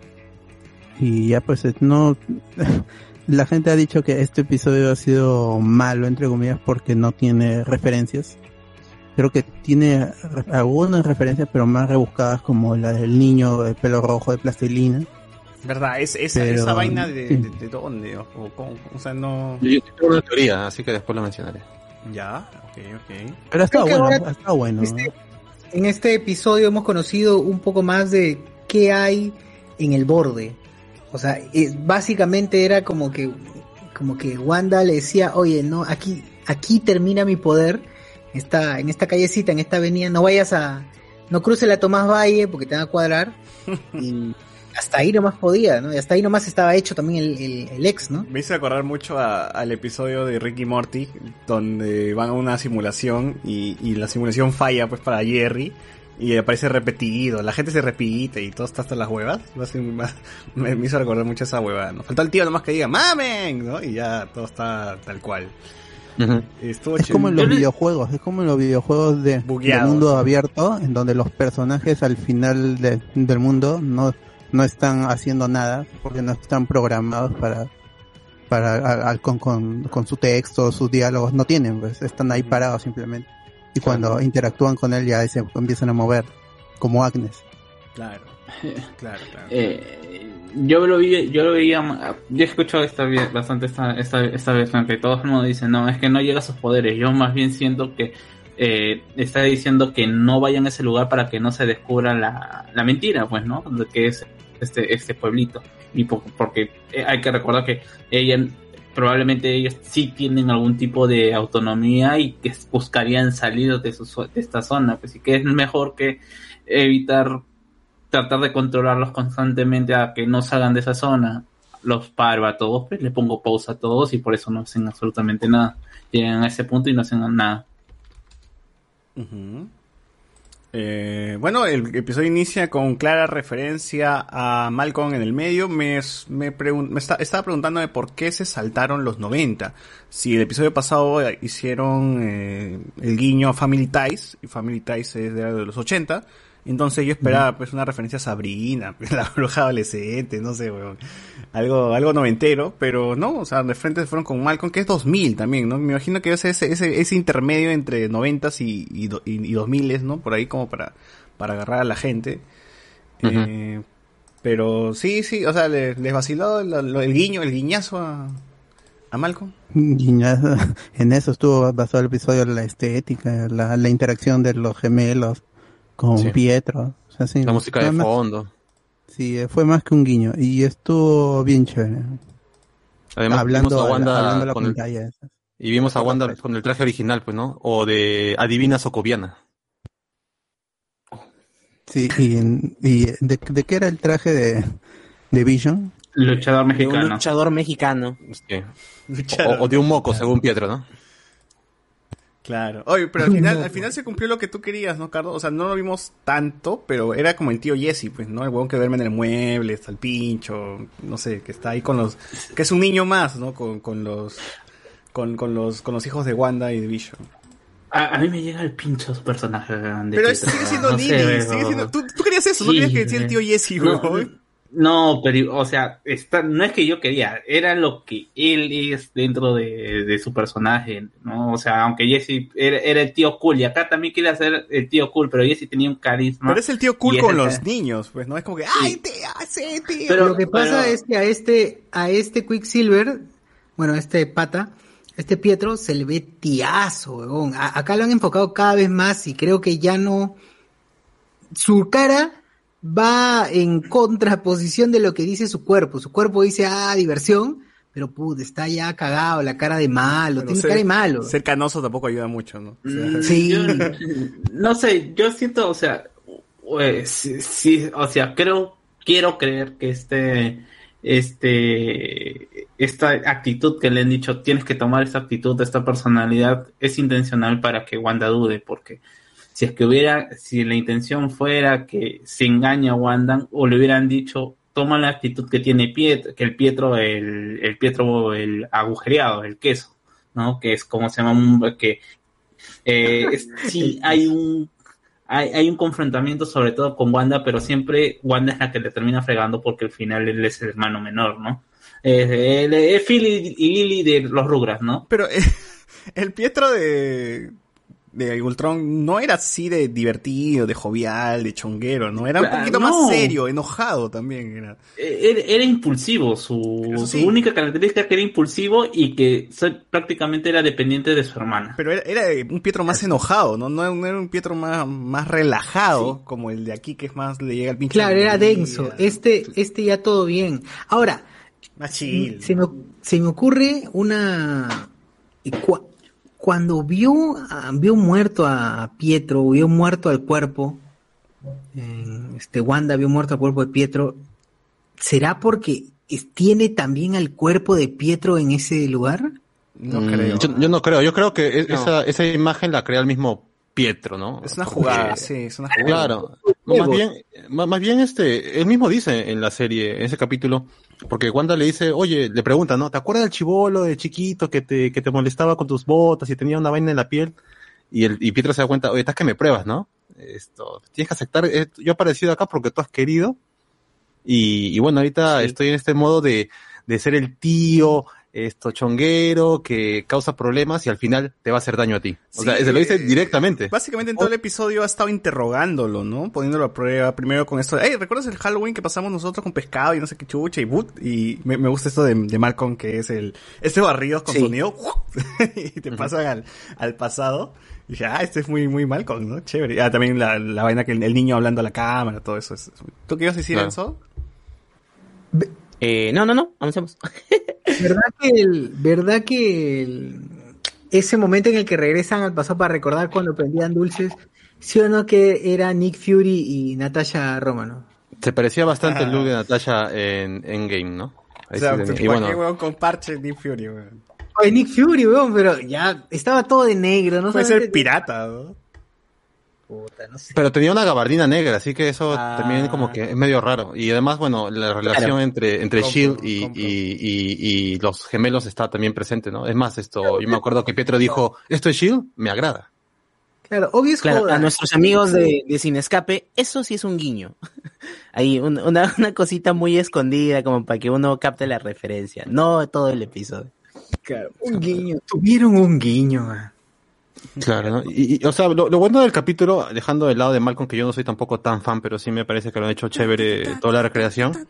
Y ya pues no... La gente ha dicho que este episodio ha sido malo, entre comillas, porque no tiene referencias. Creo que tiene re- algunas referencias, pero más rebuscadas, como la del niño de pelo rojo de plastilina. ¿Verdad? Es, esa, Pero- esa vaina de, sí. de, de dónde? O, o cómo? O sea, no... Yo tengo una teoría, así que después la mencionaré. Ya, ok, ok. Pero Creo que bueno, ahora- estado bueno. Este- en este episodio hemos conocido un poco más de qué hay en el borde. O sea, es- básicamente era como que, como que Wanda le decía, oye, no, aquí, aquí termina mi poder, está en esta callecita, en esta avenida, no vayas a, no cruce la Tomás Valle porque te van a cuadrar. y hasta ahí nomás podía, ¿no? Y hasta ahí nomás estaba hecho también el, el- el ex, ¿no? Me hizo acordar mucho a- al episodio de Ricky Morty, donde van a una simulación y, y la simulación falla pues para Jerry y aparece repetido, la gente se repite y todo está hasta las huevas. Me, me hizo recordar mucho esa huevada. ¿no? Faltó el tío nomás que diga ¡Mamen! ¿no? Y ya todo está tal cual. Estuvo Es como en los videojuegos, es como en los videojuegos de, mundo abierto, en donde los personajes al final de- del mundo no, no están haciendo nada, porque no están programados para, para a- a- con, con, con su texto, sus diálogos, no tienen, pues, están ahí parados simplemente. Y cuando interactúan con él ya se empiezan a mover, como Agnes. Claro, claro, claro. Eh, yo lo vi, yo lo veía, yo he escuchado esta bastante esta, esta, esta versión que todo el mundo dice, no, es que no llega a sus poderes. Yo más bien siento que eh, está diciendo que no vayan a ese lugar para que no se descubra la, la mentira, pues, ¿no? De que es este, este pueblito. Y po- porque eh, hay que recordar que ella, probablemente ellos sí tienen algún tipo de autonomía y que buscarían salir de, su, de esta zona, pues, y que es mejor que evitar tratar de controlarlos constantemente a que no salgan de esa zona. Los paro a todos, pues le pongo pausa a todos y por eso no hacen absolutamente nada. Llegan a ese punto y no hacen nada. Ujú. Eh, bueno, el episodio inicia con clara referencia a Malcolm en el medio. Me, me, está- estaba por qué se saltaron los 90. Si el episodio pasado hicieron eh, el guiño a Family Ties, y Family Ties es de, de los 80, entonces yo esperaba pues una referencia a Sabrina, la bruja adolescente, no sé, weón. Algo, algo noventero, pero no, o sea, de frente fueron con Malcolm, que es 2000 también, ¿no? Me imagino que es ese, ese, ese intermedio entre 90s y, y, y, y 2000s, ¿no? Por ahí como para, para agarrar a la gente. Eh, pero sí, sí, o sea, le- les vaciló el guiño, el guiñazo a, a Malcolm. Guiñazo. En eso estuvo basado el episodio, la estética, la, la interacción de los gemelos con Sí. Pietro. O sea, sí, La música de fue más- fondo. Sí, fue más que un guiño y estuvo bien chévere. Además, hablando, vimos a Wanda hablando a la con el- pantalla. Y vimos a Wanda con el traje original, pues, ¿no? O de Adivina Socoviana. Sí, y, y de, de qué era el traje de, de Vision? Luchador De un luchador mexicano. Sí. O, o de un moco, según Pietro, ¿no? Claro. Oye, pero al final, al final se cumplió lo que tú querías, ¿no, Carlos? O sea, no lo vimos tanto, pero era como el tío Jesse, pues, ¿no? El huevón que duerme en el mueble, está el pincho, no sé, que está ahí con los, que es un niño más, ¿no? Con, con los, con, con los, con los hijos de Wanda y de Vision. A, a mí me llega el pincho su personaje. de Pero sigue siendo no Lily, sé, sigue siendo, tú, tú querías eso, no Sí, querías que decía el tío Jesse, no, huevón. No, pero, o sea, está, no es que yo quería, era lo que él es dentro de, de su personaje, ¿no? O sea, aunque Jesse era, era el tío cool, y acá también quiere ser el tío cool, pero Jesse tenía un carisma. Pero es el tío cool con el- los niños, pues, ¿no? Es como que, ¡ay, tío, sí, tío! Pero lo que pasa pero- es que a este, a este Quicksilver, bueno, a este pata, a este Pietro se le ve tiazo. A- acá lo han enfocado cada vez más y creo que ya no. Su cara va en contraposición de lo que dice su cuerpo. Su cuerpo dice, ah, diversión, pero puta, está ya cagado, la cara de malo, tiene ser- cara de malo. Ser canoso tampoco ayuda mucho, ¿no? O sea, Sí. Yo- no sé, yo siento, o sea, eh, sí, sí, o sea, creo, quiero creer que este este esta actitud que le han dicho, tienes que tomar esta actitud, esta personalidad, es intencional para que Wanda dude, porque si es que hubiera, si la intención fuera que se engaña a Wanda, o le hubieran dicho, toma la actitud que tiene Pietro, que el Pietro, el, el Pietro, el agujereado, el queso, ¿no? Que es como se llama, que eh, es- sí hay un hay, hay un confrontamiento sobre todo con Wanda, pero siempre Wanda es la que le termina fregando porque al final él es el hermano menor, ¿no? Es, él es Phil y, y Lily de los Rugras, ¿no? Pero eh, el Pietro de, de Ultron no era así de divertido, de jovial, de chonguero, ¿no? Era un Ah, poquito no. más serio, enojado también. Era. Eh, Era, era impulsivo, su, su única característica que era impulsivo y que prácticamente era dependiente de su hermana. Pero era, era un Pietro más enojado, ¿no? No, no era un Pietro más, más relajado, como el de aquí, que es más, le llega el pinche. Claro, era denso. Este, este ya todo bien. Ahora, Más chill. se me, se me ocurre una... cu- cuando vio, a- vio muerto a Pietro, vio muerto al cuerpo, eh, este Wanda vio muerto al cuerpo de Pietro, ¿será porque tiene también al cuerpo de Pietro en ese lugar? No Mm, creo. Yo, yo no creo. Yo creo que es- No. esa, esa imagen la crea el mismo Pietro, ¿no? Es una Porque- jugada, sí, es una jugada. Claro. No, más bien, más, más bien este, él mismo dice en la serie, en ese capítulo, porque Wanda le dice, oye, le pregunta, ¿no? ¿Te acuerdas del chivolo de chiquito que te, que te molestaba con tus botas y tenía una vaina en la piel? Y el, y Pietro se da cuenta, oye, estás que me pruebas, ¿no? Esto, tienes que aceptar, eh, yo he aparecido acá porque tú has querido. Y, y bueno, ahorita estoy en este modo de, de ser el tío, esto chonguero, que causa problemas y al final te va a hacer daño a ti. O Sí, sea, se lo dice eh, directamente. Básicamente en todo el episodio ha estado interrogándolo, ¿no? Poniéndolo a prueba, primero con esto. Hey, ¿recuerdas el Halloween que pasamos nosotros con pescado y no sé qué chucha y boot? Y me, me gusta esto de, de Malcolm, que es el, este barrido con Sí. sonido, y te pasan al, al pasado. Y dije, ah, este es muy, muy Malcolm, ¿no? Chévere. Ah, también la, la vaina que el, el niño hablando a la cámara, todo eso. es- ¿Tú qué ibas a decir, Claro. Enzo? Eh, no, no, no, avancemos. ¿Verdad que el, verdad que el- ese momento en el que regresan al pasado para recordar cuando prendían dulces, sí o no que era Nick Fury y Natasha Romano? Se parecía bastante el Ah. look de Natasha en, en Game, ¿no? Ahí sí Exacto. tenía- y ¿Para bueno, weón, con parche Nick Fury, weón? Oye, Nick Fury, weón, pero ya estaba todo de negro, ¿no? Puede ser pirata, ¿no? Puta, no sé. pero tenía una gabardina negra, así que eso Ah. también como que es medio raro. Y además, bueno, la relación Claro. entre, entre Compro, Shield y, y, y, y los gemelos está también presente, ¿no? Es más, esto, yo me acuerdo que Pietro dijo, ¿esto es Shield? Me agrada. Claro, obvio es Claro, joda. a nuestros amigos de, de Sin Escape, eso sí es un guiño. Ahí, un- una, una cosita muy escondida como para que uno capte la referencia, no todo el episodio. Claro, un guiño. Tuvieron un guiño, man. Claro, ¿no? Y, y, o sea, lo, lo bueno del capítulo, dejando de lado de Malcolm, que yo no soy tampoco tan fan, pero sí me parece que lo han hecho chévere toda la recreación,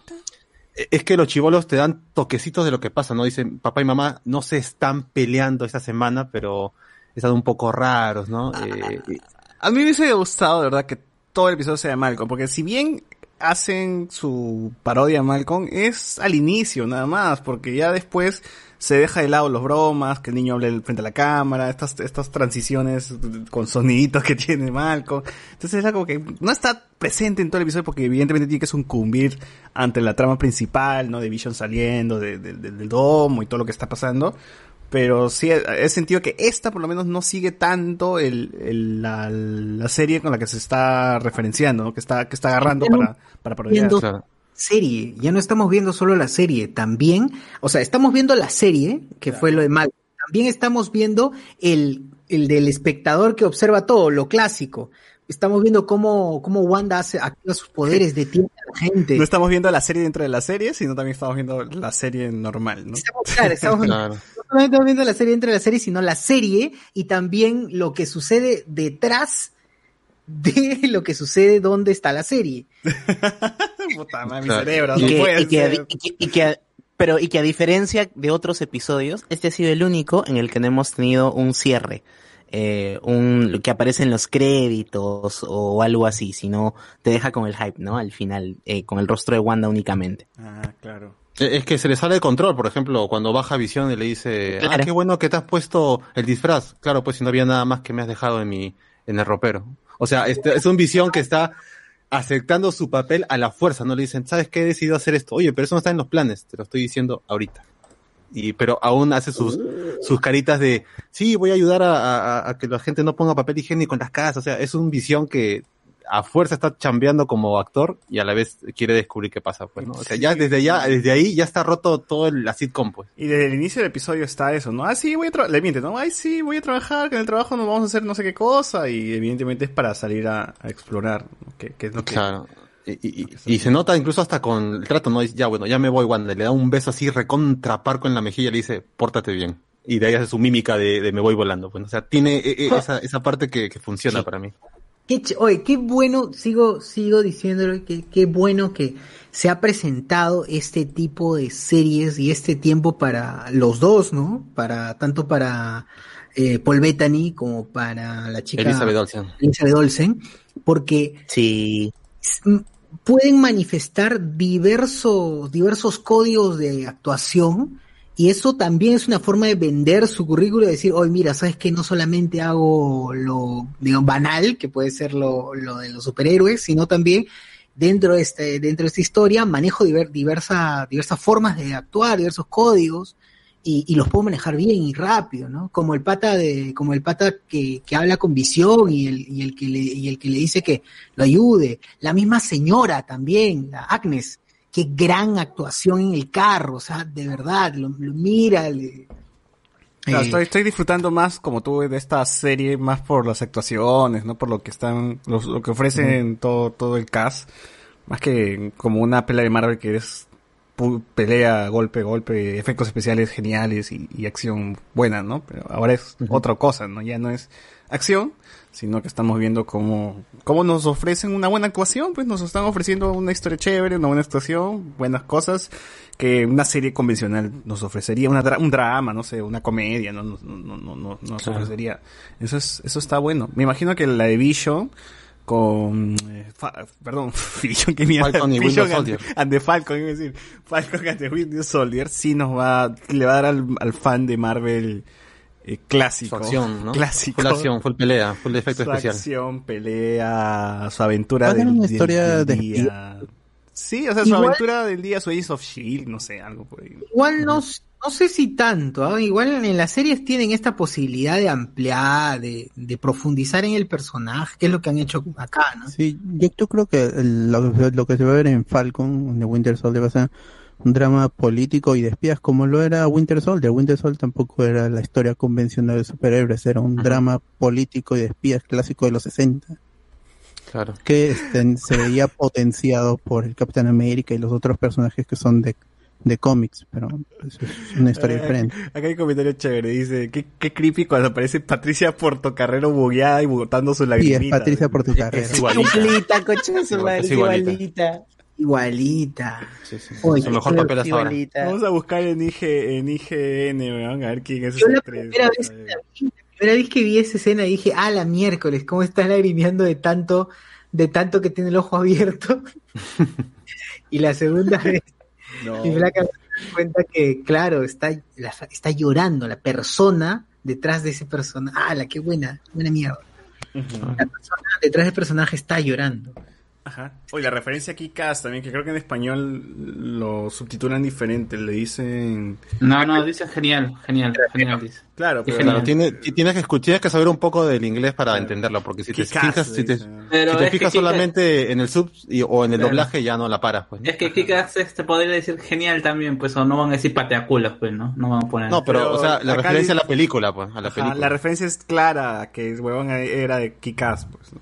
es que los chivolos te dan toquecitos de lo que pasa, ¿no? Dicen, papá y mamá no se están peleando esta semana, pero están un poco raros, ¿no? Eh, y- A mí me hubiese gustado, de verdad, que todo el episodio sea de Malcolm, porque si bien hacen su parodia a Malcolm, es al inicio nada más, porque ya después se deja de lado los bromas, que el niño hable frente a la cámara, estas, estas transiciones con soniditos que tiene Malcolm. Entonces era como que no está presente en todo el episodio porque evidentemente tiene que sucumbir ante la trama principal, ¿no? De Vision saliendo, de- de- de- del domo y todo lo que está pasando. Pero sí, he, sentido que esta por lo menos no sigue tanto el, el- la, la serie con la que se está referenciando, ¿no? que está, que está agarrando para, para parodiar. Viendo serie, ya no estamos viendo solo la serie, también, o sea, estamos viendo la serie, que fue lo de mal, también estamos viendo el, el del espectador que observa todo, lo clásico. Estamos viendo cómo, cómo Wanda hace, activa sus poderes, detiene a la gente. No estamos viendo la serie dentro de la serie, sino también estamos viendo la serie normal, ¿no? Claro, estamos Claro. no solamente estamos viendo la serie dentro de la serie, sino la serie y también lo que sucede detrás de lo que sucede donde está la serie. Puta madre, mi cerebro, no puede ser. pero y que a diferencia de otros episodios, este ha sido el único en el que no hemos tenido un cierre, eh, un que aparece en los créditos o algo así, sino te deja con el hype, ¿no? Al final, eh, con el rostro de Wanda únicamente. Ah, claro. Eh, Es que se le sale de control, por ejemplo, cuando baja Visión y le dice, ah, qué bueno que te has puesto el disfraz. Claro, pues si no había nada más que me has dejado en mi, en el ropero. O sea, este, es un Visión que está aceptando su papel a la fuerza, no le dicen, ¿sabes qué? He decidido hacer esto. Oye, pero eso no está en los planes, te lo estoy diciendo ahorita. Y, pero aún hace sus, sus caritas de, sí, voy a ayudar a, a- a que la gente no ponga papel higiénico en las casas. O sea, es una visión que a fuerza está chambeando como actor y a la vez quiere descubrir qué pasa, pues, ¿no? O sea, ya desde allá, desde ahí ya está roto todo el, la sitcom, pues. Y desde el inicio del episodio está eso, ¿no? Ah, sí, voy a trabajar, le miente, ¿no? Ay, sí, voy a trabajar, que en el trabajo nos vamos a hacer no sé qué cosa, y evidentemente es para salir a, a explorar, ¿no? es lo que... Claro. Y, y- y- y se nota incluso hasta con el trato, ¿no? Dice, ya, bueno, ya me voy, Wanda. Le da un beso así recontraparco en la mejilla y le dice, pórtate bien. Y de ahí hace su mímica de, de me voy volando. Pues, o sea, tiene eh, eh, esa, esa parte que, que funciona para mí. Qué oye, qué bueno, sigo, sigo diciéndolo, que qué bueno que se ha presentado este tipo de series y este tiempo para los dos, ¿no? Para, tanto para eh, Paul Bettany como para la chica Elizabeth Olsen. Elizabeth Olsen, porque sí. pueden manifestar diversos, diversos códigos de actuación y eso también es una forma de vender su currículo y decir, oye, mira, sabes que no solamente hago lo digamos, banal, que puede ser lo, lo de los superhéroes, sino también dentro de, este, dentro de esta historia manejo diver- diversa, diversas formas de actuar, diversos códigos y, y los puedo manejar bien y rápido, ¿no? Como el pata de, como el pata que, que habla con visión y el, y el que le, y el que le dice que lo ayude. La misma señora también, la Agnes, qué gran actuación en el carro, o sea, de verdad, lo, lo mira, le- Claro, Eh, estoy, estoy disfrutando más, como tú, de esta serie, más por las actuaciones, no por lo que están, lo, lo que ofrecen todo, todo el cast, más que como una pelea de Marvel que es pu- pelea, golpe, golpe, efectos especiales geniales y, y acción buena, ¿no? Pero ahora es otra cosa, ¿no? Ya no es acción, sino que estamos viendo cómo, cómo nos ofrecen una buena actuación, pues nos están ofreciendo una historia chévere, una buena actuación, buenas cosas, que una serie convencional nos ofrecería, una dra- un drama, no sé, una comedia, no, no, no, no, no nos Claro. ofrecería. Eso es, eso está bueno. Me imagino que la de Vision, con, eh, perdón, Vision, que mierda, Falcon y and, Soldier. and the Falcon, iba a decir, Falcon and the Winter Soldier, sí nos va, le va a dar al, al fan de Marvel, eh, clásico. Su acción, ¿no? Clásico. Full acción, full pelea, full efecto Su especial. acción, pelea, su aventura del, una historia del de día. Sí, o sea, su Igual- aventura del día, su Ace of Shield, no sé, algo por ahí. Igual no, no sé si tanto, ¿ah? igual en las series tienen esta posibilidad de ampliar, de, de profundizar en el personaje, que es lo que han hecho acá, ¿no? Sí, yo, yo creo que el- lo, lo que se va a ver en Falcon, de Winter Soldier, va a ser un drama político y de espías, como lo era Winter Soldier. Winter Soldier tampoco era la historia convencional de superhéroes, era un drama político y de espías clásico de los 60. Claro. Que este, se veía potenciado por el Capitán América y los otros personajes que son de, de cómics, pero eso es una historia Eh, diferente. Acá hay un comentario chévere, dice, qué, qué creepy cuando aparece Patricia Portocarrero bugueada y botando su Y lagrimita. es Patricia Portocarrero. Es igualita. Igualita, coche su Igual- madre, es igualita. Igualita. Igualita. Sí, sí. Oye, Su mejor papel hasta ahora. Vamos a buscar en, IG, en IGN, weón, a ver quién es Yo esa la primera vez, la primera vez que vi esa escena dije, ah, la miércoles, ¿cómo estás lagrimeando de tanto, de tanto que tiene el ojo abierto? y la segunda vez, No. mi flaca me da cuenta que, claro, está, la- está llorando la persona detrás de ese personaje. Ah, la qué buena, buena mierda. La persona detrás del personaje está llorando. Ajá. Oye, la referencia a Kikas también, que creo que en español lo subtitulan diferente, le dicen... No, no, dice genial, genial, genial, dice. Claro, pero... Genial. Claro, tiene, ti- tienes, que escuchar, tienes que saber un poco del inglés para entenderlo, porque si te Kick-ass, fijas, si te, si te es fijas solamente en el sub y- o en el Claro. doblaje ya no la paras, pues. ¿no? Es que Kikas este podría decir genial también, pues, o no van a decir pateaculos, pues, ¿no? No van a poner. No, pero, Pero o sea, la referencia dice- a la película, pues, a la Ajá, película. la referencia es clara, que el huevón era de Kikas, pues.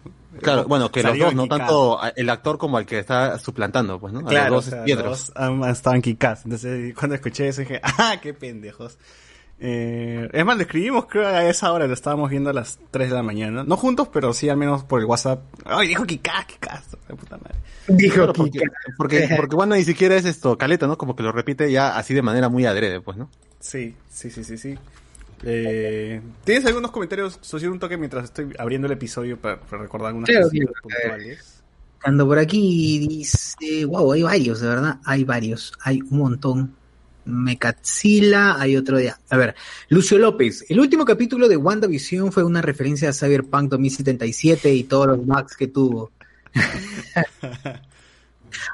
Claro, bueno, que los dos, no tanto a- el actor como el que está suplantando, pues, ¿no? A Claro, los o dos sea, piedras. los dos han- estaban Kikas. Entonces, cuando escuché eso dije, ¡ah, qué pendejos! Eh, es más, lo escribimos, creo, a esa hora, lo estábamos viendo a las 3 de la mañana. No juntos, pero sí al menos por el WhatsApp. ¡Ay, dijo Kikas! de puta madre. Dijo Claro, porque, porque, porque bueno, ni siquiera es esto, caleta, ¿no? Como que lo repite ya así de manera muy adrede, pues, ¿no? Sí, sí, sí, sí, sí. Eh, ¿Tienes algunos comentarios, socio, un toque mientras estoy abriendo el episodio para, para recordar algunas Claro, claro. puntuales? Ando por aquí dice, wow, hay varios, de verdad, hay varios, hay un montón. Mecatzila, hay otro día. A ver, Lucio López, el último capítulo de WandaVision fue una referencia a Cyberpunk 2077 y todos los bugs que tuvo.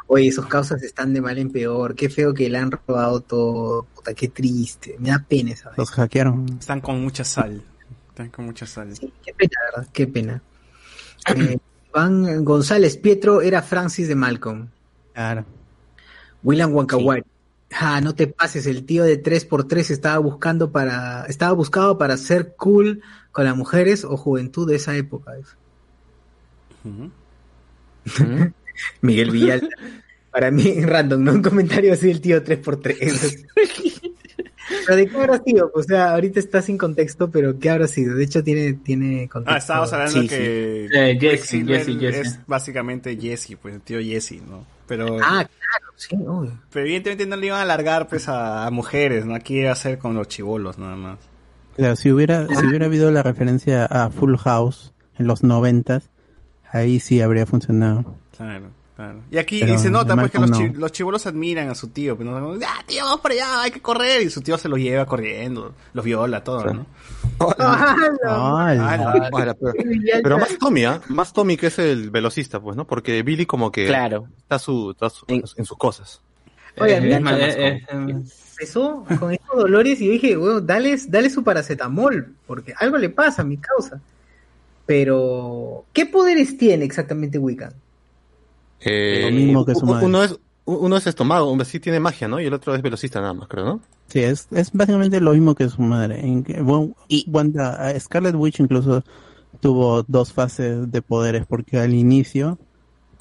Oye, esos causas están de mal en peor. Qué feo que le han robado todo. Puta, qué triste. Me da pena esa vez. Los hackearon. Están con mucha sal. Están con mucha sal. Qué pena, ¿verdad? Qué pena. Eh, Iván González Pietro era Francis de Malcolm. Claro. William Wankawari. Ah, no te pases, el tío de 3x3 estaba buscando para, estaba buscado para ser cool con las mujeres o juventud de esa época. Miguel Villalta. Para mí, random, ¿no? Un comentario así del tío 3x3. pero de qué habrá sido? O sea, ahorita está sin contexto, pero ¿qué habrá sido? De hecho, tiene, tiene contexto. Ah, estábamos hablando Sí, que sí. Eh, Jesse, Quicksilver Jesse, Jesse. es básicamente Jesse, pues el tío Jesse, ¿no? Pero, Ah, claro, sí, obvio. pero evidentemente no le iban a alargar pues a, a mujeres, ¿no? Aquí iba a ser con los chivolos nada más. Claro, si hubiera, si hubiera habido la referencia a Full House en los noventas, ahí sí habría funcionado. Claro, claro. Y aquí Pero se nota pues que los, Malcolm chi- los chivolos admiran a su tío, pero no, ah, tío, vamos para allá, hay que correr, y su tío se los lleva corriendo, los viola, todo, ¿no? Pero, pero más Tommy, ¿ah? Más Tommy que es el velocista, pues, ¿no? Porque Billy como que Claro. está, su, está su- en sus cosas. Oye, a Eh, mí es me más, eh, empezó con estos dolores y yo dije, bueno, dale, dale su paracetamol, porque algo le pasa a mi causa. Pero, ¿qué poderes tiene exactamente Wiccan? Eh, Lo mismo que su madre. Uno es, uno es estómago, un sí tiene magia, ¿no? Y el otro es velocista nada más, creo, ¿no? Sí, es, es básicamente lo mismo que su madre. En que- bueno, Wanda- Scarlet Witch incluso tuvo dos fases de poderes, porque al inicio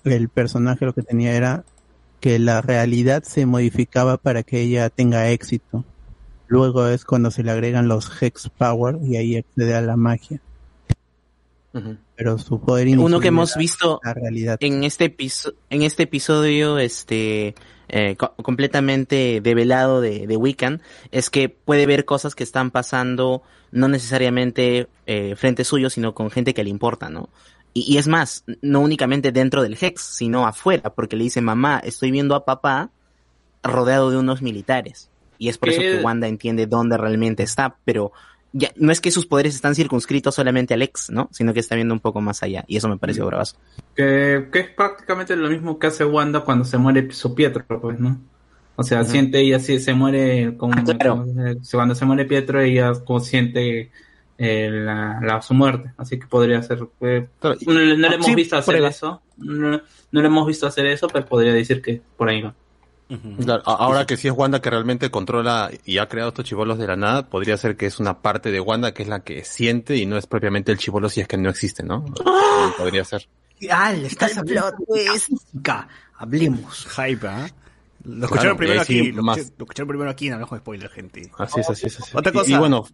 el personaje lo que tenía era que la realidad se modificaba para que ella tenga éxito. Luego es cuando se le agregan los Hex Power y ahí accede a la magia. Pero su poder Uno que hemos visto la realidad. en este episodio, en este episodio, este, eh, co- completamente develado de, de Wiccan, es que puede ver cosas que están pasando no necesariamente eh, frente suyo, sino con gente que le importa, ¿no? Y, y es más, no únicamente dentro del Hex, sino afuera, porque le dice, mamá, estoy viendo a papá rodeado de unos militares. Y es por eso que Wanda entiende dónde realmente está, pero ya no es que sus poderes están circunscritos solamente al ex, ¿no? Sino que está viendo un poco más allá. Y eso me pareció bravazo. Que, que es prácticamente lo mismo que hace Wanda cuando se muere su Pietro, pues, ¿no? O sea, siente ella si se muere como, Ah, claro. como- cuando se muere Pietro ella como siente eh, la, la- su muerte, así que podría ser eh, no, no le hemos Sí, visto hacer prueba. eso, no, no le hemos visto hacer eso, pero podría decir que por ahí va. Claro, ahora que sí es Wanda que realmente controla y ha creado estos chivolos de la nada, podría ser que es una parte de Wanda que es la que siente y no es propiamente el chivolo si es que no existe, ¿no? Podría ser. Ah, le estás hablando de física. Hablemos. Hype, ¿ah? Lo Claro, escucharon primero eh, sí, aquí, lo, más. lo escucharon primero aquí, no hablamos de spoiler, gente. Así es, así es, así es. Otra Y- cosa. Y, bueno,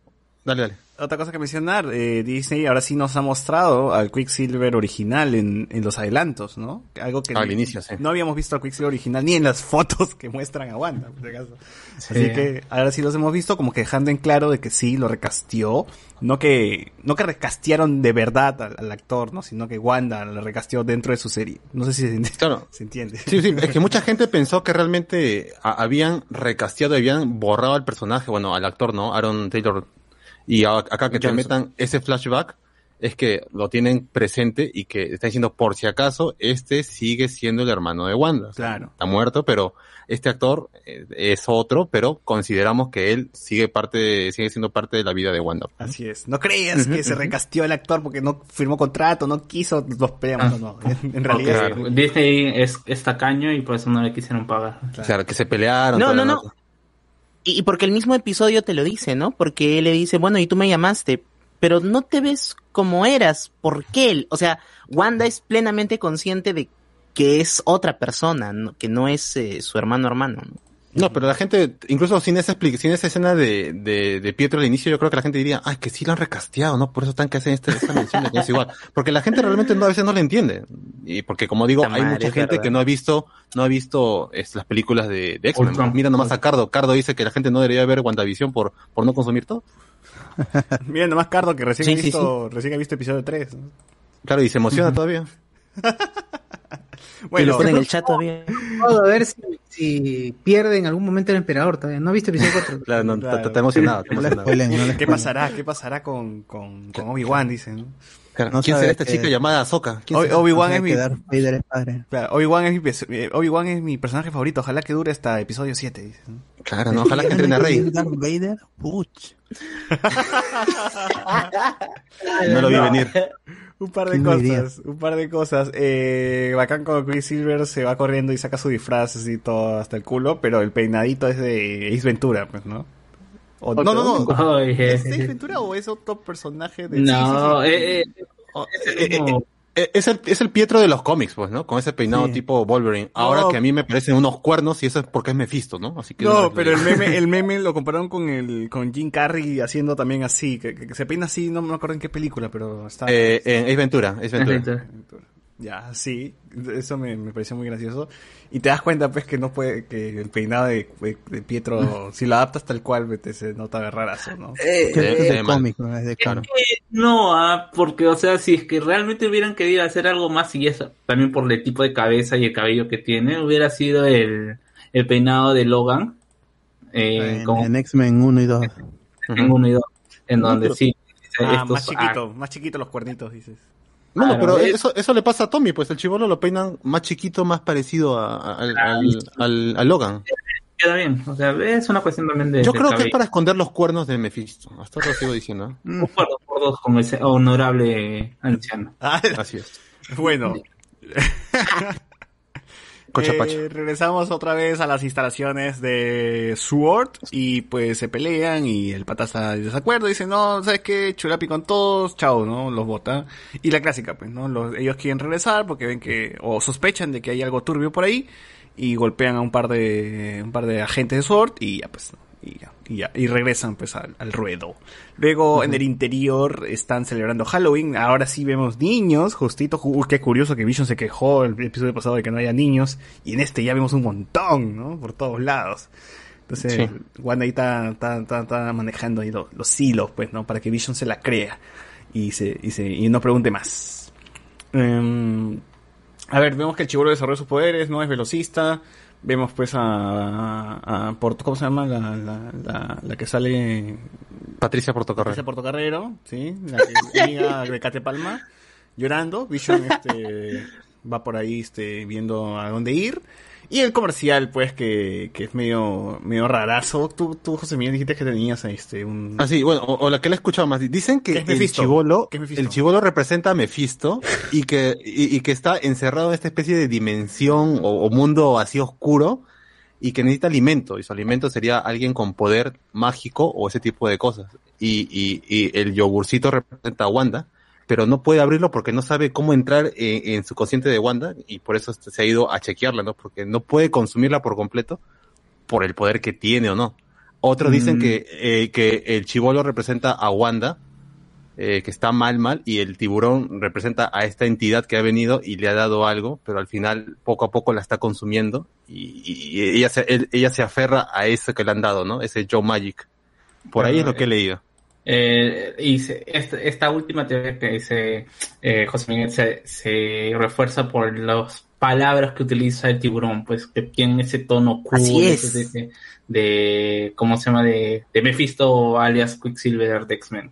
dale, dale. Otra cosa que mencionar, eh, Disney ahora sí nos ha mostrado al Quicksilver original en, en los adelantos, ¿no? Algo que Al inicio, sí. no habíamos visto al Quicksilver original ni en las fotos que muestran a Wanda, por si acaso. Sí. Así que ahora sí los hemos visto como que dejando en claro de que sí lo recasteó, no que no que recastearon de verdad al, al actor, ¿no? Sino que Wanda lo recasteó dentro de su serie. No sé si se, entiende- Claro. se entiende. Sí, sí, es que mucha gente pensó que realmente a- habían recasteado, habían borrado al personaje, bueno, al actor, ¿no? Aaron Taylor. Y acá que te metan ese flashback, es que lo tienen presente y que está diciendo, por si acaso, este sigue siendo el hermano de Wanda. O sea, Claro. Está muerto, pero este actor eh, es otro, pero consideramos que él sigue parte, de- sigue siendo parte de la vida de Wanda. Así es. No creas Ujú, que se ujú. recasteó el actor porque no firmó contrato, no quiso, los peleamos, no, no. En, en realidad. Porque Disney es, es tacaño y por eso no le quisieron pagar. Claro, que se pelearon. No, no, no. nota. Y, porque el mismo episodio te lo dice, ¿no? Porque él le dice, bueno, y tú me llamaste, pero no te ves como eras. ¿Por qué? O sea, Wanda es plenamente consciente de que es otra persona, que no es eh, su hermano hermano. ¿no? No, pero la gente, incluso sin esa sin esa escena de, de, de Pietro al inicio, yo creo que la gente diría, ay, que sí lo han recasteado, ¿no? Por eso están que hacen esta, esta mención de que es igual. Porque la gente realmente no, a veces no le entiende. Y porque como digo, hay mucha gente verdad. que no ha visto, no ha visto es, las películas de, de X-Men. Mira nomás a Cardo. Cardo dice que la gente no debería ver WandaVision por, por no consumir todo. Mira nomás Cardo que recién Sí, ha sí, visto, recién ha visto episodio 3. Claro, y se emociona todavía. y Bueno, en el chat todavía. Puedo ver si, si pierde en algún momento el emperador todavía. ¿No has visto episodio 4? Claro, no, está- Claro. está está emocionado. está emocionado. spoilen, ¿qué pasará? ¿Qué pasará con, con, con Obi-Wan? Dicen. Claro, No ¿Quién será esta que- chica llamada Ahsoka? ¿Quién O- será? Obi-Wan es mi... Claro, Obi-Wan es, mi, eh, Obi-Wan es mi personaje favorito. Ojalá que dure hasta episodio 7. dice. Claro, no, ojalá que entrene a Rey. Darth Vader, puch. No lo vi venir. Un par de cosas, un par de cosas. Eh, bacán cuando Chris Silver se va corriendo y saca su disfraz así todo hasta el culo, pero el peinadito es de Ace Ventura, pues, ¿no? O- no, no, no. ¿Es Ace Ventura o es otro personaje de No, sí, sí, sí. eh, eh, Oh, es el eh, eh, mismo- eh, Es el, es el Pietro de los cómics, pues, ¿no? Con ese peinado Sí. tipo Wolverine. Ahora No. que a mí me parecen unos cuernos y eso es porque es Mephisto, ¿no? Así que No, pero el meme, el meme lo compararon con el con Jim Carrey haciendo también así, que, que- que se peina así, no me acuerdo en qué película, pero está Eh, en Ace Ventura, Ace Ventura. Ya, sí, eso me, me pareció muy gracioso. Y te das cuenta, pues, que no puede, que el peinado de, de- de Pietro, si lo adaptas tal cual, pues, te se nota rarazo, ¿no? Eh, es eh, del mal. cómic, ¿no? Es de Claro. No, ah, porque, o sea, si es que realmente hubieran querido hacer algo más, y eso también por el tipo de cabeza y el cabello que tiene, hubiera sido el, el peinado de Logan. Eh, En, como en X-Men 1 y 2. en uno y dos, en donde sí. Ah, estos- más chiquito, más chiquito los cuernitos, dices. No, Claro, pero es- eso, eso le pasa a Tommy, pues el chivolo lo peinan más chiquito, más parecido a, a- al, al, al- al Logan. Queda bien, o sea, es una cuestión también de. Yo creo que es para esconder los cuernos de Mephisto. Hasta ahora lo sigo diciendo. ¿eh? Concuerdo por dos con ese honorable anciano. Así es. Bueno. Eh, regresamos otra vez a las instalaciones de Sword y pues se pelean y el pata está de desacuerdo, dice, no, ¿sabes qué? Chulapi con todos, chao, ¿no? Los bota. Y la clásica, pues, ¿no? Los, ellos quieren regresar porque ven que, o sospechan de que hay algo turbio por ahí y golpean a un par de, un par de agentes de Sword y ya, pues, y ya, y ya, y regresan pues al, al ruedo. Luego en el interior están celebrando Halloween, ahora sí vemos niños, justito, ju- qué curioso que Vision se quejó el episodio pasado de que no haya niños, y en este ya vemos un montón, ¿no? Por todos lados. Entonces, Sí. Wanda ahí está, está, está- está manejando ahí lo- los hilos, pues, ¿no? Para que Vision se la crea y se, y se, y no pregunte más. Em, a ver, vemos que el chivolo desarrolla sus poderes, no es velocista. Vemos pues a, a, a Porto- ¿cómo se llama? La, la, la, la que sale Patricia Portocarrero. Patricia Portocarrero, sí, la que amiga de Cate Palma, llorando. Vision este, va por ahí este, viendo a dónde ir. Y el comercial, pues, que, que es medio, medio rarazo. Tú, tú, José Miguel, dijiste que tenías este, un... Ah, sí, bueno, o, o la que le he escuchado más. Dicen que ¿Qué es el chivolo, ¿Qué es el chivolo representa a Mephisto y que, y, y que está encerrado en esta especie de dimensión o, o mundo así oscuro y que necesita alimento. Y su alimento sería alguien con poder mágico o ese tipo de cosas. Y, y, y el yogurcito representa a Wanda, pero no puede abrirlo porque no sabe cómo entrar en, en su consciente de Wanda y por eso se ha ido a chequearla, ¿no? Porque no puede consumirla por completo por el poder que tiene o no. Otros dicen Mm. que, eh, que el chivolo representa a Wanda, eh, que está mal, mal, y el tiburón representa a esta entidad que ha venido y le ha dado algo, pero al final poco a poco la está consumiendo y, y- y ella, se, él- ella se aferra a eso que le han dado, ¿no? Ese Joe Magic. Por ahí es lo que he leído. Eh, y se- esta, esta última teoría que dice eh, José Miguel se, se refuerza por las palabras que utiliza el tiburón, pues que tienen ese tono cool, Así es. ese de, de, de- ¿cómo se llama? De, de Mephisto alias Quicksilver de X-Men,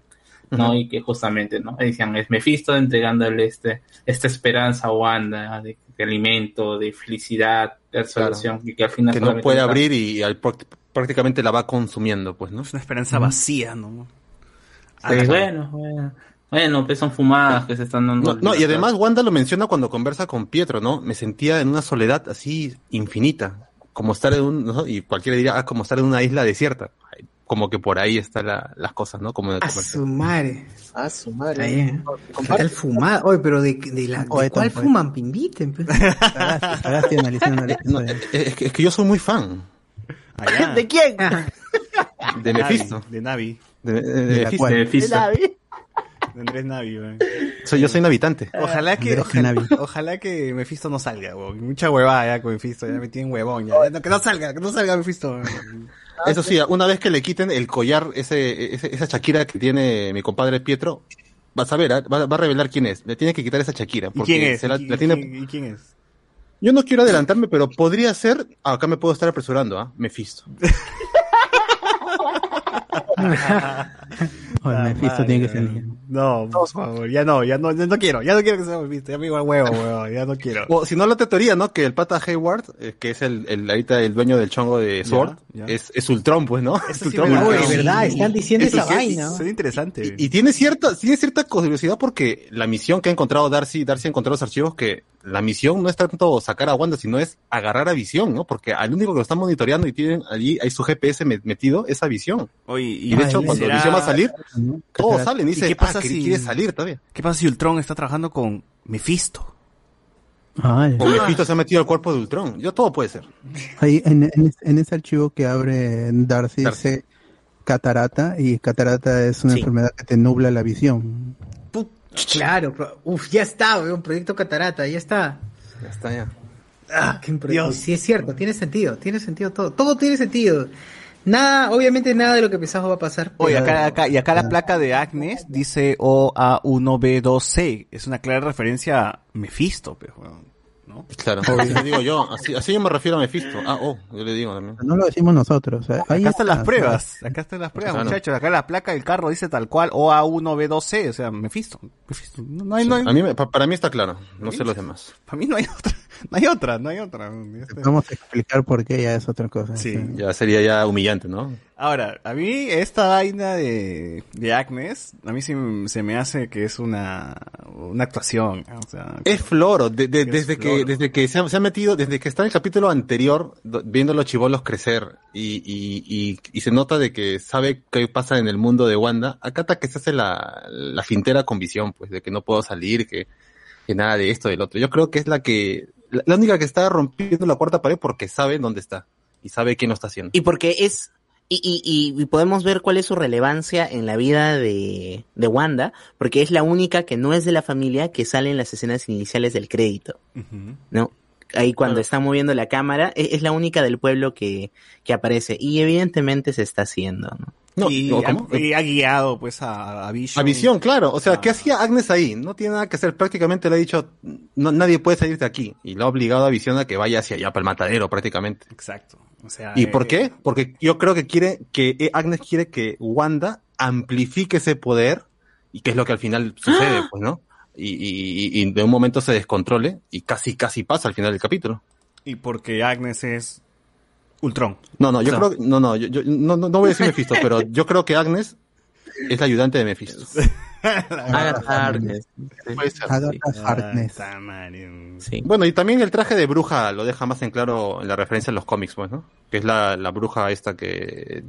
¿no? Y que justamente, ¿no? Decían, es Mephisto entregándole este, esta esperanza a Wanda de, de alimento, de felicidad, de solución, y que al final Que no puede está- abrir y al- prácticamente la va consumiendo, pues, ¿no? Es una esperanza vacía, ¿no? Sí, Ah, bueno, bueno. Bueno, pues son fumadas que se están dando. No, no, y además Wanda lo menciona cuando conversa con Pietro, ¿no? Me sentía en una soledad así infinita, como estar en un, ¿no? y cualquiera diría, ah, como estar en una isla desierta. Como que por ahí están la- las cosas, ¿no? Como el A su madre. A su madre. Ahí, ¿eh? ¿Qué tal fumada? Oye, pero de, de, la, de Poeta, cuál fuman? Pues Inviten. pues. El No, es, que, es que yo soy muy fan Allá. ¿De quién? de Mephisto, De Navi. De, de- de De la cual. Andrés Navi, weón. Soy, yo soy un habitante. Ojalá que, ojalá, ojalá que Mephisto no salga, weón. Mucha huevada ya con Mephisto, ya me tienen huevón ya. No, que no salga, que no salga Mephisto. weón. Eso sí, una vez que le quiten el collar, ese, ese- esa Shakira que tiene mi compadre Pietro, vas a ver, ¿ah? va, va a revelar quién es. Le tiene que quitar esa Shakira. ¿Y Porque quién es? se la- ¿Y, la y tiene- y quién es? Yo no quiero adelantarme, pero podría ser. ah, acá me puedo estar apresurando, ¿ah? Mephisto. Oye, Mephisto tiene que salir. No, por favor, ya no, ya no, ya no quiero, ya no quiero que sea Mephisto, ya me al huevo, huevón, ya no quiero. O si no, la teoría, ¿no? Que el pata Hayward, eh, que es el, el ahorita el dueño del chongo de Sword, ya. Es, es Ultron, pues, ¿no? Es sí Ultron. Ultron. de verdad, están diciendo Eso esa sí, vaina. Suena interesante. Y tiene cierta, tiene cierta curiosidad porque la misión que ha encontrado Darcy, Darcy ha encontrado los archivos que la misión no es tanto sacar a Wanda, sino es agarrar a Visión, ¿no? Porque al único que lo están monitoreando y tienen allí, hay su GPS me- metido, esa Visión. Oye, Y de hecho, Ay, cuando ¿será- Visión va a salir, todos salen y ¿Y dicen, qué pasa ah, que si quiere salir todavía. ¿Qué pasa si Ultron está trabajando con Mephisto? Ay. O Mephisto se ha metido al cuerpo de Ultron. Yo todo puede ser. Ahí en, en, en ese archivo que abre Darcy dice catarata y catarata es una Sí. enfermedad que te nubla la visión. Claro, pero- uf, ya está, weón, proyecto Catarata, ya está. Ya está, ya. Ah, qué impre- Sí, es cierto, tiene sentido, tiene sentido todo. Todo tiene sentido. Nada, obviamente nada de lo que pensamos va a pasar. Oye, pero- acá, acá, y acá la placa de Agnes dice OA1B2C. Es una clara referencia a Mephisto, pues, weón, ¿no? Claro, así le digo yo, así, así yo me refiero a Mephisto. Ah, oh, yo le digo también. No lo decimos nosotros. eh, ahí Acá están las pruebas, acá están las pruebas, Claro. muchachos. Acá la placa del carro dice tal cual OA1B2C, o sea, Mephisto. Mephisto. No, hay, no hay- A mí, para mí está claro, no sé los demás. para mí no hay otra, no hay otra, no hay otra. Este- Vamos a explicar por qué ya es otra cosa. Sí. Ya sería ya humillante, ¿no? Ahora, a mí esta vaina de, de Agnes, a mí sí se me hace que es una, una actuación. O sea, Es Floro, de- de- Es desde, que, Floro. desde que se ha, se ha metido, desde que está en el capítulo anterior, do- viendo a los chivolos crecer y, y, y, y se nota de que sabe qué pasa en el mundo de Wanda, acá está que se hace la, la fintera con visión, pues, de que no puedo salir, que, que nada de esto, del otro. Yo creo que es la que, la, única que está rompiendo la cuarta pared porque sabe dónde está y sabe quién lo está haciendo. Y porque es. Y, y, y- y podemos ver cuál es su relevancia en la vida de, de Wanda, porque es la única que no es de la familia que sale en las escenas iniciales del crédito. ¿no? Ahí cuando está moviendo la cámara, e- es, la única del pueblo que, que aparece. Y evidentemente se está haciendo, ¿no? No, y, no, ha, ¿cómo? y ha guiado pues a, a Vision. A visión, claro. O sea, Ah. ¿qué hacía Agnes ahí? No tiene nada que hacer. Prácticamente le ha dicho, no, nadie puede salir de aquí. Y lo ha obligado a visión a que vaya hacia allá, para el matadero, prácticamente. Exacto. O sea, ¿Y eh, por qué? Porque yo creo que quiere que eh, Agnes quiere que Wanda amplifique ese poder y que es lo que al final sucede, pues, ¿no? Y, y, y- y de un momento se descontrole y casi, casi pasa al final del capítulo. Y porque Agnes es Ultron. No, no, yo creo que, no, no, yo, yo- no, no, no voy a decir Mephisto, pero yo creo que Agnes es la ayudante de Mephisto. Agatha Harkness. Agatha Harkness. Ah. Sí. Bueno, y también el traje de bruja lo deja más en claro en la referencia en los cómics, pues, ¿no? Que es la, la bruja esta que...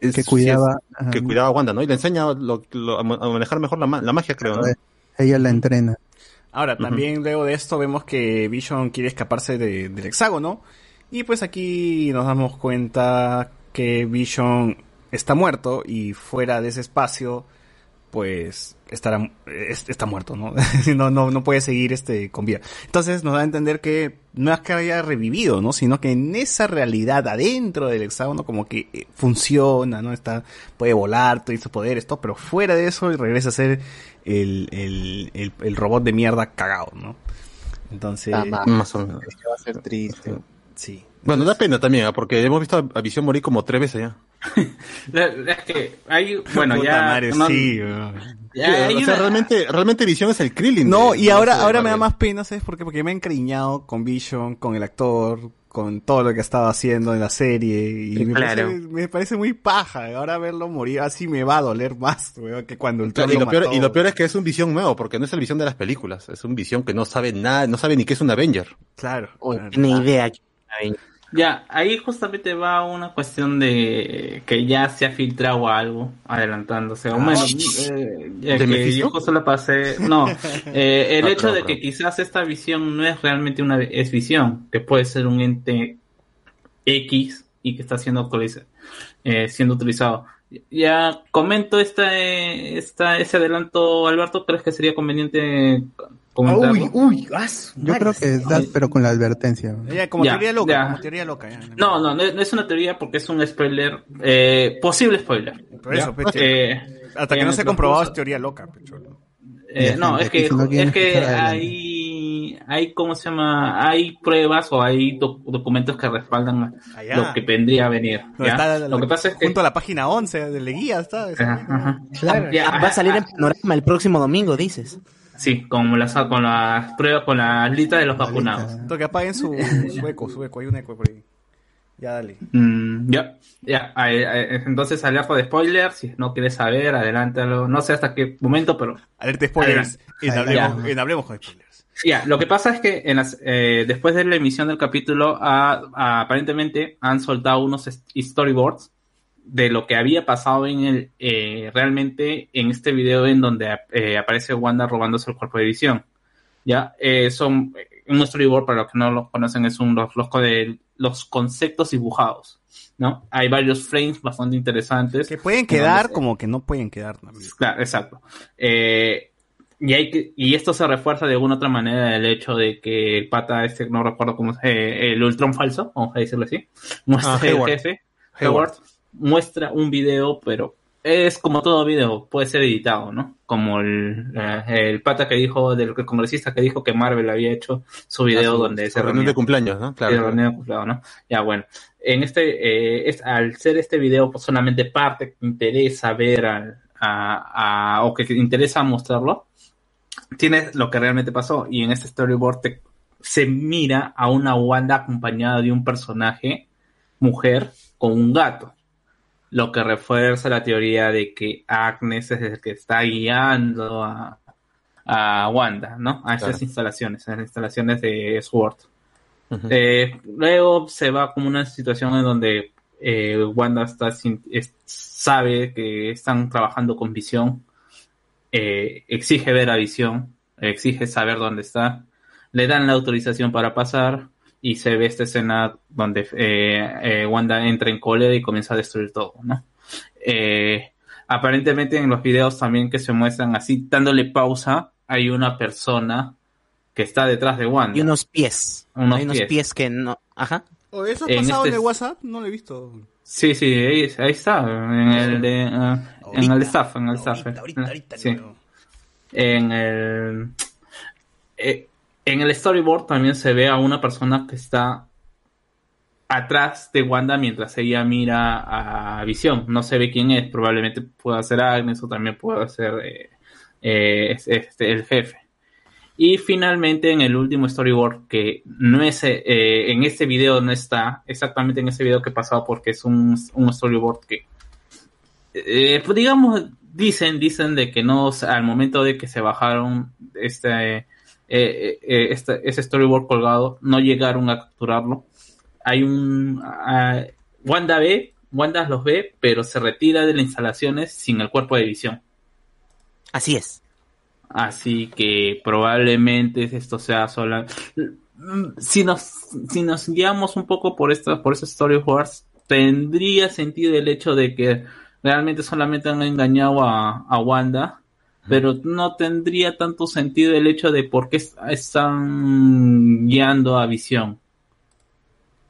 es- Que cuidaba, sí es- que cuidaba a Wanda, ¿no? Y le enseña lo- lo- a ma- a manejar mejor la, ma- la magia, creo, ¿no? Ella la entrena. Ahora, también luego de esto vemos que Vision quiere escaparse de- del hexágono. Y pues aquí nos damos cuenta que Vision está muerto y fuera de ese espacio, pues estará, es- está muerto, ¿no? no, no, no puede seguir este con vida. Entonces nos da a entender que no es que haya revivido, ¿no? Sino que en esa realidad, adentro del hexágono, como que eh, funciona, ¿no? Está, puede volar, tiene sus poderes, todo, pero fuera de eso regresa a ser el, el, el, el robot de mierda cagado, ¿no? Entonces, Ah, Más o menos. es que va a ser triste. Sí. Bueno, da pena también, ¿ah? porque hemos visto a Visión morir como tres veces ya. Es que hay, bueno, Puta ya. madre, no- sí, weón. ya hay o sea, una- realmente, realmente Visión es el Krillin. No, de- y de ahora, ahora me da más pena, ¿sabes por qué? Porque me he encariñado con Vision, con el actor, con todo lo que estaba haciendo en la serie, y me, Claro. parece, me parece muy paja. Ahora verlo morir así me va a doler más, weón, que cuando el Claro, y, lo peor, y lo peor es que es un Visión nuevo, porque no es el Visión de las películas, es un Visión que no sabe nada, no sabe ni qué es un Avenger. Claro. Ni idea. Ya, ahí justamente va una cuestión de que ya se ha filtrado algo adelantándose. O eh, ya ¿De que Mephisto? yo justo la pasé. No, eh, el Ah, hecho de que quizás esta visión no es realmente una es visión, que puede ser un ente X y que está siendo, eh, siendo utilizado. Ya comento esta, eh, esta, ese adelanto, Alberto, ¿crees que sería conveniente comentarlo? Uy, uy, as, Yo creo que da, pero con la advertencia. Ya, como Ya, teoría loca, ya. como teoría loca. ya. No, no, no es no es una teoría porque es un spoiler, eh, posible spoiler. Por eso, ¿ya? pecho. Eh, Hasta que no se ha comprobado es teoría loca, pecho. eh, no, es que, es que hay, hay, ¿cómo se llama? Hay pruebas o hay doc- documentos que respaldan Allá. lo que vendría a venir. Lo que pasa es que Junto a la página 11 de Leguía está. Ajá. Ya, Va a salir en panorama el próximo domingo, dices. Sí, con las con las pruebas, con la lista de los vacunados. Esto que apaguen su, su eco, su eco, hay un eco por ahí. Ya dale. Mm, ya, ya. Entonces, alerta de spoilers. Si no quieres saber, adelántalo. No sé hasta qué momento, pero. Alerta de spoilers. En hablemos, en hablemos con spoilers. Ya, lo que pasa es que en las, eh, después de la emisión del capítulo, ah, ah, aparentemente han soltado unos storyboards de lo que había pasado en el eh, realmente en este video en donde eh, aparece Wanda robándose el cuerpo de visión. Ya, eh, son un storyboard para los que no lo conocen es un los, los, los conceptos dibujados, ¿no? Hay varios frames bastante interesantes Que pueden quedar como que no pueden quedar. también. Claro, exacto. Eh, y, hay que, y esto se refuerza de alguna otra manera del hecho de que el pata este, no recuerdo cómo se eh, el Ultron falso, vamos a decirlo así, muestra Ah, el jefe, Hayward. Hayward, muestra un video, pero es como todo video, puede ser editado, ¿no? Como el, eh, el pata que dijo, del el congresista que dijo que Marvel había hecho su video Ah, su- donde su se reunión reunía de cumpleaños, ¿no? Claro. Reunión de cumpleaños, ¿no? Ya, bueno. En este, eh, es- al ser este video pues, solamente parte que interesa ver al- a, a- o que te interesa mostrarlo, tienes lo que realmente pasó. Y en este storyboard te- se mira a una Wanda acompañada de un personaje, mujer, con un gato. Lo que refuerza la teoría de que Agnes es el que está guiando a, a Wanda, ¿no? A estas Claro. instalaciones, a las instalaciones de Sword. Eh, luego se va como una situación en donde eh, Wanda está sin- es- sabe que están trabajando con visión, eh, exige ver a visión, exige saber dónde está, le dan la autorización para pasar y se ve esta escena donde eh, eh, Wanda entra en cólera y comienza a destruir todo, ¿no? Eh, aparentemente en los videos también que se muestran así, dándole pausa, hay una persona que está detrás de Wanda. Y unos pies. Unos Hay unos pies. pies. que no. Ajá. Oh, ¿Eso ha En pasado en este- el WhatsApp? No lo he visto. Sí, sí, ahí, ahí está, en el de, en el staff, en el staff. Sí. En el, eh, en el storyboard también se ve a una persona que está atrás de Wanda mientras ella mira a Visión. No se ve quién es, probablemente pueda ser Agnes o también pueda ser eh, eh, es- este, el jefe. Y finalmente en el último storyboard, que no es eh, en este video no está, exactamente en ese video que he pasado porque es un, un storyboard que eh, pues digamos, dicen, dicen de que no, al momento de que se bajaron este, eh, eh, eh, este- ese storyboard colgado, no llegaron a capturarlo. Hay un, ah, Wanda ve, Wanda los ve, pero se retira de las instalaciones sin el cuerpo de visión. Así es. Así que probablemente esto sea sola. Si nos, si nos guiamos un poco por estos, por esos storyboards, tendría sentido el hecho de que realmente solamente han engañado a, a Wanda, pero no tendría tanto sentido el hecho de por qué es- están guiando a Visión.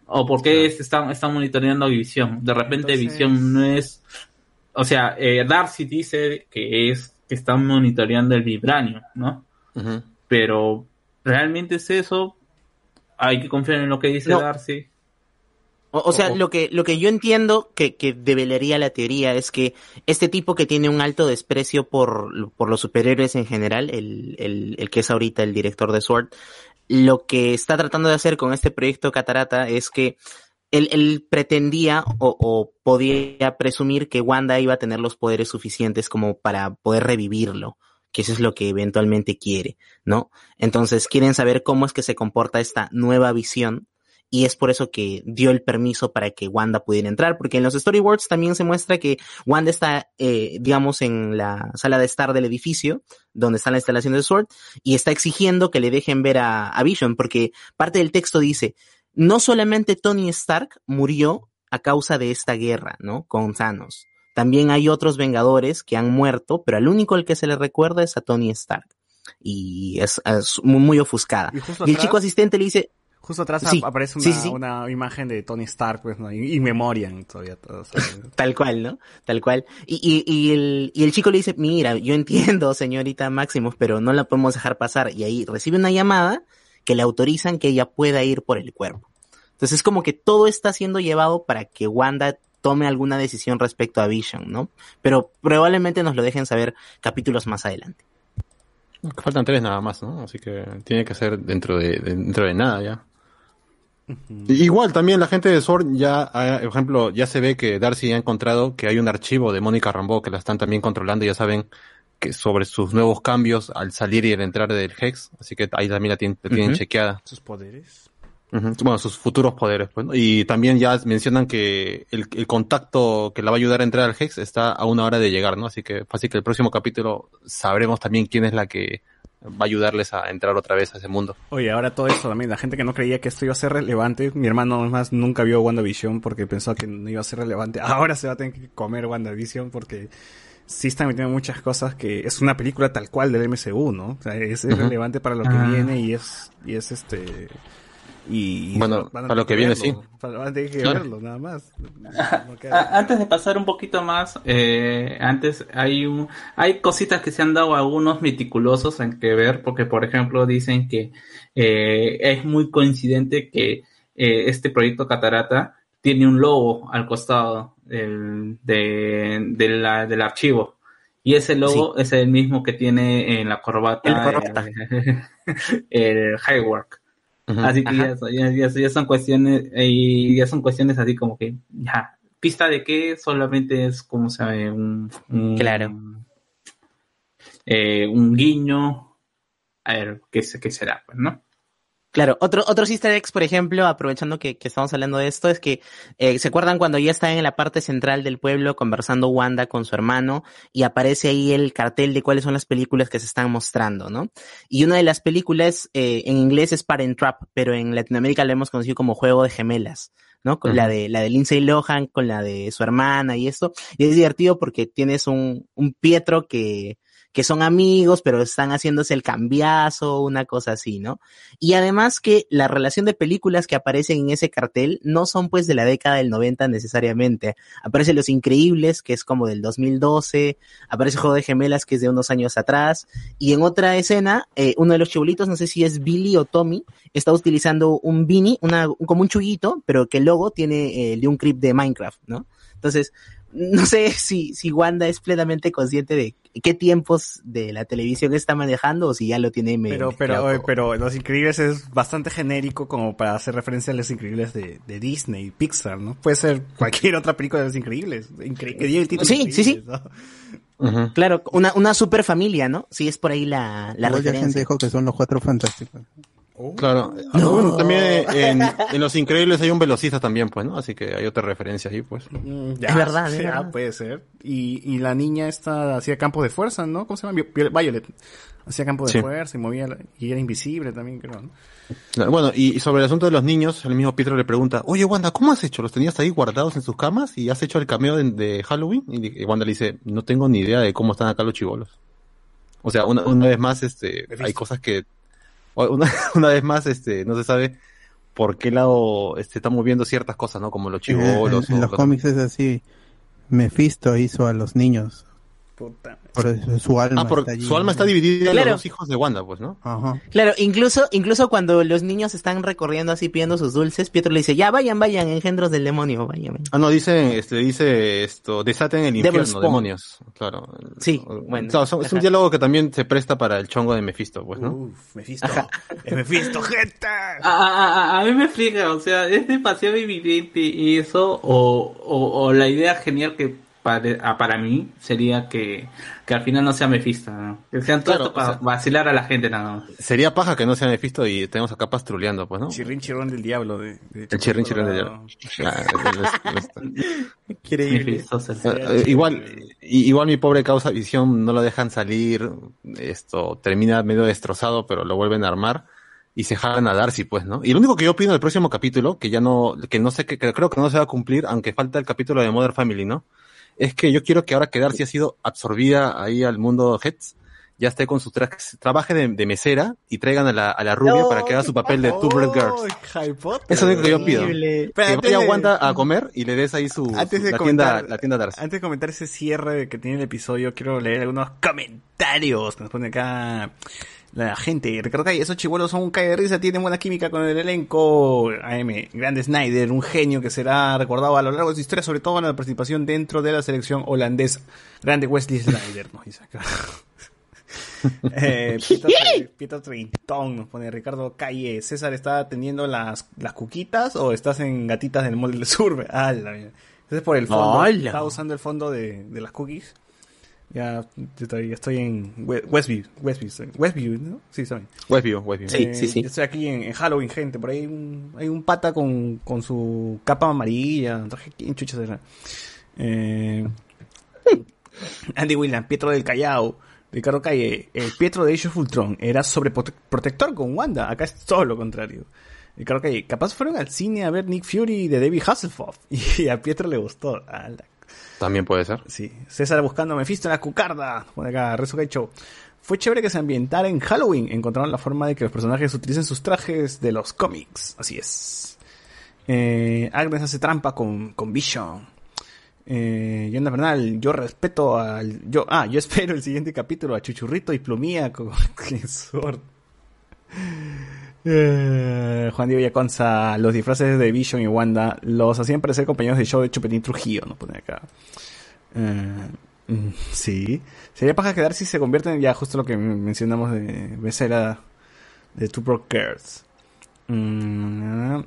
O por qué es- están, están monitoreando a Visión. De repente Entonces- Visión no es... O sea, eh, Darcy dice que es que están monitoreando el vibranio, ¿no? Pero ¿realmente es eso? Hay que confiar en lo que dice No. Darcy. O, o sea, lo que, lo que yo entiendo que, que develaría la teoría es que este tipo que tiene un alto desprecio por, por los superhéroes en general, el, el, el que es ahorita el director de Sword, lo que está tratando de hacer con este proyecto Catarata es que él, él pretendía o, o podía presumir que Wanda iba a tener los poderes suficientes como para poder revivirlo, que eso es lo que eventualmente quiere, ¿no? Entonces quieren saber cómo es que se comporta esta nueva visión y es por eso que dio el permiso para que Wanda pudiera entrar, porque en los storyboards también se muestra que Wanda está, eh, digamos, en la sala de estar del edificio, donde está la instalación de Sword, y está exigiendo que le dejen ver a, a Vision, porque parte del texto dice, no solamente Tony Stark murió a causa de esta guerra, ¿no? Con Thanos. También hay otros Vengadores que han muerto, pero al único al que se le recuerda es a Tony Stark. Y es, es muy, muy ofuscada. Y el atrás- chico asistente le dice, Justo atrás Sí, aparece una, sí, sí, sí. una imagen de Tony Stark, pues, ¿no? Y, y Memorian todavía. Todo. Tal cual, ¿no? Tal cual. Y, y, y, el, y el chico le dice, mira, yo entiendo, señorita Máximos, pero no la podemos dejar pasar. Y ahí recibe una llamada que que le autorizan que ella pueda ir por el cuerpo. Entonces es como que todo está siendo llevado para que Wanda tome alguna decisión respecto a Vision, ¿no? Pero probablemente nos lo dejen saber capítulos más adelante. Faltan tres nada más, ¿no? Así que tiene que ser dentro de, de- dentro de nada ya. Igual también la gente de SWORD ya, ah, por ejemplo, ya se ve que Darcy ha encontrado que hay un archivo de Mónica Rambeau que la están también controlando, ya saben que sobre sus nuevos cambios al salir y al entrar del Hex, así que ahí también la tienen, la tienen chequeada. Sus poderes. Bueno, sus futuros poderes, pues, ¿no? Y también ya mencionan que el, el contacto que la va a ayudar a entrar al Hex está a una hora de llegar, ¿no? Así que fácil que el próximo capítulo sabremos también quién es la que va a ayudarles a entrar otra vez a ese mundo. Oye, ahora todo eso también, la gente que no creía que esto iba a ser relevante, mi hermano más nunca vio WandaVision porque pensó que no iba a ser relevante. Ahora se va a tener que comer WandaVision porque sí están metiendo muchas cosas que es una película tal cual del MCU, ¿no? O sea, es, relevante para lo que Ah. viene y es, y es este, y... Bueno, van a para lo que viene, verlo, sí. Para, van a tener que Claro. verlo, nada más. No queda- A- Antes de pasar un poquito más, eh, antes hay un, hay cositas que se han dado a algunos meticulosos en que ver, porque por ejemplo dicen que eh, es muy coincidente que eh, este proyecto Catarata tiene un logo al costado del, de- de la- del archivo. Y ese logo es el mismo que tiene en la corbata, En la corbata. el, el Highwork. Así que ya, son- ya- ya- ya son cuestiones, y ya son cuestiones así como que, ya, pista de que solamente es como se llama, un, un- Claro. eh, un guiño, a ver, qué, qué será, pues, ¿no? Claro, otro, otros easter eggs, por ejemplo, aprovechando que, que estamos hablando de esto, es que, eh, ¿se acuerdan cuando ya está en la parte central del pueblo conversando Wanda con su hermano y aparece ahí el cartel de cuáles son las películas que se están mostrando, ¿no? Y una de las películas, eh, en inglés es Parent Trap, pero en Latinoamérica la hemos conocido como Juego de Gemelas, ¿no? Con la de, la de Lindsay Lohan, con la de su hermana y esto. Y es divertido porque tienes un, un Pietro que, que son amigos, pero están haciéndose el cambiazo, una cosa así, ¿no? Y además que la relación de películas que aparecen en ese cartel no son pues de la década del 90 necesariamente. Aparece Los Increíbles, que es como del 2012, aparece Juego de Gemelas, que es de unos años atrás, y en otra escena, eh, uno de los chibolitos, no sé si es Billy o Tommy, está utilizando un beanie, una, como un chuguito, pero que el logo tiene el de un clip de Minecraft, ¿no? Entonces, no sé si, si Wanda es plenamente consciente de qué tiempos de la televisión está manejando o si ya lo tiene medio Pero, pero, oye, pero Los Increíbles es bastante genérico como para hacer referencia a Los Increíbles de, de Disney, Pixar, ¿no? Puede ser cualquier otra película de Los Increíbles. Incre- que el título Sí, sí, sí. Claro, una, una super familia, ¿no? Sí, es por ahí la, la ya gente referencia. dijo que son los cuatro fantásticos. Claro. Ah, bueno, también en, en Los Increíbles hay un velocista también, pues, ¿no? Así que hay otra referencia ahí, pues. Mm, Es verdad, es ya, verdad. puede ser. Y, y la niña esta hacía campo de fuerza, ¿no? ¿Cómo se llama? Vi- Violet. Hacía campo de Sí. fuerza y movía, la- y era invisible también, creo, ¿no? Claro, Bueno, y y sobre el asunto de los niños, el mismo Pietro le pregunta, oye Wanda, ¿cómo has hecho? ¿Los tenías ahí guardados en sus camas y has hecho el cameo de, de Halloween? Y, Wanda le dice, no tengo ni idea de cómo están acá los chivolos. O sea, una, una vez más, este, hay cosas que, una, una vez más, este, no se sabe por qué lado este, están moviendo ciertas cosas, ¿no? Como los En, chivolos. en o los los- cómics es así. Mephisto hizo a los niños. Puta. Por eso su alma Ah, por- está allí. su alma está dividida en Claro. los dos hijos de Wanda, pues, ¿no? Ajá. Claro, incluso, incluso cuando los niños están recorriendo así pidiendo sus dulces, Pietro le dice, ya vayan, vayan, engendros del demonio, vayan. vayan". Ah, no, dice, este, dice esto, desaten el infierno, demonios. Claro. Sí, bueno. Claro, son- es un diálogo que también se presta para el chongo de Mephisto, pues, ¿no? Uf, Mephisto. Es Mephisto, gente. A, a- a- a mí me explica, o sea, ¿es demasiado evidente eso o, o, o la idea genial que para, ah, para mí sería que, que al final no sea Mephisto, ¿no? Que sean todo Claro, esto para o sea- vacilar a la gente nada más. Sería paja que no sea Mephisto y tenemos acá pastruleando, pues, ¿no? Chirrín chirrón del diablo. De, de El chirrín chirrón del diablo. Ah, Increíble. eh, igual, igual mi pobre causa visión no lo dejan salir, esto termina medio destrozado, pero lo vuelven a armar y se jalan a Darcy, pues, ¿no? Y lo único que yo opino del próximo capítulo, que ya no, que no sé, que, que creo que no se va a cumplir, aunque falta el capítulo de Mother Family, ¿no? Es que yo quiero que ahora que Darcy ha sido absorbida ahí al mundo Heads, ya esté con su traje, trabaje de, de mesera y traigan a la, a la rubia para que haga su papel de Two Red Girls. Eso es lo que yo pido. Que vaya de- Wanda a comer y le des ahí su, Antes su- de la, tienda, la tienda Darcy. Antes de comentar ese cierre que tiene el episodio, quiero leer algunos comentarios que nos pone acá la gente. Ricardo Calle, esos chivuelos son un cae de risa, tienen buena química con el elenco. AM, grande Snyder, un genio que será recordado a lo largo de su historia, sobre todo en la participación dentro de la selección holandesa. Grande Wesley Snyder, nos dice acá. Eh, Pietro, Treintón nos pone Ricardo Calle. César está atendiendo las, las cuquitas o estás en gatitas del Mall del Sur. Ah, la mierda. Entonces por el fondo. Estaba usando el fondo de, de las cookies. Ya, yo estoy, estoy en We- Westview. Westview, Westview, ¿no? Sí, saben. Westview, Westview. Eh, yo Estoy aquí en, en Halloween, gente. Por ahí hay un, hay un pata con, con su capa amarilla. Traje ¿quién chucha será? Eh, Andy William, Pietro del Callao. Ricardo Calle, el Pietro de Age of Ultron era sobreprotector con Wanda. Acá es todo lo contrario. Ricardo Calle, capaz fueron al cine a ver Nick Fury de David Hasselhoff. Y a Pietro le gustó. También puede ser. Sí. César buscando Mephisto en la cucarda. Pone acá, Rezo Caicho. Fue chévere que se ambientara en Halloween. Encontraron la forma de que los personajes utilicen sus trajes de los cómics. Así es. Eh, Agnes hace trampa con, con Vision. Eh, Bernal, yo respeto al. Yo, ah, yo espero el siguiente capítulo a Chuchurrito y Plumía con Sword. Eh, Juan Diego Yaconza, los disfraces de Vision y Wanda los hacían parecer compañeros de show de Chupetín Trujillo, nos pone acá. Eh, mm, sí. Sería paja quedar si se convierten en ya justo lo que mencionamos de Becera de Two Broke Girls. Mm,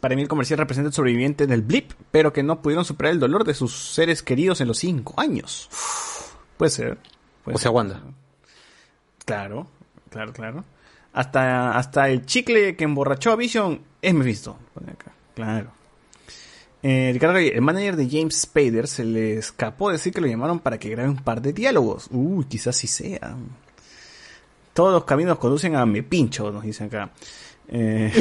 para mí el comercial representa el sobreviviente del blip, pero que no pudieron superar el dolor de sus seres queridos en los cinco años. Puede ser. puede O sea, ser. Wanda. Claro, claro, claro. Hasta, hasta el chicle que emborrachó a Vision es Mephisto. Claro. Eh, el manager de James Spader se le escapó decir que lo llamaron para que grabe un par de diálogos. Uy, quizás sí sea. Todos los caminos conducen a Mepincho, nos dicen acá. Eh,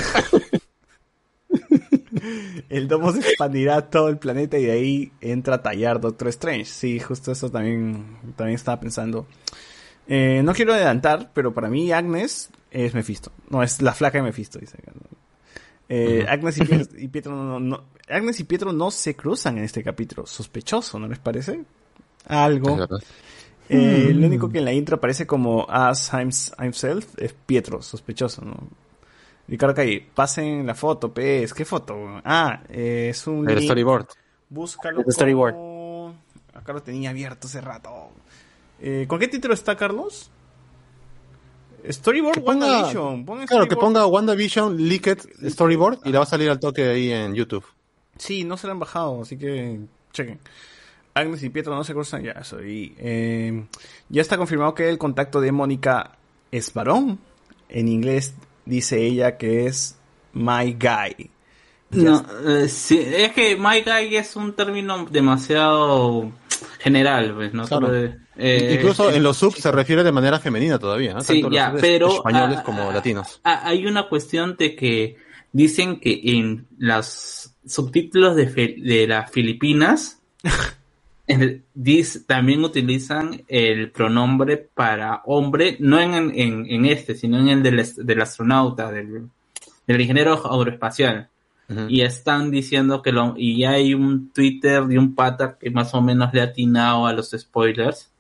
el domo se expandirá a todo el planeta y de ahí entra a tallar Doctor Strange. Sí, justo eso también, también estaba pensando. Eh, no quiero adelantar, pero para mí Agnes es Mephisto. No, es la flaca de Mephisto, dice. Eh. Agnes y Pietro, y Pietro no, no- Agnes y Pietro no se cruzan en este capítulo. Sospechoso, ¿no les parece? Algo. Eh, Mm. Lo único que en la intro aparece como As Hims- Himself es Pietro, sospechoso, ¿no? Ricardo Calle, pasen la foto, pez. ¿Qué foto? Ah, eh, es un. El link. storyboard. Búscalo. El storyboard. como- Acá lo tenía abierto hace rato. Eh, ¿Con qué título está, Carlos? Storyboard ponga- WandaVision. Pon Claro, que ponga WandaVision Leaked Storyboard y le va a salir al toque ahí en YouTube. Sí, no se lo han bajado, así que chequen. Agnes y Pietro no se cruzan ya, eso. Y, eh, ya está confirmado que el contacto de Mónica es varón. En inglés dice ella que es my guy. No, eh, sí, es que My Guy es un término demasiado general, pues, ¿no? Claro. Solo de- eh, Incluso eh, en los subs se refiere de manera femenina todavía, ¿no? Sí, Tanto los ya, subs pero, españoles ah, como latinos. ah, hay una cuestión de que dicen que en los subtítulos de, Fe- de las Filipinas el- dis- también utilizan el pronombre para hombre, no en, en, en este, sino en el del, del astronauta, del, del ingeniero aeroespacial. Y están diciendo que lo, y hay un Twitter de un pata que más o menos le ha atinado a los spoilers,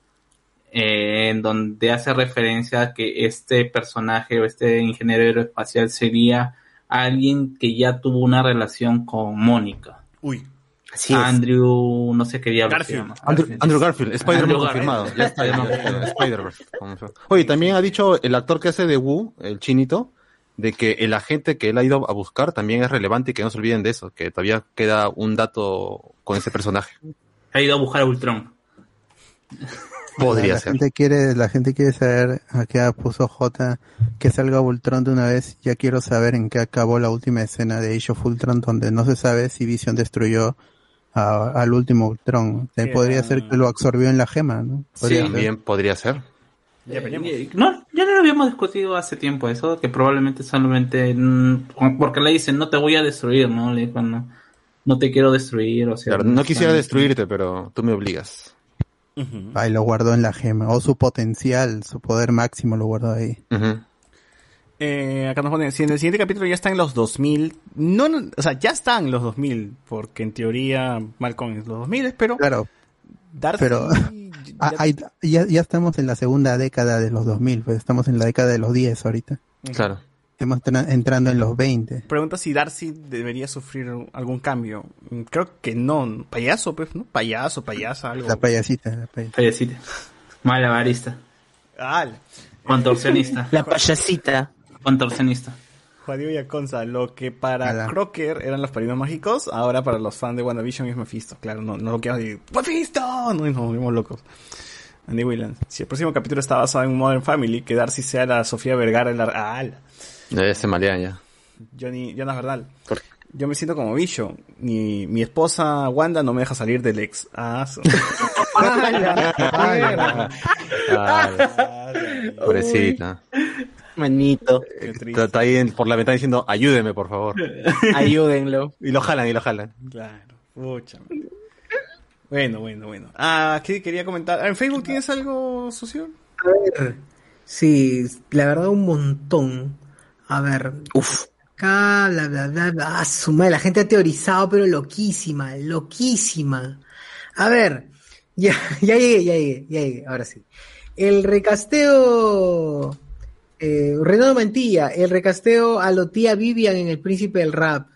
eh, en donde hace referencia a que este personaje o este ingeniero aeroespacial sería alguien que ya tuvo una relación con Mónica. Uy. Así es. Andrew, no sé qué diablo se Garfield. llama. Andrew, Andrew Garfield, Spider-Man confirmado. Ya está, Spider-Verse. Oye, también ha dicho el actor que hace de Wu, el chinito, de que el agente que él ha ido a buscar también es relevante y que no se olviden de eso, que todavía queda un dato con ese personaje. Ha ido a buscar a Ultron. Podría la ser. Gente quiere, la gente quiere saber, aquí puso J, que salga Ultron de una vez. Ya quiero saber en qué acabó la última escena de Age of Ultron, donde no se sabe si Vision destruyó a- al último Ultron. Sí, podría ser que lo absorbió en la gema, ¿no? Podría ser. También podría ser. Ya veremos. Eh, No, ya no lo habíamos discutido hace tiempo eso, que probablemente solamente mm, porque le dicen no te voy a destruir, ¿no? Le dijo, no, no te quiero destruir, o sea. Claro, no quisiera destruirte, pero tú me obligas. Ahí lo guardó en la gema. O su potencial, su poder máximo lo guardó ahí. Eh, acá nos ponen, si en el siguiente capítulo ya está en los 2000, no, no, o sea, ya están los 2000, porque en teoría Malcolm es los 2000, pero Claro. Darcy Pero ah, hay- ya, ya estamos en la segunda década de los 2000, pues estamos en la década de los 10 ahorita. Claro. Estamos tra- entrando en los 20. pregunta si Darcy debería sufrir algún cambio. Mm, Creo que no, payaso, pues, ¿no? Payaso, payasa, algo. La payasita. La payasita. Payasita. Malabarista. Ah, Contorsionista. La payasita. Contorsionista. Juan Diego Yaconza, lo que para Ala. Crocker eran los padrinos mágicos, ahora para los fans de WandaVision es Mephisto. Claro, no, no lo quiero decir. ¡Mephisto! No, nos volvimos locos. Andy Williams. Si el próximo capítulo está basado en Modern Family, que Darcy sea la Sofía Vergara en la... Ah. Ya se malean ya. Johnny, Jonas Verdal. Yo me siento como bicho. Mi, mi esposa Wanda no me deja salir del ex. Ah, su- Pobrecita. Manito. Está, está ahí en- por la ventana diciendo, ayúdeme, por favor. Ayúdenlo. Y lo jalan, y lo jalan. Claro, pucha. Bueno, bueno, bueno. Ah, ¿qué quería comentar? Ah, ¿En Facebook tienes algo, socio? A ver, sí, la verdad un montón. A ver. Uf. Acá, bla, bla, bla, bla. Ah, su madre, la gente ha teorizado, pero loquísima, loquísima. A ver, ya, ya llegué, ya llegué, ya llegué, ahora sí. El recasteo, eh, Renato Mantilla, el recasteo a lo tía Vivian en El Príncipe del Rap.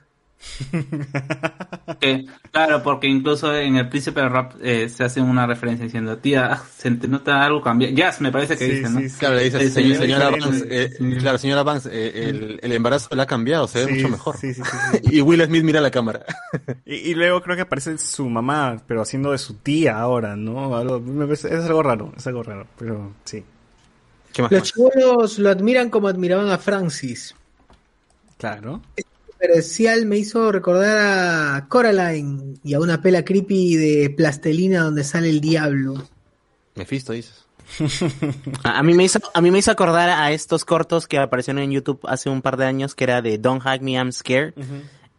Que, claro, porque incluso en el príncipe del rap eh, se hace una referencia diciendo, tía, se te nota algo cambiado. Jazz me parece que Sí, dice, ¿no? sí, sí. Claro, le dice, Sí, señor- sí, señora. Vance, eh, claro, señora eh, el, el embarazo le ha cambiado, se ve Sí, mucho mejor. sí, sí, sí, y Will Smith mira la cámara. Y, y luego creo que aparece su mamá, pero haciendo de su tía ahora, ¿no? Algo- me parece- es algo raro, es algo raro, pero sí. ¿Qué más? Los chibolos lo admiran como admiraban a Francis. Claro. Comercial me hizo recordar a Coraline y a una pela creepy de plastelina donde sale el diablo. Mephisto, dices. A a mí me hizo, a mí me hizo acordar a estos cortos que aparecieron en YouTube hace un par de años, que era de Don't Hug Me, I'm Scared,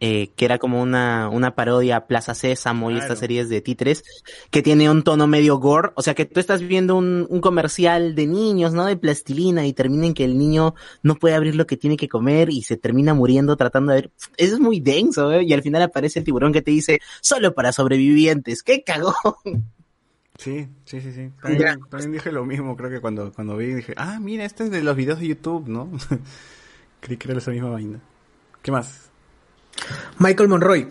eh, que era como una, una parodia a Plaza Sésamo y estas series de títeres, que tiene un tono medio gore, o sea que tú estás viendo un, un comercial de niños, ¿no? De plastilina y termina en que el niño no puede abrir lo que tiene que comer y se termina muriendo tratando de ver. Eso es muy denso, ¿eh? Y al final aparece el tiburón que te dice, solo para sobrevivientes, ¡qué cagón! Sí, sí, sí, sí. También, también dije lo mismo, creo que cuando, cuando vi dije, ah, mira, este es de los videos de YouTube, ¿no? Creí que era esa misma vaina. ¿Qué más? Michael Monroy.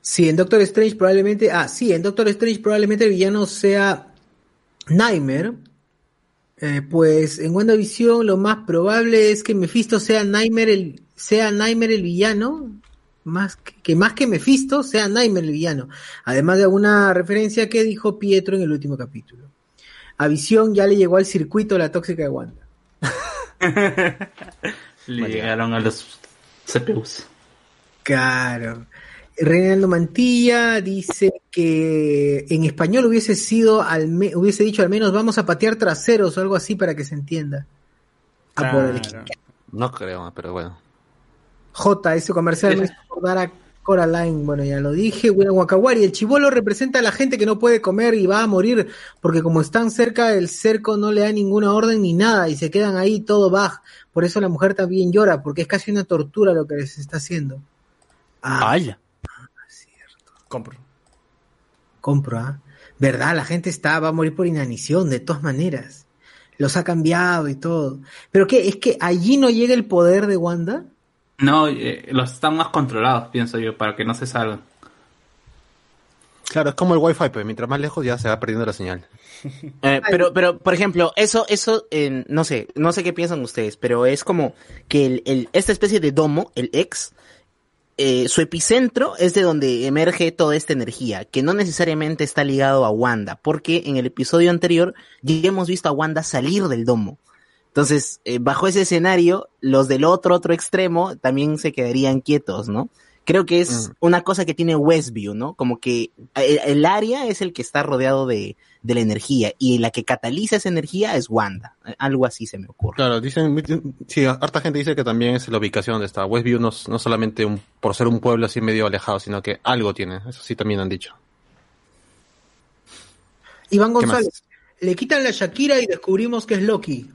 Sí, en Doctor Strange probablemente. Ah, sí, en Doctor Strange probablemente el villano sea Nightmare. Eh, pues en WandaVision lo más probable es que Mephisto sea Nightmare el, sea Nightmare el villano. Más que, que más que Mephisto sea Nightmare el villano. Además de alguna referencia que dijo Pietro en el último capítulo. A Visión ya le llegó al circuito la tóxica de Wanda. Le llegaron a los CPUs. Claro. Reinaldo Mantilla dice que en español hubiese sido al me- hubiese dicho al menos vamos a patear traseros o algo así para que se entienda. Ah, por No creo, pero bueno. J, ese comercial me hizo acordar a Coraline, bueno ya lo dije, William Wakawari, el chivolo representa a la gente que no puede comer y va a morir porque como están cerca del cerco no le da ninguna orden ni nada y se quedan ahí todo baj, por eso la mujer también llora porque es casi una tortura lo que les está haciendo. Ah, Compro. compro, ¿ah? ¿Verdad? La gente está, va a morir por inanición, de todas maneras. Los ha cambiado y todo. ¿Pero qué? ¿Es que allí no llega el poder de Wanda? No, eh, los están más controlados, pienso yo, para que no se salgan. Claro, es como el wifi, pues mientras más lejos ya se va perdiendo la señal. Eh, pero, pero, por ejemplo, eso, eso, eh, no sé, no sé qué piensan ustedes, pero es como que el, el- esta especie de domo, el ex, eh, su epicentro es de donde emerge toda esta energía, que no necesariamente está ligado a Wanda, porque en el episodio anterior ya hemos visto a Wanda salir del domo. Entonces, eh, bajo ese escenario, los del otro, otro extremo también se quedarían quietos, ¿no? Creo que es una cosa que tiene Westview, ¿no? Como que el, el área es el que está rodeado de, de la energía y la que cataliza esa energía es Wanda. Eh, Algo así se me ocurre. Claro, dicen, sí, harta gente dice que también es la ubicación donde está. Westview no, no solamente un, por ser un pueblo así medio alejado, sino que algo tiene. Eso sí también han dicho. Iván. González. Le quitan la Shakira y descubrimos que es Loki.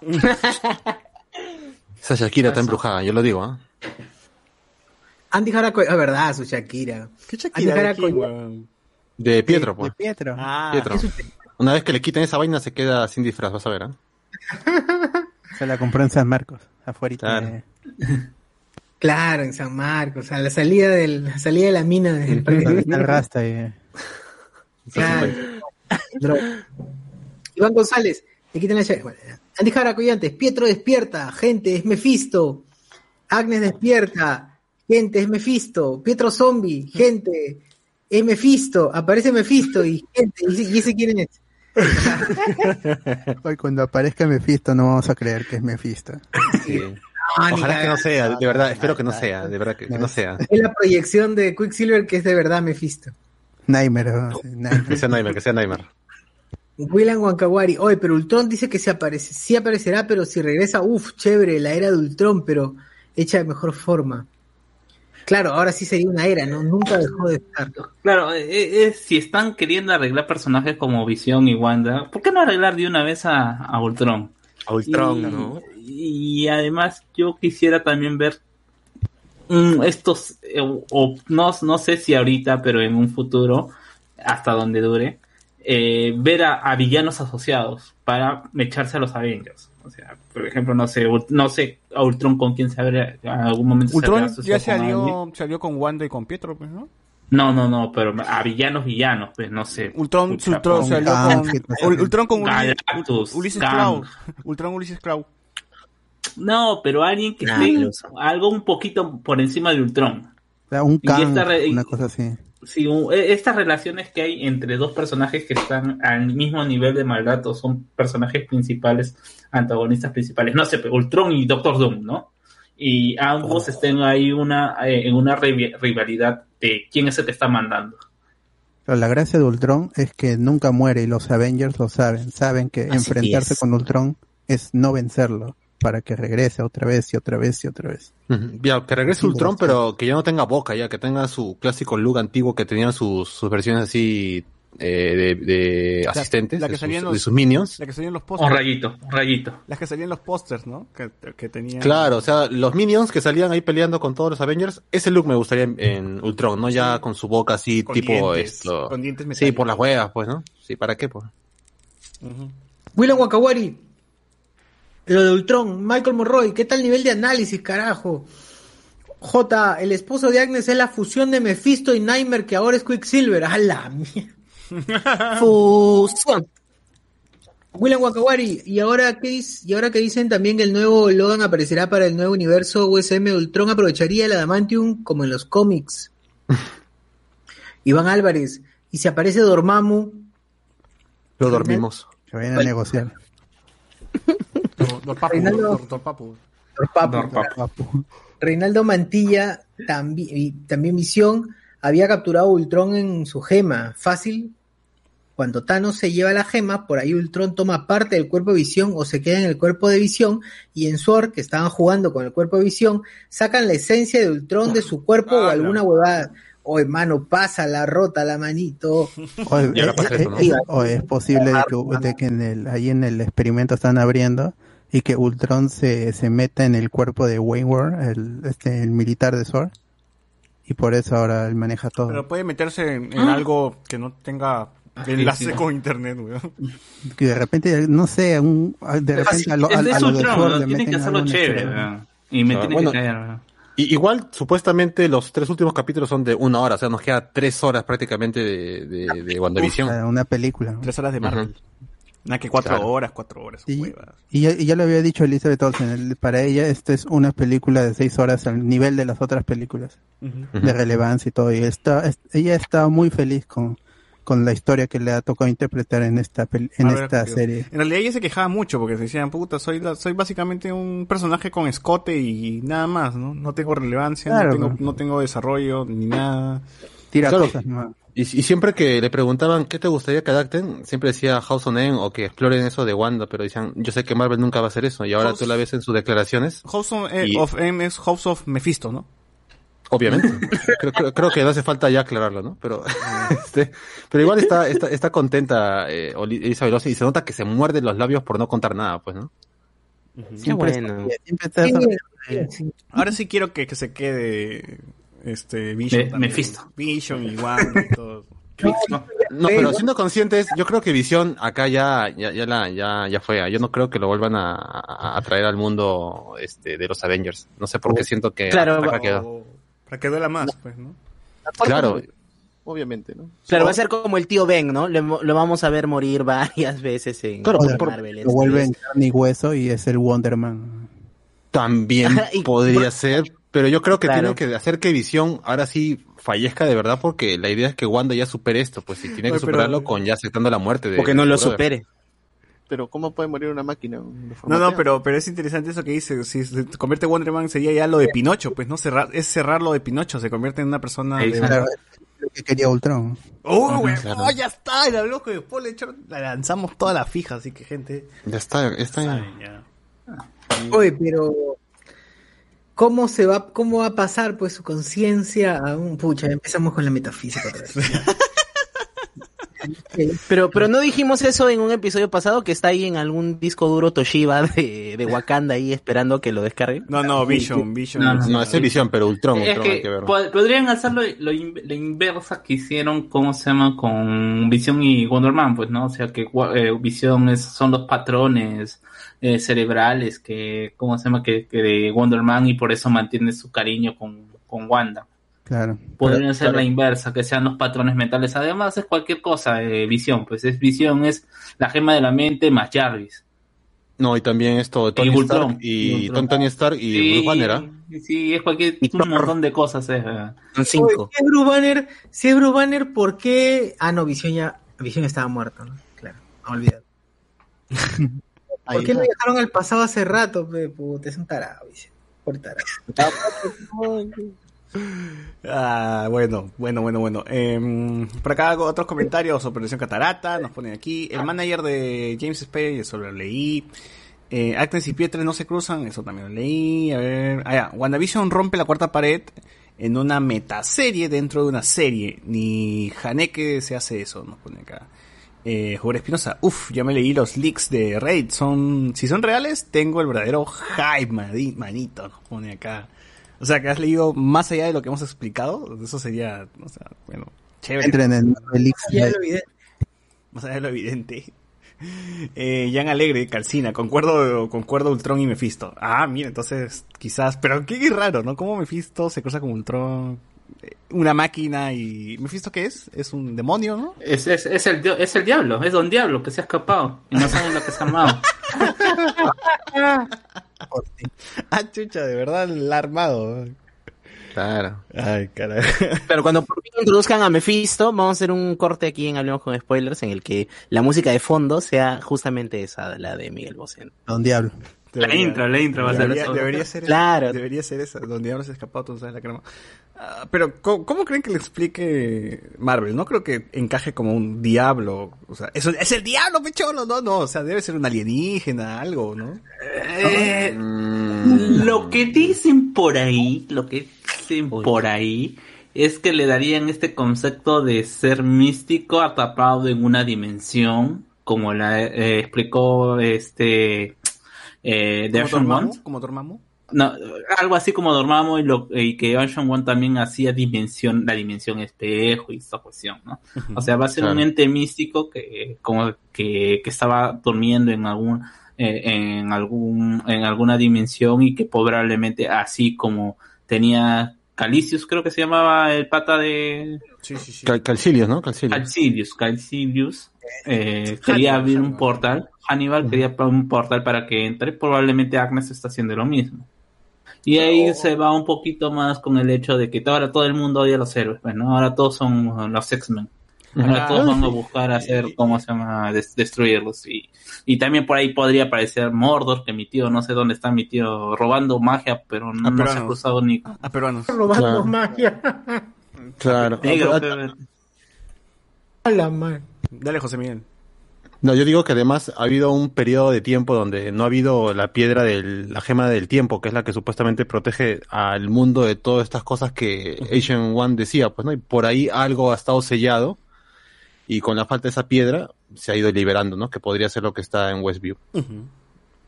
Esa Shakira está embrujada, yo lo digo, ¿ah? Andy Jaraco, es verdad, su Shakira. ¿Qué Andy Shakira de quién, weón? De Pietro, pues. Pietro. Ah, Pietro. Una vez que le quiten esa vaina se queda sin disfraz, vas a ver, ¿ah? Se la compró en San Marcos, afuera. Claro. Claro, en San Marcos, a la salida, del, la salida de la mina del parque. Rasta y... Claro. Droga. Iván González, le quitan la Shakira. Bueno, Andy Jaracoyantes, Pietro despierta, gente, es Mefisto. Agnes despierta, gente, es Mefisto. Pietro zombie, gente, es Mefisto. Aparece Mefisto y gente, ¿y ese- y ese quién es? Hoy cuando aparezca Mephisto no vamos a creer que es Mephisto. Ah, ni Ojalá que no sea, de verdad, espero que no sea, de verdad que, que no sea. Es la proyección de Quicksilver que es de verdad Mephisto. Nightmare. ¿no? Sí, Nightmare. Que sea Nightmare, que sea Nightmare. William Wankawari, oye, pero Ultron dice que se aparece, sí aparecerá, pero si regresa, uff, chévere, la era de Ultron, pero hecha de mejor forma. Claro, ahora sí sería una era, ¿no? Nunca dejó de estar. Claro, eh, eh, si están queriendo arreglar personajes como Visión y Wanda, ¿por qué no arreglar de una vez a, a Ultron? A Ultron, y, ¿no? Y además yo quisiera también ver mm, estos, eh, o no, no sé si ahorita, pero en un futuro, hasta donde dure, eh, ver a, a villanos asociados para echarse a los Avengers. O sea, por ejemplo, no sé, no sé a Ultron con quién se habrá en algún momento se Ultron asociado ya se con alguien. alió, se alió con Wanda y con Pietro, pues, ¿no? No, no, no, pero a villanos, villanos, pues no sé. Ultron, Ultron se alió con, Ultron con Galactus, Ulises. Clau. Ultron Ulises Clau. No, pero alguien que Nah, esté algo un poquito por encima de Ultron. O sea, un Y Kang, esta re- una cosa así. Un- e- estas relaciones que hay entre dos personajes que están al mismo nivel de maldad o son personajes principales, antagonistas principales, no sé, pero Ultron y Doctor Doom, ¿no? Y ambos estén ahí una, eh, en una rivalidad de quién es el que está mandando. Pero la gracia de Ultron es que nunca muere y los Avengers lo saben. Saben que Así enfrentarse es. con Ultron es no vencerlo para que regrese otra vez y otra vez y otra vez. Ya, que regrese Sí, Ultron, pero que ya no tenga boca, ya que tenga su clásico look antiguo que tenían sus, sus versiones así eh, de, de asistentes, la que de, sus, los- de sus minions. La que salían los Un pósters. rayito, un rayito. Las que salían los pósters, ¿no? Que, que tenían. Claro, o sea, los minions que salían ahí peleando con todos los Avengers, ese look me gustaría en, en Ultron, ¿no? Ya con su boca así, Con tipo dientes, esto. con dientes sí, metálicos. por las huevas, pues, ¿no? Sí, ¿para qué, pues? Ujú. William Wakawari, lo de Ultron, Michael Monroy, ¿qué tal nivel de análisis, carajo? J, el esposo de Agnes es la fusión de Mephisto y Nightmare que ahora es Quicksilver. ¡A la mierda! Fusión. William Wakawari, y ahora que dis- y ahora que dicen también que el nuevo Logan aparecerá para el nuevo universo USM Ultron aprovecharía el Adamantium como en los cómics. Iván Álvarez, y si aparece Dormammu, Lo dormimos. Que vayan a negociar. Dorpapu, Reinaldo- Dorpapu. Dorpapu, Mantilla, también, y también Visión, había capturado a Ultron en su gema. Fácil, cuando Thanos se lleva la gema, por ahí Ultron toma parte del cuerpo de Visión o se queda en el cuerpo de Visión, y en Sword, que estaban jugando con el cuerpo de Visión, sacan la esencia de Ultron de su cuerpo o alguna huevada. O hermano, pasa la rota la manito. Eh, eh, eso, ¿no? eh, oye, es posible de que, de que en el, ahí en el experimento están abriendo y que Ultron se, se meta en el cuerpo de Wayward, el, este, el militar de Sword. Y por eso ahora él maneja todo. Pero puede meterse en, en Ah. algo que no tenga enlace sí. con internet, weón. que de repente, no sé, un, de repente a lo, a, lo de Sword le tienen que meten hacerlo alguna chévere. Y me Ah, bueno. que caer. ¿verdad? Y igual, supuestamente, los tres últimos capítulos son de una hora, o sea, nos queda tres horas prácticamente de, de, de WandaVision. Ah, Una película. ¿no? Tres horas de Marvel. Nada que cuatro Claro. horas, cuatro horas. Y, ya, y ya lo había dicho Elizabeth Olsen, el- para ella esto es una película de seis horas al nivel de las otras películas, de relevancia y todo. Y está, es- ella está muy feliz con, con la historia que le ha tocado interpretar en esta, pel- en ver, esta tío. serie. En realidad ella se quejaba mucho porque se decían, puta, soy, la- soy básicamente un personaje con escote y nada más, ¿no? No tengo relevancia, Claro, no, tengo, ¿no? no tengo desarrollo ni nada. Tira Claro. cosas, ¿no? Y, y siempre que le preguntaban qué te gustaría que adapten, siempre decía House on End o que exploren eso de Wanda, pero decían, yo sé que Marvel nunca va a hacer eso, y ahora House- tú la ves en sus declaraciones. House of, eh, Y- of M es House of Mephisto, ¿no? Obviamente. creo, creo- creo que no hace falta ya aclararlo, ¿no? Pero, este, pero igual está, está, está contenta eh, Elizabeth Olsen y se nota que se muerde los labios por no contar nada, pues, ¿no? Siempre bueno. está- siempre está- Ahora sí quiero que, que se quede este Vision. Me- también. Mephisto. Vision y todo. No, pero siendo conscientes, yo creo que Visión acá ya, ya, ya la, ya, ya fue. Yo no creo que lo vuelvan a, a, a traer al mundo este, de los Avengers. No sé por qué siento que Claro, acá quedó. Para que duela más, pues, ¿no? Claro. Obviamente, ¿no? Claro, va a ser como el tío Ben, ¿no? Lo, lo vamos a ver morir varias veces en Claro, por- Marvel. Lo vuelven carne y hueso y es el Wonderman. También Y- podría ser, pero yo creo que Claro. tienen que hacer que Visión ahora sí fallezca de verdad porque la idea es que Wanda ya supere esto, pues y tiene que Oye, pero- superarlo con ya aceptando la muerte de Porque no de lo brother. supere. Pero ¿cómo puede morir una máquina? No, no, pero, pero es interesante eso que dice. Si se convierte en Wonder Man sería ya lo de Pinocho, pues, ¿no? Cerrar, es cerrar lo de Pinocho, se convierte en una persona de... Claro, lo que quería Ultron. ¡Oh, güey! Claro. ¡Oh, ya está! El bloque después le echó- la lanzamos toda la fija, así que gente... Ya está, está ya. Oye, pero ¿cómo se va, cómo va a pasar pues su conciencia a un pucha? Empezamos con la metafísica otra vez. Pero, pero no dijimos eso en un episodio pasado que está ahí en algún disco duro Toshiba de, de Wakanda ahí esperando que lo descargue. No, no, Vision, Vision. No, no, No, ese es Visión, pero Ultron, Es Ultron hay que ver. podrían hacerlo lo, in- la inversa que hicieron, ¿cómo se llama? Con Visión y Wonder Man, pues, ¿no? O sea, que eh, Visión es, son los patrones eh, cerebrales que, ¿cómo se llama? Que, que de Wonder Man y por eso mantiene su cariño con, con Wanda. Claro. Podrían Pero- ser claro. la inversa, que sean los patrones mentales. Además, es cualquier cosa, eh, Visión, pues es Visión, es la gema de la mente más Jarvis. No, y también esto de Tony Y Ultron. Stark y Y Ultron. Tony Stark y Bruce Banner, ¿ah? Sí, es cualquier, un montón de cosas. eh. Son Oye, si es Bruce Banner, si es Bruce Banner, ¿por qué? Ah, no, Visión ya, Visión estaba muerto, ¿no? Claro, no olvidar. ¿Por Ahí qué lo dejaron al pasado hace rato, pe, puta? Es un tarado, Visión. Por tarado. Ah, bueno, bueno, bueno, bueno. Em, por acá hago otros comentarios. Operación Catarata, nos ponen aquí. El manager de James Space, eso lo leí. Eh, Agnes y Pietre no se cruzan, eso también lo leí. A ver, ah, ya. WandaVision rompe la cuarta pared en una metaserie dentro de una serie. Ni Haneke se hace eso, nos pone acá. Eh, Jorge Espinosa, uff, ya me leí los leaks de Raid. Son, si son reales, tengo el verdadero hype, manito, nos pone acá. O sea, que has leído más allá de lo que hemos explicado. Eso sería, o sea, bueno, chévere. Entren en el evidente. Más allá de lo evidente. Eh, Jan Alegre, Calcina, concuerdo, concuerdo Ultron y Mephisto. Ah, mira, entonces quizás, pero qué raro, ¿no? ¿Cómo Mephisto se cruza con Ultron? Una máquina y... ¿Mephisto qué es? Es un demonio, ¿no? Es, es, es, el, es el diablo, es Don Diablo que se ha escapado y no saben lo que se ha armado. ah, chucha, de verdad, la ha armado. Claro. Ay, caray. Pero cuando por fin introduzcan a Mephisto, vamos a hacer un corte aquí en Hablemos con Spoilers en el que la música de fondo sea justamente esa, la de Miguel Bosé. Don Diablo. La intro, la intro va a ser debería, eso. debería ser Claro. Debería ser esa. Donde ahora se ha escapado, tú sabes la crema. Ah, pero, ¿cómo, cómo creen que le explique Marvel? No creo que encaje como un diablo. O sea, eso es el diablo, pecholo. No, no. O sea, debe ser un alienígena, algo, ¿no? Eh, Mm. Lo que dicen por ahí, lo que dicen por ahí, es que le darían este concepto de ser místico atrapado en una dimensión, como la eh, explicó este eh, ¿Como Dormammu? No, algo así como Dormammu y, lo, y que Action One también hacía dimensión, la dimensión espejo y esta cuestión, ¿no? O sea, va a ser un ente místico que, como que, que estaba durmiendo en algún, eh, en algún, en alguna dimensión y que probablemente así como tenía Calicius, creo que se llamaba el pata de Sí, sí, sí. Cal- Calcilios, ¿no? Calcilios. Calcilius, Calcilius, eh, quería abrir un portal, Hannibal quería abrir un portal para que entre, probablemente Agnes está haciendo lo mismo. Y ahí se va un poquito más con el hecho de que ahora todo el mundo odia a los héroes, pues, ¿no? Ahora todos son los X-Men. Ahora Ah, todos van a buscar hacer, ¿cómo se llama? Des- destruirlos. Y, y también por ahí podría aparecer Mordor, que mi tío, no sé dónde está mi tío, robando magia, pero no, no se ha cruzado ni... A peruanos. Robando Claro. magia. Claro. Negro, A la madre. Dale, José Miguel. No, yo digo que además ha habido un periodo de tiempo donde no ha habido la piedra de la gema del tiempo, que es la que supuestamente protege al mundo de todas estas cosas que Asian One decía, pues, ¿no? Y por ahí algo ha estado sellado y con la falta de esa piedra se ha ido liberando, ¿no? Que podría ser lo que está en Westview.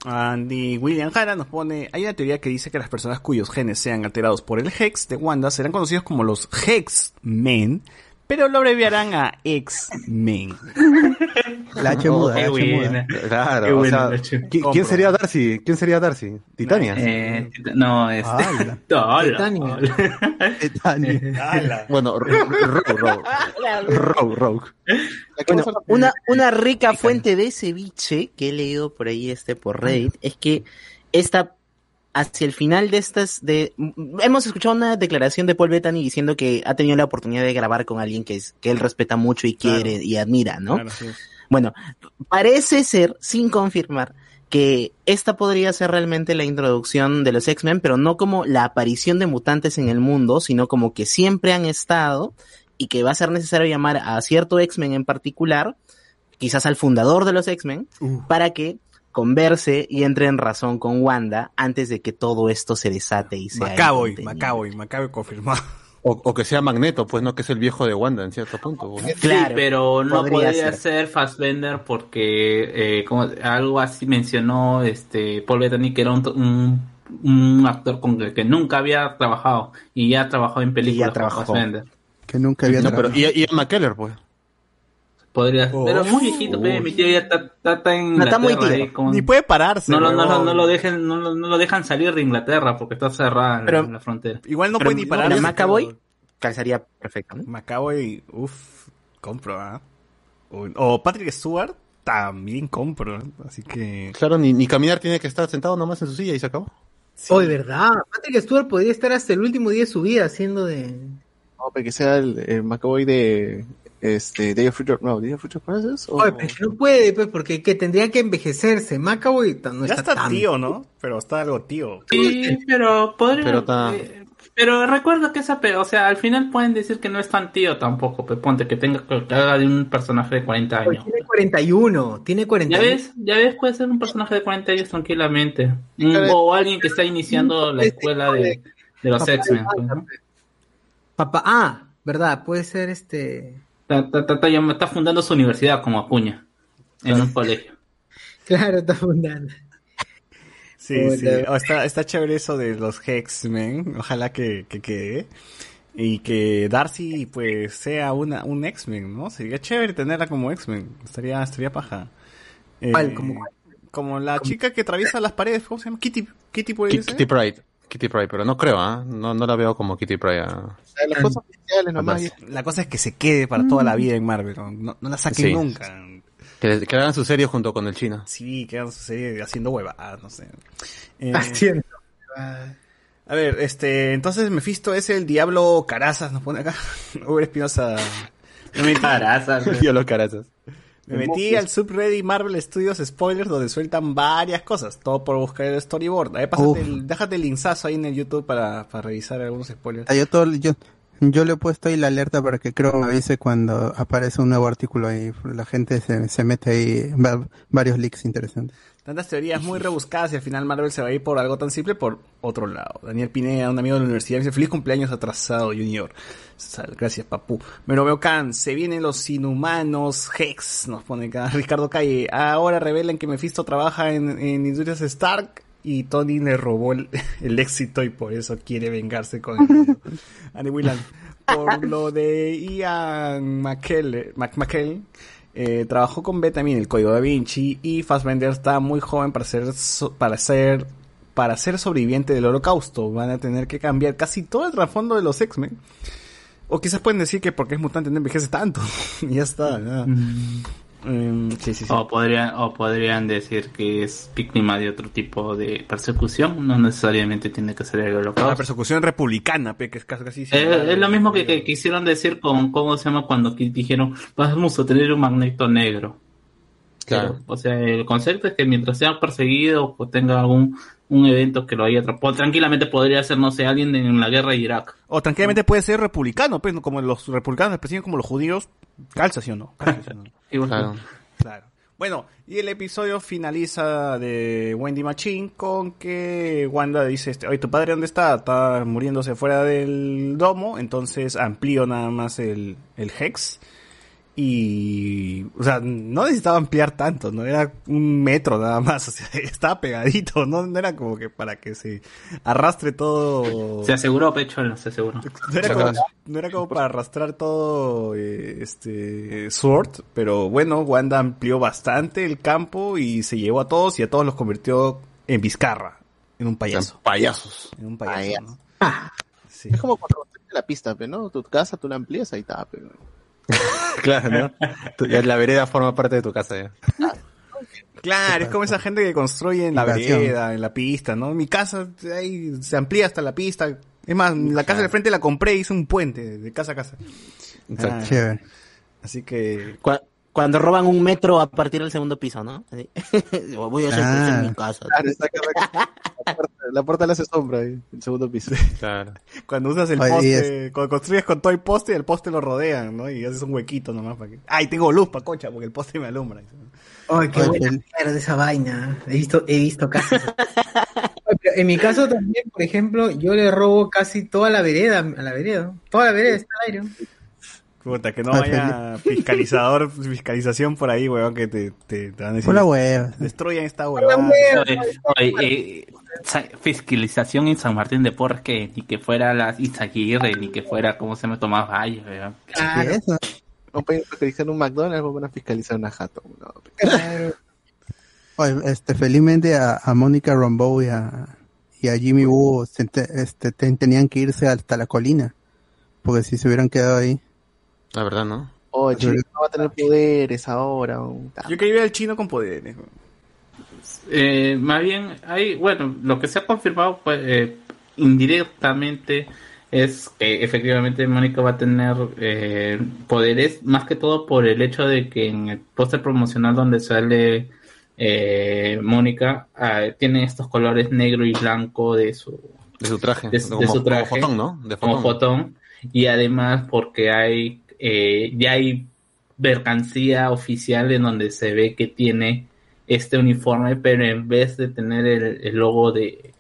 Andy William Jara nos pone, hay una teoría que dice que las personas cuyos genes sean alterados por el Hex de Wanda serán conocidos como los Hex-Men, pero lo abreviarán a X-Men. La H muda, qué la H muda. buena. Claro, Qué o bueno, sea, la H. ¿qui- ¿quién sería Darcy? ¿Quién sería Darcy? Titania. Eh, no, este. Ala. Hola, hola. Bueno, Rogue, Rogue, Rogue, Rogue. Bueno, una, una rica fuente de ceviche que he leído por ahí este por Reddit es que esta hacia el final de estas de hemos escuchado una declaración de Paul Bettany diciendo que ha tenido la oportunidad de grabar con alguien que es que él respeta mucho y quiere y admira, ¿no? Claro, sí. Bueno, parece ser, sin confirmar, que esta podría ser realmente la introducción de los X-Men, pero no como la aparición de mutantes en el mundo, sino como que siempre han estado y que va a ser necesario llamar a cierto X-Men en particular, quizás al fundador de los X-Men, para que converse y entre en razón con Wanda antes de que todo esto se desate y sea Macaboy. Macaboy, Macaboy confirmado. O, o que sea Magneto, pues no, que es el viejo de Wanda en cierto punto. sí, pero no podría podría, ser. ser. Fassbender porque eh, como algo así mencionó este Paul Bettany que era un, un, un actor con el que nunca había trabajado y ya ha trabajado en películas con trabajó. Fassbender. Que nunca había No, pero trabajado. y, y McKellar, pues. Podría Oh. pero muy viejito, pe, mi tío ya está, está- está en No, está muy tío. ahí Ni puede pararse. no, lo- no, lo- huevón. no lo dejen, no, lo- no lo dejan salir de Inglaterra porque está cerrada la- Pero- la, frontera. Igual no Pero puede ni para pararse. Macaboy pero- calzaría perfecto, ¿no? Macaboy, uff, compro, ¿ah? O, o Patrick Stewart, también compro. Así que... Claro, ni, ni caminar tiene que estar sentado nomás en su silla y se acabó. Hoy, ¿verdad? Patrick Stewart podría estar hasta el último día de su vida haciendo de... No, pero que sea el, el Macaboy de este, Day of Future, no, Day of Future Past o- Oye, no puede, pues, porque que tendría que envejecerse. Macaboy ta- no Ya está, está tan- tío, ¿no? Pero está algo tío. Sí, pero podría. Pero está- eh, pero recuerda que esa, o sea, al final pueden decir que no es tan tío tampoco, pe, ponte que tenga que haga de un personaje de 40 Oye, años. Tiene 41, tiene Ya 41. ves, ya ves, puede ser un personaje de 40 años tranquilamente. O alguien que está iniciando la escuela de, de los X-Men. pues, ¿no? Papá, ah, verdad, puede ser este... Está, está- está- fundando su universidad como Acuña en un colegio. Claro, está fundando. Sí, Hola. sí. Oh, está, está chévere eso de los X-Men. Ojalá que, que quede. Y que Darcy, pues, sea una, un X-Men, ¿no? Sería chévere tenerla como X-Men. Estaría, estaría paja. Eh, ¿Cuál? ¿Cómo como la chica que atraviesa las paredes. ¿Cómo se llama? Kitty, Kitty puede Ki- ser. Kitty Pride. Kitty Pride, pero no creo, ¿ah? No, no la veo como Kitty Pride. ah. Las cosas oficiales nomás. Atrás. La cosa es que se quede para toda la vida en Marvel. No, no, no la saquen Sí. nunca. Que, que hagan su serie junto con el chino. Sí, quedan su serie haciendo huevadas, no sé. Eh, Haciendo. A ver, este, entonces Mephisto es el diablo Carazas, nos pone acá. Uber Espinosa. Me metí, Carazas, Yo los carazas. Me metí al subreddit Marvel Studios Spoilers donde sueltan varias cosas, todo por buscar el storyboard. Ahí pásate el, déjate el linkazo ahí en el YouTube para, para revisar algunos spoilers. Ah, Yo, todo, yo, yo le he puesto ahí la alerta para que creo me avise cuando aparece un nuevo artículo ahí. La gente se, se mete ahí, va- varios leaks interesantes. Tantas teorías muy rebuscadas y al final Marvel se va a ir por algo tan simple por otro lado. Daniel Pineda, un amigo de la universidad, dice feliz cumpleaños atrasado, Junior. Gracias, papu. Meroveo Khan, se vienen los inhumanos, Hex, nos pone acá. Ricardo Calle, ahora revelan que Mephisto trabaja en, en Industrias Stark y Tony le robó el, el éxito y por eso quiere vengarse con él. Annie Whelan, por lo de Ian McKellen, McKellen, eh, trabajó con Beta también el código da Vinci y Fassbender está muy joven para ser so- para ser para ser sobreviviente del holocausto. Van a tener que cambiar casi todo el trasfondo de los X-Men. O quizás pueden decir que porque es mutante no envejece tanto. y ya está. ya. Em, sí, sí, sí. O podrían, o podrían decir que es víctima de otro tipo de persecución, no necesariamente tiene que ser el La holocausto. persecución republicana, pe, que es casi, casi Eh, es lo mismo que, que quisieron decir con, ¿cómo se llama? Cuando dijeron, vamos a tener un magneto negro. Claro. O sea, el concepto es que mientras sea perseguido o tenga algún un evento que lo haya atrapado, tranquilamente podría ser, no sé, alguien en la guerra de Irak. O tranquilamente puede ser republicano, pues, ¿no? como los republicanos persiguen como los judíos. Calza, ¿sí o no? Calza, ¿sí o no? Claro. Claro. Bueno, y el episodio finaliza de Wendy Machine con que Wanda dice, este, oye, ¿tu padre dónde está? Está muriéndose fuera del domo, entonces amplío nada más el, el Hex. Y, o sea, no necesitaba ampliar tanto, no era un metro nada más, o sea, estaba pegadito, no, no era como que para que se arrastre todo. Se aseguró, Pecho, no se aseguró. No era, como, no era como para arrastrar todo eh, este Sword, pero bueno, Wanda amplió bastante el campo y se llevó a todos y a todos los convirtió en Vizcarra, en un payaso. payasos. En un payaso, ¿no? Sí. Es como cuando la pista, ¿no? Tu casa, tú la amplías, ahí está, pe. Claro, ¿no? La vereda forma parte de tu casa ya. Claro, es como esa gente que construye en la vereda, en la pista, ¿no? Mi casa ahí se amplía hasta la pista. Es más, la casa de frente la compré y hice un puente de casa a casa. Exacto. Ah, Chévere. Así que Cuando roban un metro a partir del segundo piso, ¿no? Así. Voy a hacer eso en Ah. mi casa. Claro, está correcto. La puerta, la puerta le hace sombra ahí, el segundo piso. Claro. Cuando usas el Oye, poste, cuando construyes con todo el poste, el poste lo rodean, ¿no? Y haces un huequito nomás para que... ¡Ay, tengo luz, pa' concha! Porque el poste me alumbra. Ay, qué Oye, buena el- de esa vaina. He visto, he visto casos. Ay, en mi caso también, por ejemplo, yo le robo casi toda la vereda, a la vereda. Toda la vereda está al aire. Puta, que no Ay, haya fiscalizador, fiscalización por ahí, weón, que te, te, te van a decir... Por la hueva. Destruyan esta huevada. Oye, oye, eh, sa- fiscalización en San Martín de Porres que ni que fuera la Izaguirre, ni que fuera como se me Tomás Valle, weón. No pueden fiscalizar un McDonald's, van a fiscalizar una jato. No, Oye, este, felizmente a, a Mónica Rambeau y a, y a Jimmy Woo este, te- tenían que irse hasta la colina. Porque si se hubieran quedado ahí. La verdad, ¿no? Oye, chico, no va a tener poderes ahora. Yo quería ver al chino con poderes. Eh, más bien, hay, bueno, lo que se ha confirmado pues, eh, indirectamente es que efectivamente Mónica va a tener eh, poderes, más que todo por el hecho de que en el póster promocional donde sale eh, Mónica ah, tiene estos colores negro y blanco de su, De su traje. de, de como, su traje como fotón, ¿no? De como fotón y además porque hay eh, ya hay mercancía oficial en donde se ve que tiene este uniforme pero en vez de tener el, el logo de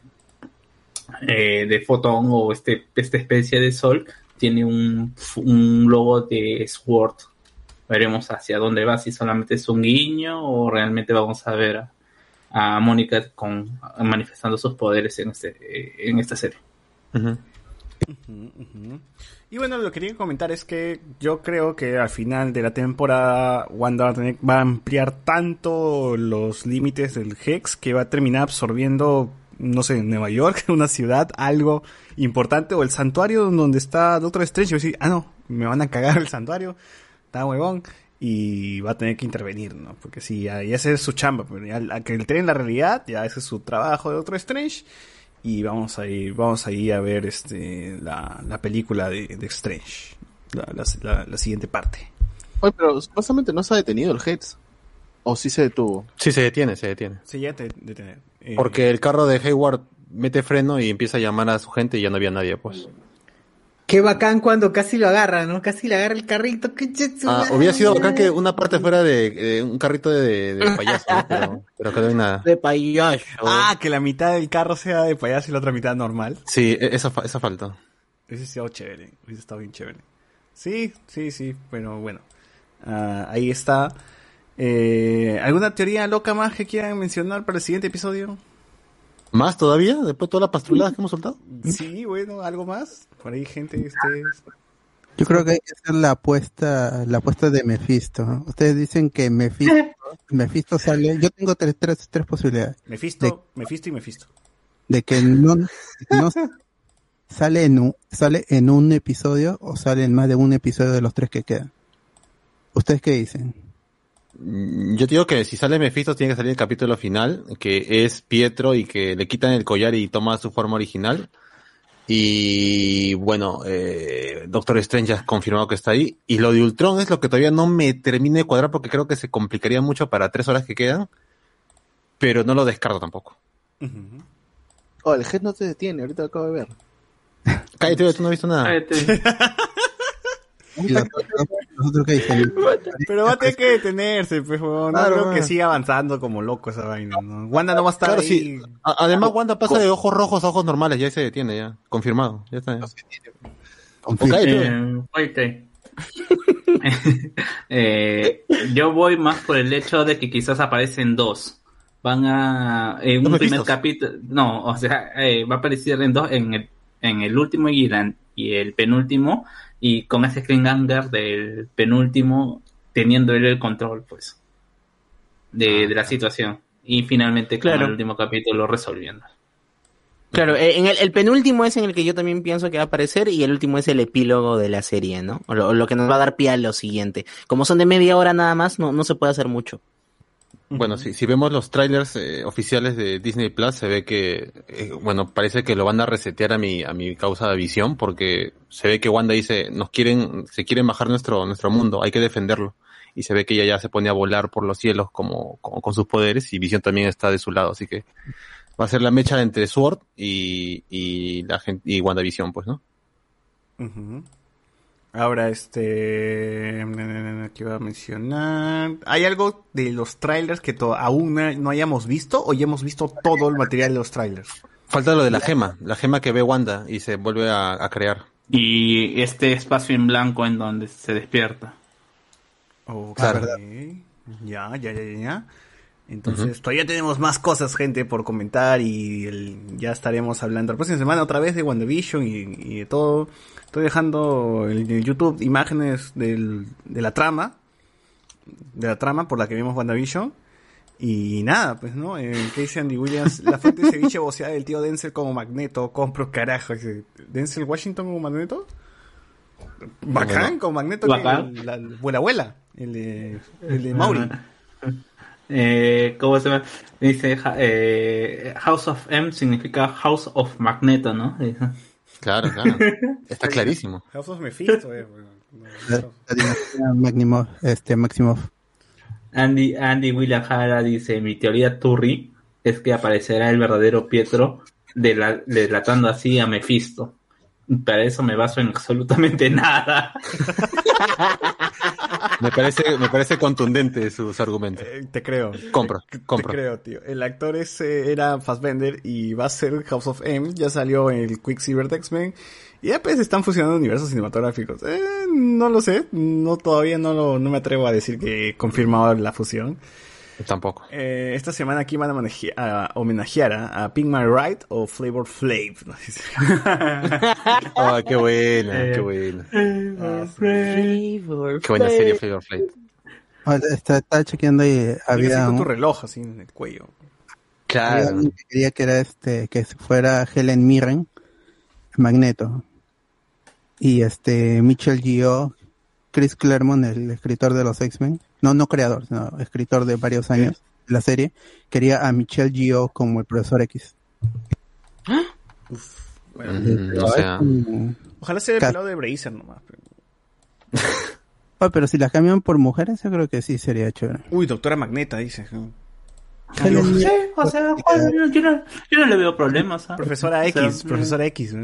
eh, de fotón o este esta especie de sol tiene un, un logo de Sword. Veremos hacia dónde va si solamente es un guiño o realmente vamos a ver a, a Mónica con manifestando sus poderes en este en esta serie. Ujú. Y bueno, lo que quería comentar es que yo creo que al final de la temporada Wanda va a, va a ampliar tanto los límites del Hex que va a terminar absorbiendo, no sé, Nueva York, una ciudad, algo importante, o el santuario donde está Doctor Strange. Y decir, ah, no, me van a cagar el santuario, está huevón. Y va a tener que intervenir, ¿no? Porque sí, ya, esa es su chamba, pero ya, a que entren en la realidad, ya ese es su trabajo de Doctor Strange y vamos a ir, vamos a ir a ver este la, la película de, de Strange, la, la, la- la siguiente parte. Oye, pero supuestamente no se ha detenido el Heads. ¿O sí se detuvo? Sí, se detiene, se detiene. Sí, ya te detener. Eh, Porque el carro de Hayward mete freno y empieza a llamar a su gente y ya no había nadie, pues. Qué bacán cuando casi lo agarra, ¿no? Casi le agarra el carrito. qué chetsu, Ah, hubiera sido bacán que una parte fuera de, de un carrito de, de payaso, ¿no? pero, pero quedó en nada. De payaso. Ah, que la mitad del carro sea de payaso y la otra mitad normal. Sí, e- esa, fa- esa falta. Hubiese sido chévere, hubiese estado bien chévere. Sí, sí, sí, pero bueno. Ah, ahí está. Eh, ¿Alguna teoría loca más que quieran mencionar para el siguiente episodio? ¿Más todavía? Después de todas las pastruladas que hemos soltado. Sí, bueno, algo más. Por ahí, gente, ustedes. Yo creo que hay que hacer la apuesta, la apuesta de Mephisto. Ustedes dicen que Mephisto, Mephisto sale. Yo tengo tres, tres, tres posibilidades. Mephisto, Mephisto y Mephisto. De que no, no sale en un, sale en un episodio o sale en más de un episodio de los tres que quedan. ¿Ustedes qué dicen? Mm, Yo te digo que si sale Mephisto tiene que salir el capítulo final, que es Pietro y que le quitan el collar y toma su forma original. Y bueno, eh, Doctor Strange ya ha confirmado que está ahí. Y lo de Ultron es lo que todavía no me termine de cuadrar porque creo que se complicaría mucho para tres horas que quedan. Pero no lo descarto tampoco. Oh, el Head no se detiene, ahorita lo acabo de ver. Cállate, tú no has visto nada. Y los otros- los otros que dicen, Pero va a tener que detenerse, pues. No Claro, creo que siga avanzando como loco esa vaina, ¿no? Wanda no va a estar Claro, ahí. sí. Además, Wanda pasa de ojos rojos a ojos normales, ya se detiene, ya. Confirmado. Ya está. ya. Eh, oíste. Eh, yo voy más por el hecho de que quizás aparecen dos. Van a en ¿Dos un primer capítulo, no, o sea, eh, va a aparecer en dos en el, en el último y, la- y el penúltimo y con ese cliffhanger del penúltimo teniendo él el control, pues, de, de la situación y finalmente con Claro. el último capítulo resolviendo. Claro, eh, en el, el penúltimo es en el que yo también pienso que va a aparecer y el último es el epílogo de la serie, ¿no? O lo, lo que nos va a dar pie a lo siguiente. Como son de media hora nada más, no, no se puede hacer mucho. Bueno, si, si vemos los trailers eh, oficiales de Disney Plus, se ve que, eh, bueno, parece que lo van a resetear a mi, a mi causa de visión, porque se ve que Wanda dice, nos quieren, se quieren bajar nuestro, nuestro mundo, hay que defenderlo. Y se ve que ella ya se pone a volar por los cielos como, con sus poderes, y Visión también está de su lado, así que va a ser la mecha entre Sword y, y la gente, y WandaVision, pues, ¿no? Ahora, este. ¿Qué iba a mencionar? ¿Hay algo de los trailers que to- aún no- hayamos visto o ya hemos visto todo el material de los trailers? Falta lo de la gema, la gema que ve Wanda y se vuelve a, a crear. Y este espacio en blanco en donde se despierta. Ok. Claro. Ya, ya, ya, ya, ya. Entonces, todavía tenemos más cosas, gente, por comentar y el- ya estaremos hablando la próxima semana otra vez de WandaVision y, y de todo. Estoy dejando en el YouTube imágenes del, de la trama, de la trama por la que vimos WandaVision. Y nada, pues, ¿no? Eh, ¿Qué dice Andy Williams? La fuente de ceviche boceada del tío Denzel como Magneto. Compro carajo. ¿Denzel Washington como Magneto? Bacán, Bueno. con Magneto. Bacán. que La, la abuela abuela. El de, el de Mauri. Eh, ¿Cómo se llama? Dice eh, House of M significa House of Magneto, ¿no? Claro, claro. Está clarísimo. House of Mephisto, eh, Maximoff, este, Maximoff. Andy, Andy William Jara dice, mi teoría Turri es que aparecerá el verdadero Pietro dela- delatando así a Mephisto. Para eso me baso en absolutamente nada. Me parece, me parece contundente sus argumentos. Eh, te creo. Compro, Te, compro. te creo, tío. El actor ese era Fassbender y va a ser House of M. Ya salió en el Quicksilver de X-Men. Y ya pues están fusionando universos cinematográficos. Eh, no lo sé. No, todavía no, lo, no me atrevo a decir que he confirmado la fusión. Tampoco. Eh, esta semana aquí van a, a homenajear a, a Pink My Ride o Flavor Flav. ¿no? Ah, qué buena, Eh, qué buena. Qué buena serie Flavor Flav. Ah, Está, está chequeando y había con tu un, reloj así en el cuello. Claro. quería que era este, que fuera Helen Mirren, Magneto. Y este, Michel Gio, Chris Claremont, el escritor de los X-Men, no, no creador, sino escritor de varios años de la serie, quería a Michel Gio como el profesor X. Bueno, Mm, o sea, Mm. ojalá sea el pelado de Bracer nomás. pero- Oh, pero si las cambian por mujeres, yo creo que sí sería chévere. Uy, doctora Magneta, dice. Helen Sí, Mirren, o sea, yo, no, yo no le veo problemas. ¿ah? Profesora O sea, X, profesora X.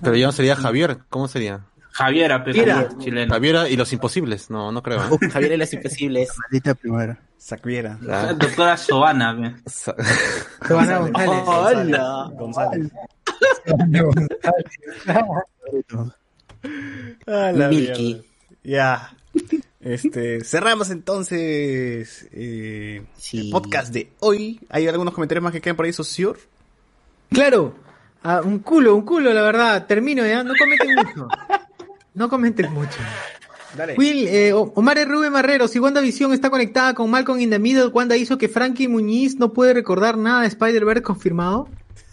pero ya no sería Javier. ¿Cómo sería? Javiera, pero Mira. chileno. Javiera y los imposibles. No, no creo. ¿eh? Javier y las imposibles. maldita primera. Sacuera. Ah. Doctora Soana. Sa- Giovanna González. ¡Hola! González. La Milky. Ya. Este, cerramos entonces eh, Sí. el podcast de hoy. ¿Hay algunos comentarios más que queden por ahí, Sociur? Claro, ah, un culo, un culo, la verdad. Termino ya, no comenten mucho. No comenten mucho. Dale. Will, eh, Omar R. Rubén Marrero, si WandaVision está conectada con Malcolm in the Middle, Wanda hizo que Frankie Muñiz no puede recordar nada de Spider-Verse confirmado.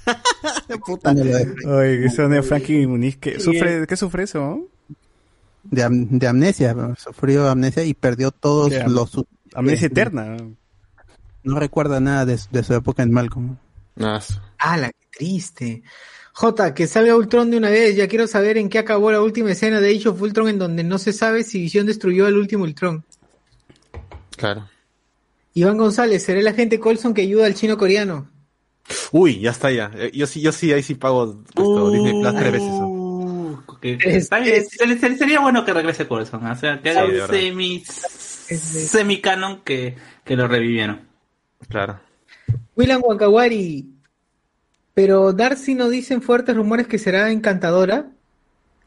Puta. Oye, que son de Frankie Muniz. ¿Qué sufre, ¿Qué sufre eso? De, am- de amnesia, sufrió amnesia y perdió todos los... Amnesia eh, eterna. No recuerda nada de, su- de su época en Malcolm. Nada. ¡Hala, qué triste! J, que salga Ultron de una vez, ya quiero saber en qué acabó la última escena de Age of Ultron en donde no se sabe si Visión destruyó al último Ultron. Claro. Iván González, ¿será el agente Colson que ayuda al chino coreano? Uy, ya está ya. Eh, Yo sí, yo sí, ahí sí pago esto, Disney Plus tres veces. ¿no? que, sería bueno que regrese Coulson, o sea, que Sí, haga de un semi, semi canon que, que lo revivieron. Claro. William Wakawari. Pero Darcy no dicen fuertes rumores que será encantadora.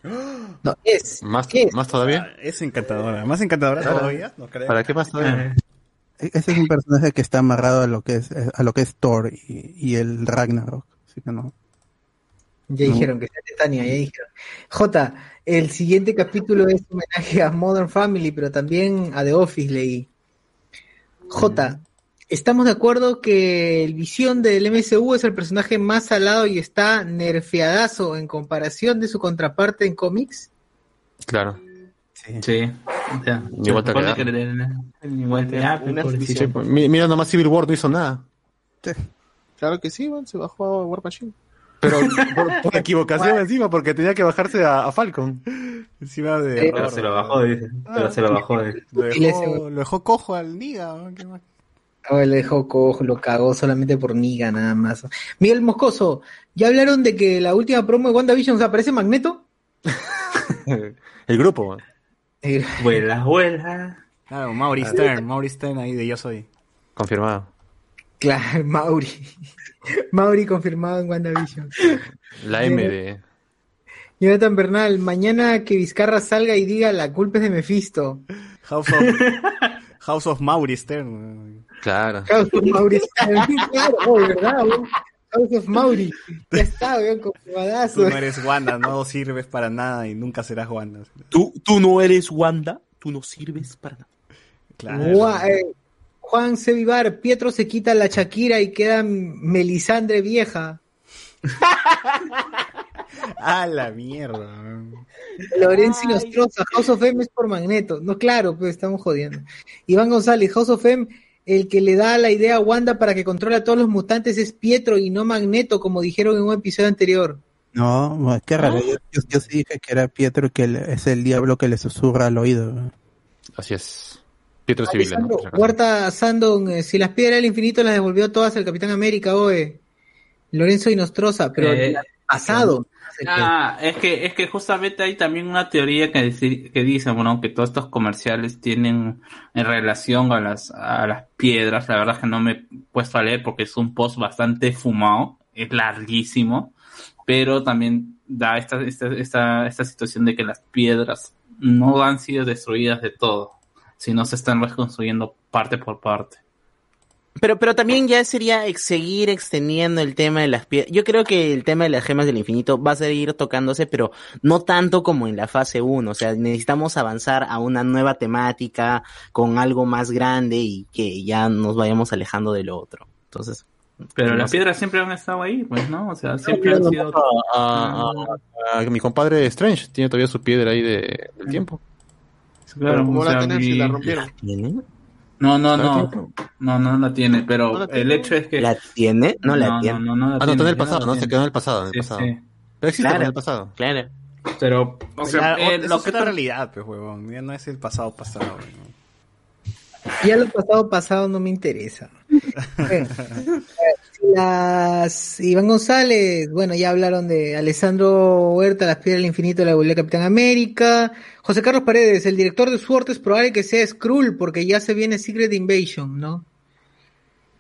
No, es. ¿Más, es. más todavía? Es encantadora. ¿Más encantadora Claro. todavía? No creo. ¿Para qué más todavía? E- Ese es un personaje que está amarrado a lo que es a lo que es Thor y, y el Ragnarok. Así que no. Ya No. dijeron que sea Titania, ya dijeron. J, el siguiente capítulo es homenaje a Modern Family, pero también a The Office leí. J, estamos de acuerdo que el visión del MCU es el personaje más salado y está nerfeadazo en comparación de su contraparte en cómics. Claro. Sí. O sea, Igual te se supone queda. que le- igual te ah, pues. Sí, pues, mi- mira nomás Civil War no hizo nada. Claro que sí, man, se bajó a War Machine. Pero por, por equivocación encima, porque tenía que bajarse a, a Falcon. Encima de. Pero se lo bajó, dice. Pero se lo bajó. dice. Lo dejó, lo dejó cojo al Niga. ¿no? ¿Qué más? Le dejó cojo, lo cagó solamente por niga nada más. Miguel Moscoso, ¿ya hablaron de que la última promo de WandaVision o sea, aparece Magneto? El grupo. Eh, Vuela, vuela. Claro, Mauri Stern. Mauri Stern ahí de Yo Soy. Confirmado. Claro, Mauri. Mauri confirmado en WandaVision. La M de. Jonathan Bernal, mañana que Vizcarra salga y diga la culpa es de Mephisto. House of, House of Mauri Stern. Claro. House of Mauri. claro, oh, ¿verdad? weón? House of Mauri. Ya está, weón, Tú confirmadazo. no eres Wanda, no sirves para nada y nunca serás Wanda. ¿Tú, tú no eres Wanda, tú no sirves para nada. Claro. Gua- eh, Juan C. Vivar, Pietro se quita la Shakira y queda Melisandre vieja. A la mierda. Lorenzo Nostroza, House of M es por Magneto. No, claro, pues estamos jodiendo. Iván González, House of M, el que le da la idea a Wanda para que controle a todos los mutantes es Pietro y no Magneto, como dijeron en un episodio anterior. No, qué raro. Yo, yo- yo sí dije que era Pietro que le- es el diablo que le susurra al oído. Así es. Pietro Civil. Huerta Sandon, eh, si las piedras del infinito las devolvió todas el Capitán América, oe. Lorenzo y Nostroza, pero Eh, el pasado. Ah, es que, es que justamente hay también una teoría que, dice- que dice, bueno, que todos estos comerciales tienen en relación a las, a las piedras. La verdad es que no me he puesto a leer porque es un post bastante fumado, es larguísimo, pero también da esta, esta, esta, esta situación de que las piedras no han sido destruidas de todo, sino se están reconstruyendo parte por parte. Pero, pero también ya sería ex- seguir extendiendo el tema de las piedras. Yo creo que el tema de las gemas del infinito va a seguir tocándose, pero no tanto como en la fase 1. O sea, necesitamos avanzar a una nueva temática con algo más grande y que ya nos vayamos alejando de lo otro. Entonces. Pero no las sé. piedras siempre han estado ahí, pues, ¿no? O sea, siempre han sido... A, a- a mi compadre Strange tiene todavía su piedra ahí de, del tiempo. Claro, ¿Cómo o la sea, tener si mi- la rompieron? No, no, ¿La no. No, no la tiene, pero ¿No la el hecho es que. ¿La tiene? No la tiene. No, no, la Ah, no, está en el pasado, ¿no? Se quedó en el pasado, en el Sí, pasado. sí. Pero existe Claro. en el pasado. Claro. Pero, o sea, eh, eso lo es que otra tú- realidad, pues, huevón. Ya no es el pasado pasado. ¿no? Ya lo pasado, pasado no me interesa. Bueno, las Iván González, bueno, ya hablaron de Alessandro Huerta, Las Piedras del Infinito, la devolvió Capitán América. José Carlos Paredes, el director de Sword es probable que sea Skrull, porque ya se viene Secret Invasion, ¿no?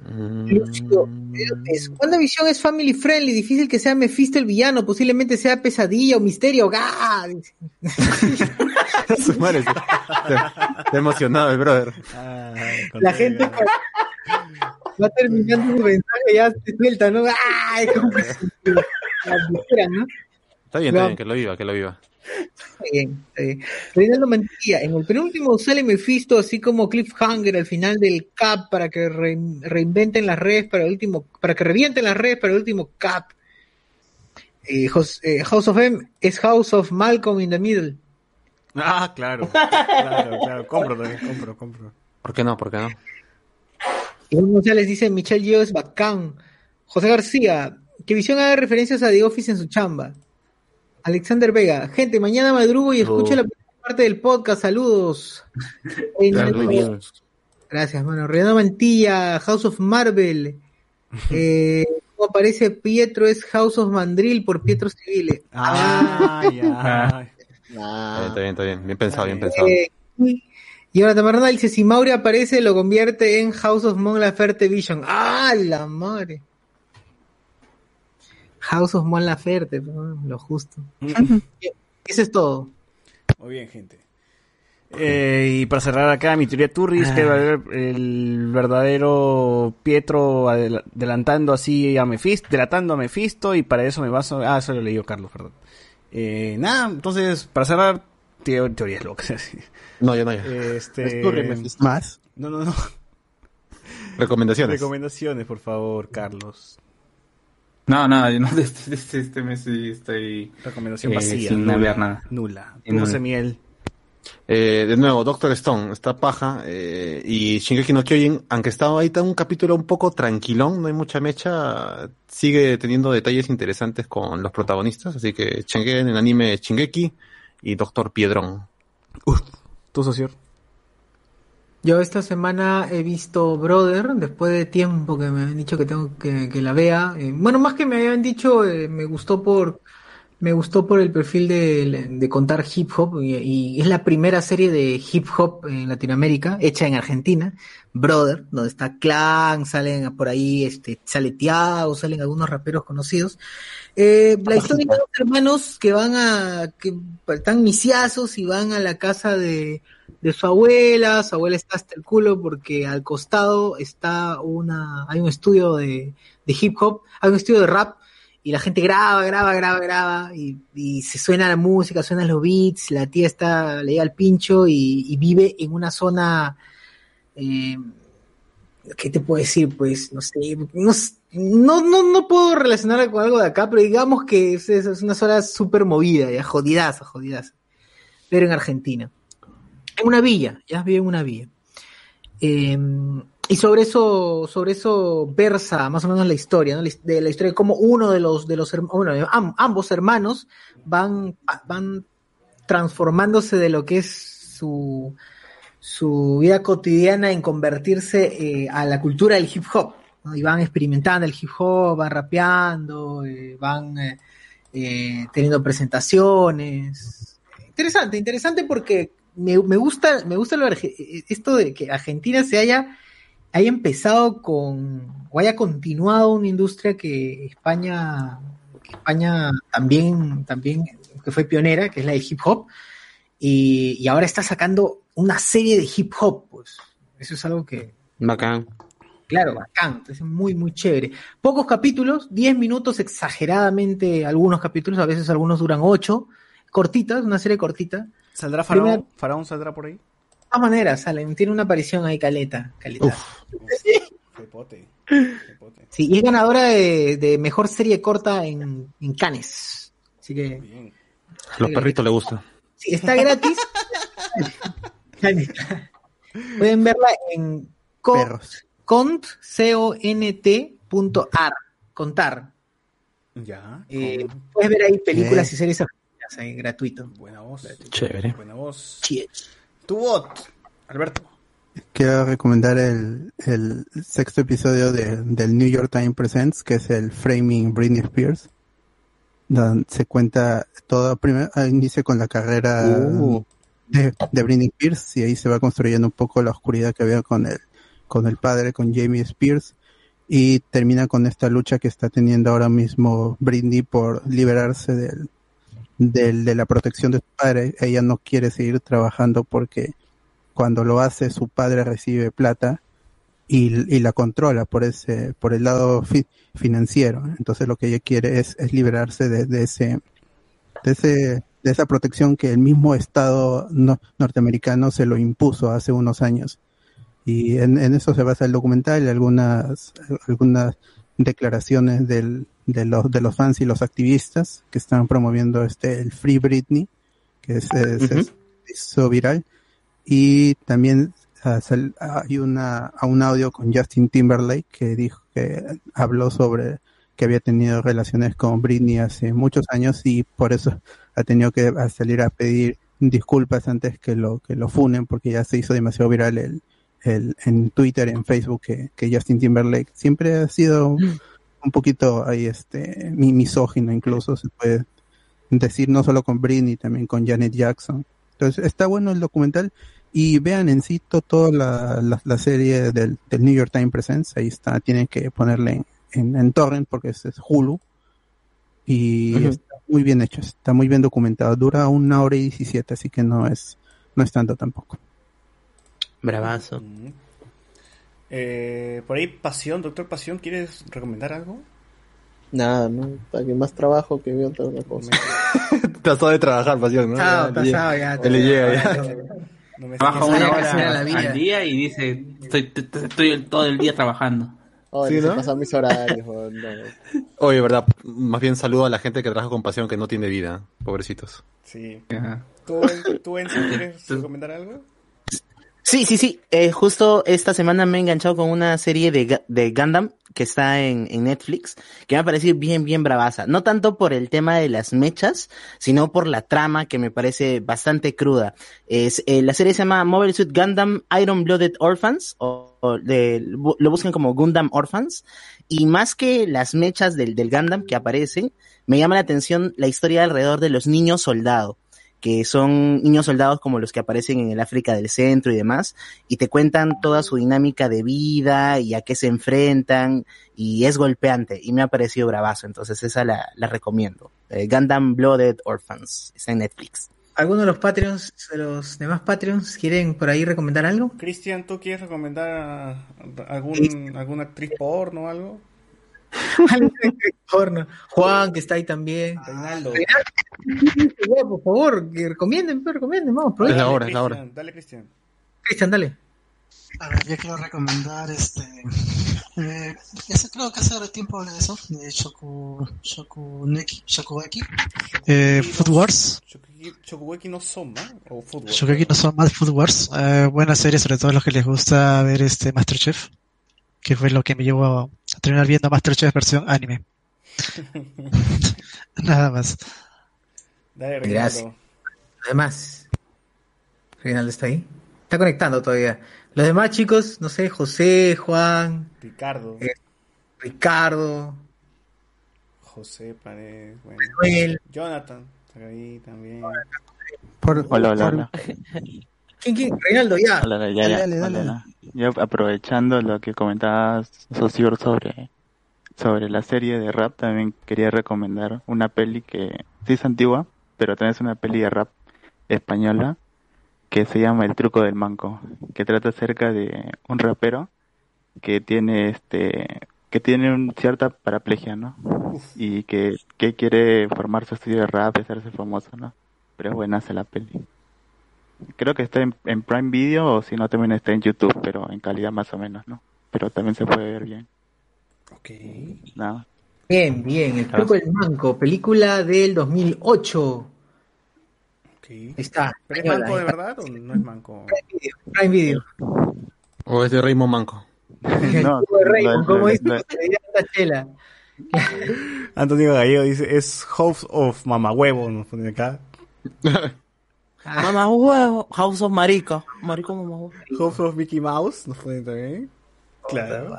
Lucio, es- WandaVision es family friendly, difícil que sea Mephisto el villano, posiblemente sea pesadilla o misterio. ¡Gah! Está emocionado el brother. La gente va terminando su mensaje ya se suelta, ¿no? ¡Ay! Como que se- la ligera, ¿no? Está bien, está bien, que lo viva, que lo viva. Está bien, está bien. Reinaldo Mantilla, en el penúltimo sale Mephisto así como Cliffhanger al final del Cap para que re- reinventen las redes para el último, para que revienten las redes para el último Cap. Eh, eh, House of M es House of Malcolm in the Middle. Ah, claro. Claro, claro. Compro también, compro, compro. ¿Por qué no? ¿Por qué no? Iván González dice Michelle Yeoh es bacán. José García, que Visión haga referencias a The Office en su chamba. Alexander Vega, gente, mañana madrugo y escucho Oh. la primera parte del podcast. Saludos. Gracias, mano. Renato Mantilla, House of Marvel. Eh, como aparece Pietro es House of Mandrill por Pietro Civile. Ah, ya. Eh, está bien, está bien. Bien pensado, bien pensado. Eh, y ahora Tamarna dice, si Mauri aparece, lo convierte en House of Mon Laferte Vision. ¡Ah, la madre! House of Mon Laferte, pues, lo justo. Eso es todo. Muy bien, gente. Eh, y para cerrar acá, mi teoría Turris, que va a haber el verdadero Pietro adel- adelantando así a Mephisto, delatando a Mephisto, y para eso me baso. Ah, eso lo leyó Carlos, perdón. Eh, nada, entonces, para cerrar, teo- teorías locas. No, ya no, ya. Este. Más. No, no, no. Recomendaciones. Recomendaciones, por favor, Carlos. No, nada, yo no, este, este, este mes sí estoy Recomendación eh, vacía. sin nula, ver nada. Nula. Puse miel. Eh, de nuevo, Doctor Stone, está paja. eh, y Shingeki no Kyojin, aunque estaba ahí está un capítulo un poco tranquilón, no hay mucha mecha, sigue teniendo detalles interesantes con los protagonistas. Así que chequen el anime Shingeki y Doctor Piedrón. ¿Tu socio? Yo esta semana he visto Brother, después de tiempo que me han dicho que tengo que, que la vea. Eh, bueno, más que me habían dicho, eh, me gustó por me gustó por el perfil de, de contar hip hop y, y es la primera serie de hip hop en Latinoamérica, hecha en Argentina, Brother, donde está Clan, salen por ahí, este, sale Tiago, salen algunos raperos conocidos. Eh, la historia de dos hermanos que van a, que están misiazos y van a la casa de, de su abuela, su abuela está hasta el culo porque al costado está una, hay un estudio de, de hip hop, hay un estudio de rap y la gente graba, graba, graba, graba y, y se suena la música, suenan los beats, la tía está, le llega al pincho y, y vive en una zona, eh, ¿qué te puedo decir? Pues, no sé, no, no, no, puedo relacionarla con algo de acá, pero digamos que es, es- una zona súper movida, ya, jodidaza, jodidaza, pero en Argentina. En una villa, ya vive en una villa. Eh, y sobre eso, sobre eso versa más o menos la historia, ¿no? De la historia de cómo uno de los, de los hermanos, bueno, am- ambos hermanos van, van transformándose de lo que es su, su vida cotidiana en convertirse eh, a la cultura del hip hop. Y van experimentando el hip hop, van rapeando, eh, van eh, eh, teniendo presentaciones. Interesante, interesante porque me, me gusta, me gusta lo arge- esto de que Argentina se haya, haya empezado con, o haya continuado una industria que España, que España también, también, que fue pionera, que es la del hip hop, y, y ahora está sacando una serie de hip hop, pues. Eso es algo que, Bacán. Claro, bacán, entonces muy, muy chévere. Pocos capítulos, 10 minutos exageradamente, algunos capítulos, a veces algunos duran 8, cortitas, una serie cortita. ¿Saldrá Faraón? Primera- ¿Faraón saldrá por ahí? De todas maneras, salen, tiene una aparición ahí, caleta, caleta. Pepote. Sí, y es ganadora de, de mejor serie corta en, en Cannes. Así que, A los perritos les gusta. Sí, está gratis. Pueden verla en co- cont, C-O-N-T punto ar, contar. Ya. Eh, puedes ver ahí películas y series argentinas ahí, gratuito. Buena voz. Chévere. Buena voz. Sí. Tu bot, Alberto. Quiero recomendar el, el sexto episodio de, del New York Times Presents, que es el Framing Britney Spears, donde se cuenta todo, primero inicia con la carrera Uh. de, de Britney Spears y ahí se va construyendo un poco la oscuridad que había con el, con el padre, con Jamie Spears, y termina con esta lucha que está teniendo ahora mismo Britney por liberarse del, del- de la protección de su padre. Ella no quiere seguir trabajando porque cuando lo hace su padre recibe plata y, y la controla por ese por el lado fi- financiero. Entonces lo que ella quiere es, es liberarse de, de ese de ese de esa protección que el mismo estado no- norteamericano se lo impuso hace unos años. Y en, en eso se basa el documental y algunas algunas declaraciones del, de los de los fans y los activistas que están promoviendo este el Free Britney que es, es- Ujú. es- hizo viral. Y también hay una a un audio con Justin Timberlake que dijo que habló sobre que había tenido relaciones con Britney hace muchos años y por eso ha tenido que salir a pedir disculpas antes que lo que lo funen porque ya se hizo demasiado viral el, el en Twitter en Facebook que, que Justin Timberlake siempre ha sido un poquito ahí este mi- misógino incluso se puede decir no solo con Britney también con Janet Jackson. Entonces está bueno el documental y vean en sí to- toda la, la, la serie del, del New York Times Presents ahí está tienen que ponerle en, en, en torrent porque es, es Hulu y está muy bien hecho está muy bien documentado dura una hora y diecisiete así que no es no es tanto tampoco Bravazo. Eh, por ahí, Pasión, Doctor Pasión, ¿quieres recomendar algo? Nada, ¿no? Para que más trabajo que veo otra cosa. Trató de trabajar, pasión, ¿no? Pasado, Ya, le pasado, llega. ya. Ya le llega, ya. Trabaja Sabía una que hora la vida. al día y dice, estoy, estoy el- todo el día trabajando. Oye, Sí, ¿no? pasan mis horarios, no. Oye, verdad, más bien saludo a la gente que trabaja con pasión que no tiene vida, pobrecitos. Sí. Ajá. ¿Tú, tú Enzo, quieres recomendar algo? Sí, sí, sí. Eh, justo esta semana me he enganchado con una serie de, de Gundam que está en, en Netflix, que me ha parecido bien, bien bravaza. No tanto por el tema de las mechas, sino por la trama que me parece bastante cruda. Es, eh, la serie se llama Mobile Suit Gundam Iron Blooded Orphans, o, o de- lo buscan como Gundam Orphans, y más que las mechas del, del Gundam que aparecen, me llama la atención la historia alrededor de los niños soldado que son niños soldados como los que aparecen en el África del Centro y demás, y te cuentan toda su dinámica de vida y a qué se enfrentan, y es golpeante, y me ha parecido bravazo, entonces esa la, la recomiendo. Eh, Gundam Blooded Orphans, está en Netflix. ¿Alguno de los Patreons, de los demás Patreons, quieren por ahí recomendar algo? Cristian, ¿tú quieres recomendar a- algún, alguna actriz porno o algo? Juan, que está ahí también. Ya, por favor, que recomienden, pues, recomienden, vamos, Es la hora, es la hora. Dale, Cristian. Cristian, dale. A ver, yo quiero recomendar este. Eh, ese, creo que hace tiempo hablé de eso, de Shoku, Shokuneki, Shokugeki. Eh, Food Wars. Shokugeki- no Soma o fútbol. Shokugeki no son más Food Wars. Eh, buena serie, sobre todo a los que les gusta ver este Masterchef. Que fue lo que me llevó a, a terminar viendo Masterchef versión anime. Nada más. Dale, Gracias. Además, Reinaldo está ahí. Está conectando todavía. Los demás chicos, no sé, José, Juan, Ricardo. Eh, Ricardo, José Paredes. Bueno. Manuel. Jonathan. Está ahí también. Por- Hola, hola, por- hola. ¿Quién, quién? Reinaldo, ya. Hola, hola, ya, Dale, ya. dale. Yo aprovechando lo que comentaba Socior sobre, sobre la serie de rap, también quería recomendar una peli que sí es antigua, pero también es una peli de rap española que se llama El truco del manco, que trata acerca de un rapero que tiene este que tiene un cierta paraplegia, ¿no? Y que, que quiere formar su estudio de rap y hacerse famoso, ¿no? Pero es buena hace la peli. Creo que está en, en Prime Video o si no también está en YouTube, pero en calidad más o menos, ¿no? Pero también se puede ver bien. Ok. Nada. Bien, bien. El truco del manco, película del 2008. Ahí está. ¿Pero es manco de verdad o no es manco? Prime Video. O es de Raymond Manco. No, de Raymond, no, como no, dice no. José Llanta Chela. Antonio Gallego dice, es House of Mamahuevo, nos pone acá. Mamá huevo, House of Marico. Marico mamá huevo. House of Mickey Mouse, nos pone también. Claro.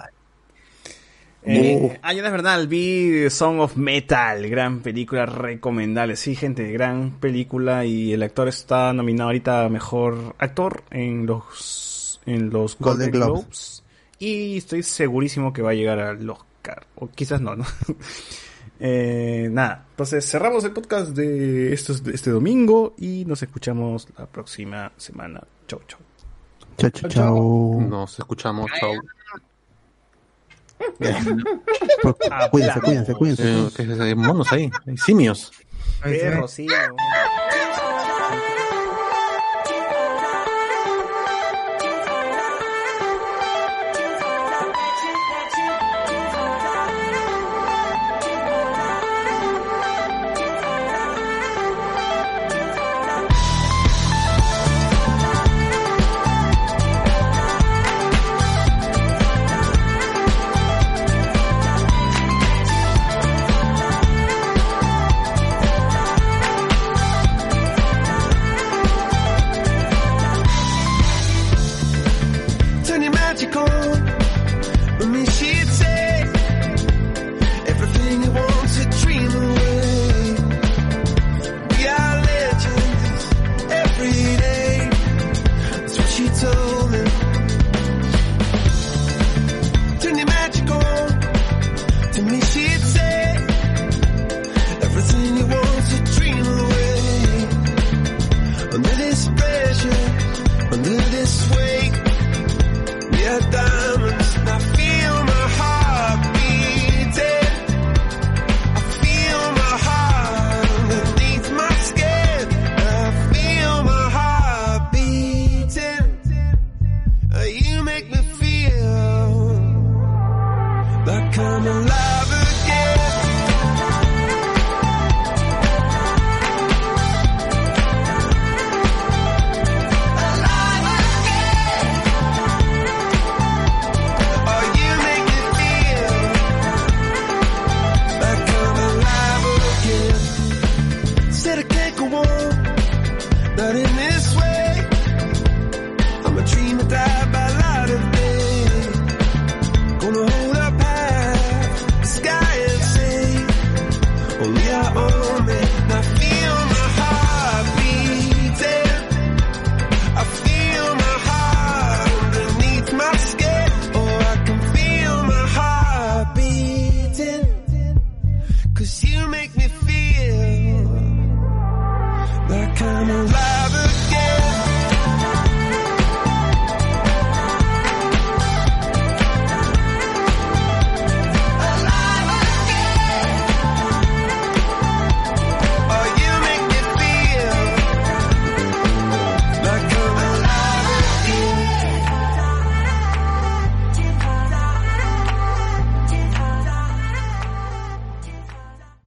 Eh, ah, Jonas Bernal, vi Song of Metal, gran película recomendable. Sí, gente, gran película y el actor está nominado ahorita a mejor actor en los en los Golden, Golden Globes. Globes y estoy segurísimo que va a llegar al Oscar o quizás no, ¿no? Eh, nada, entonces cerramos el podcast de estos de este domingo y nos escuchamos la próxima semana. Chau, chau. Chao, chao, chao. Nos escuchamos, chao. Por- Cuídense, cuídense, cuídense. Eh, monos ahí, hay simios. Perro, sí.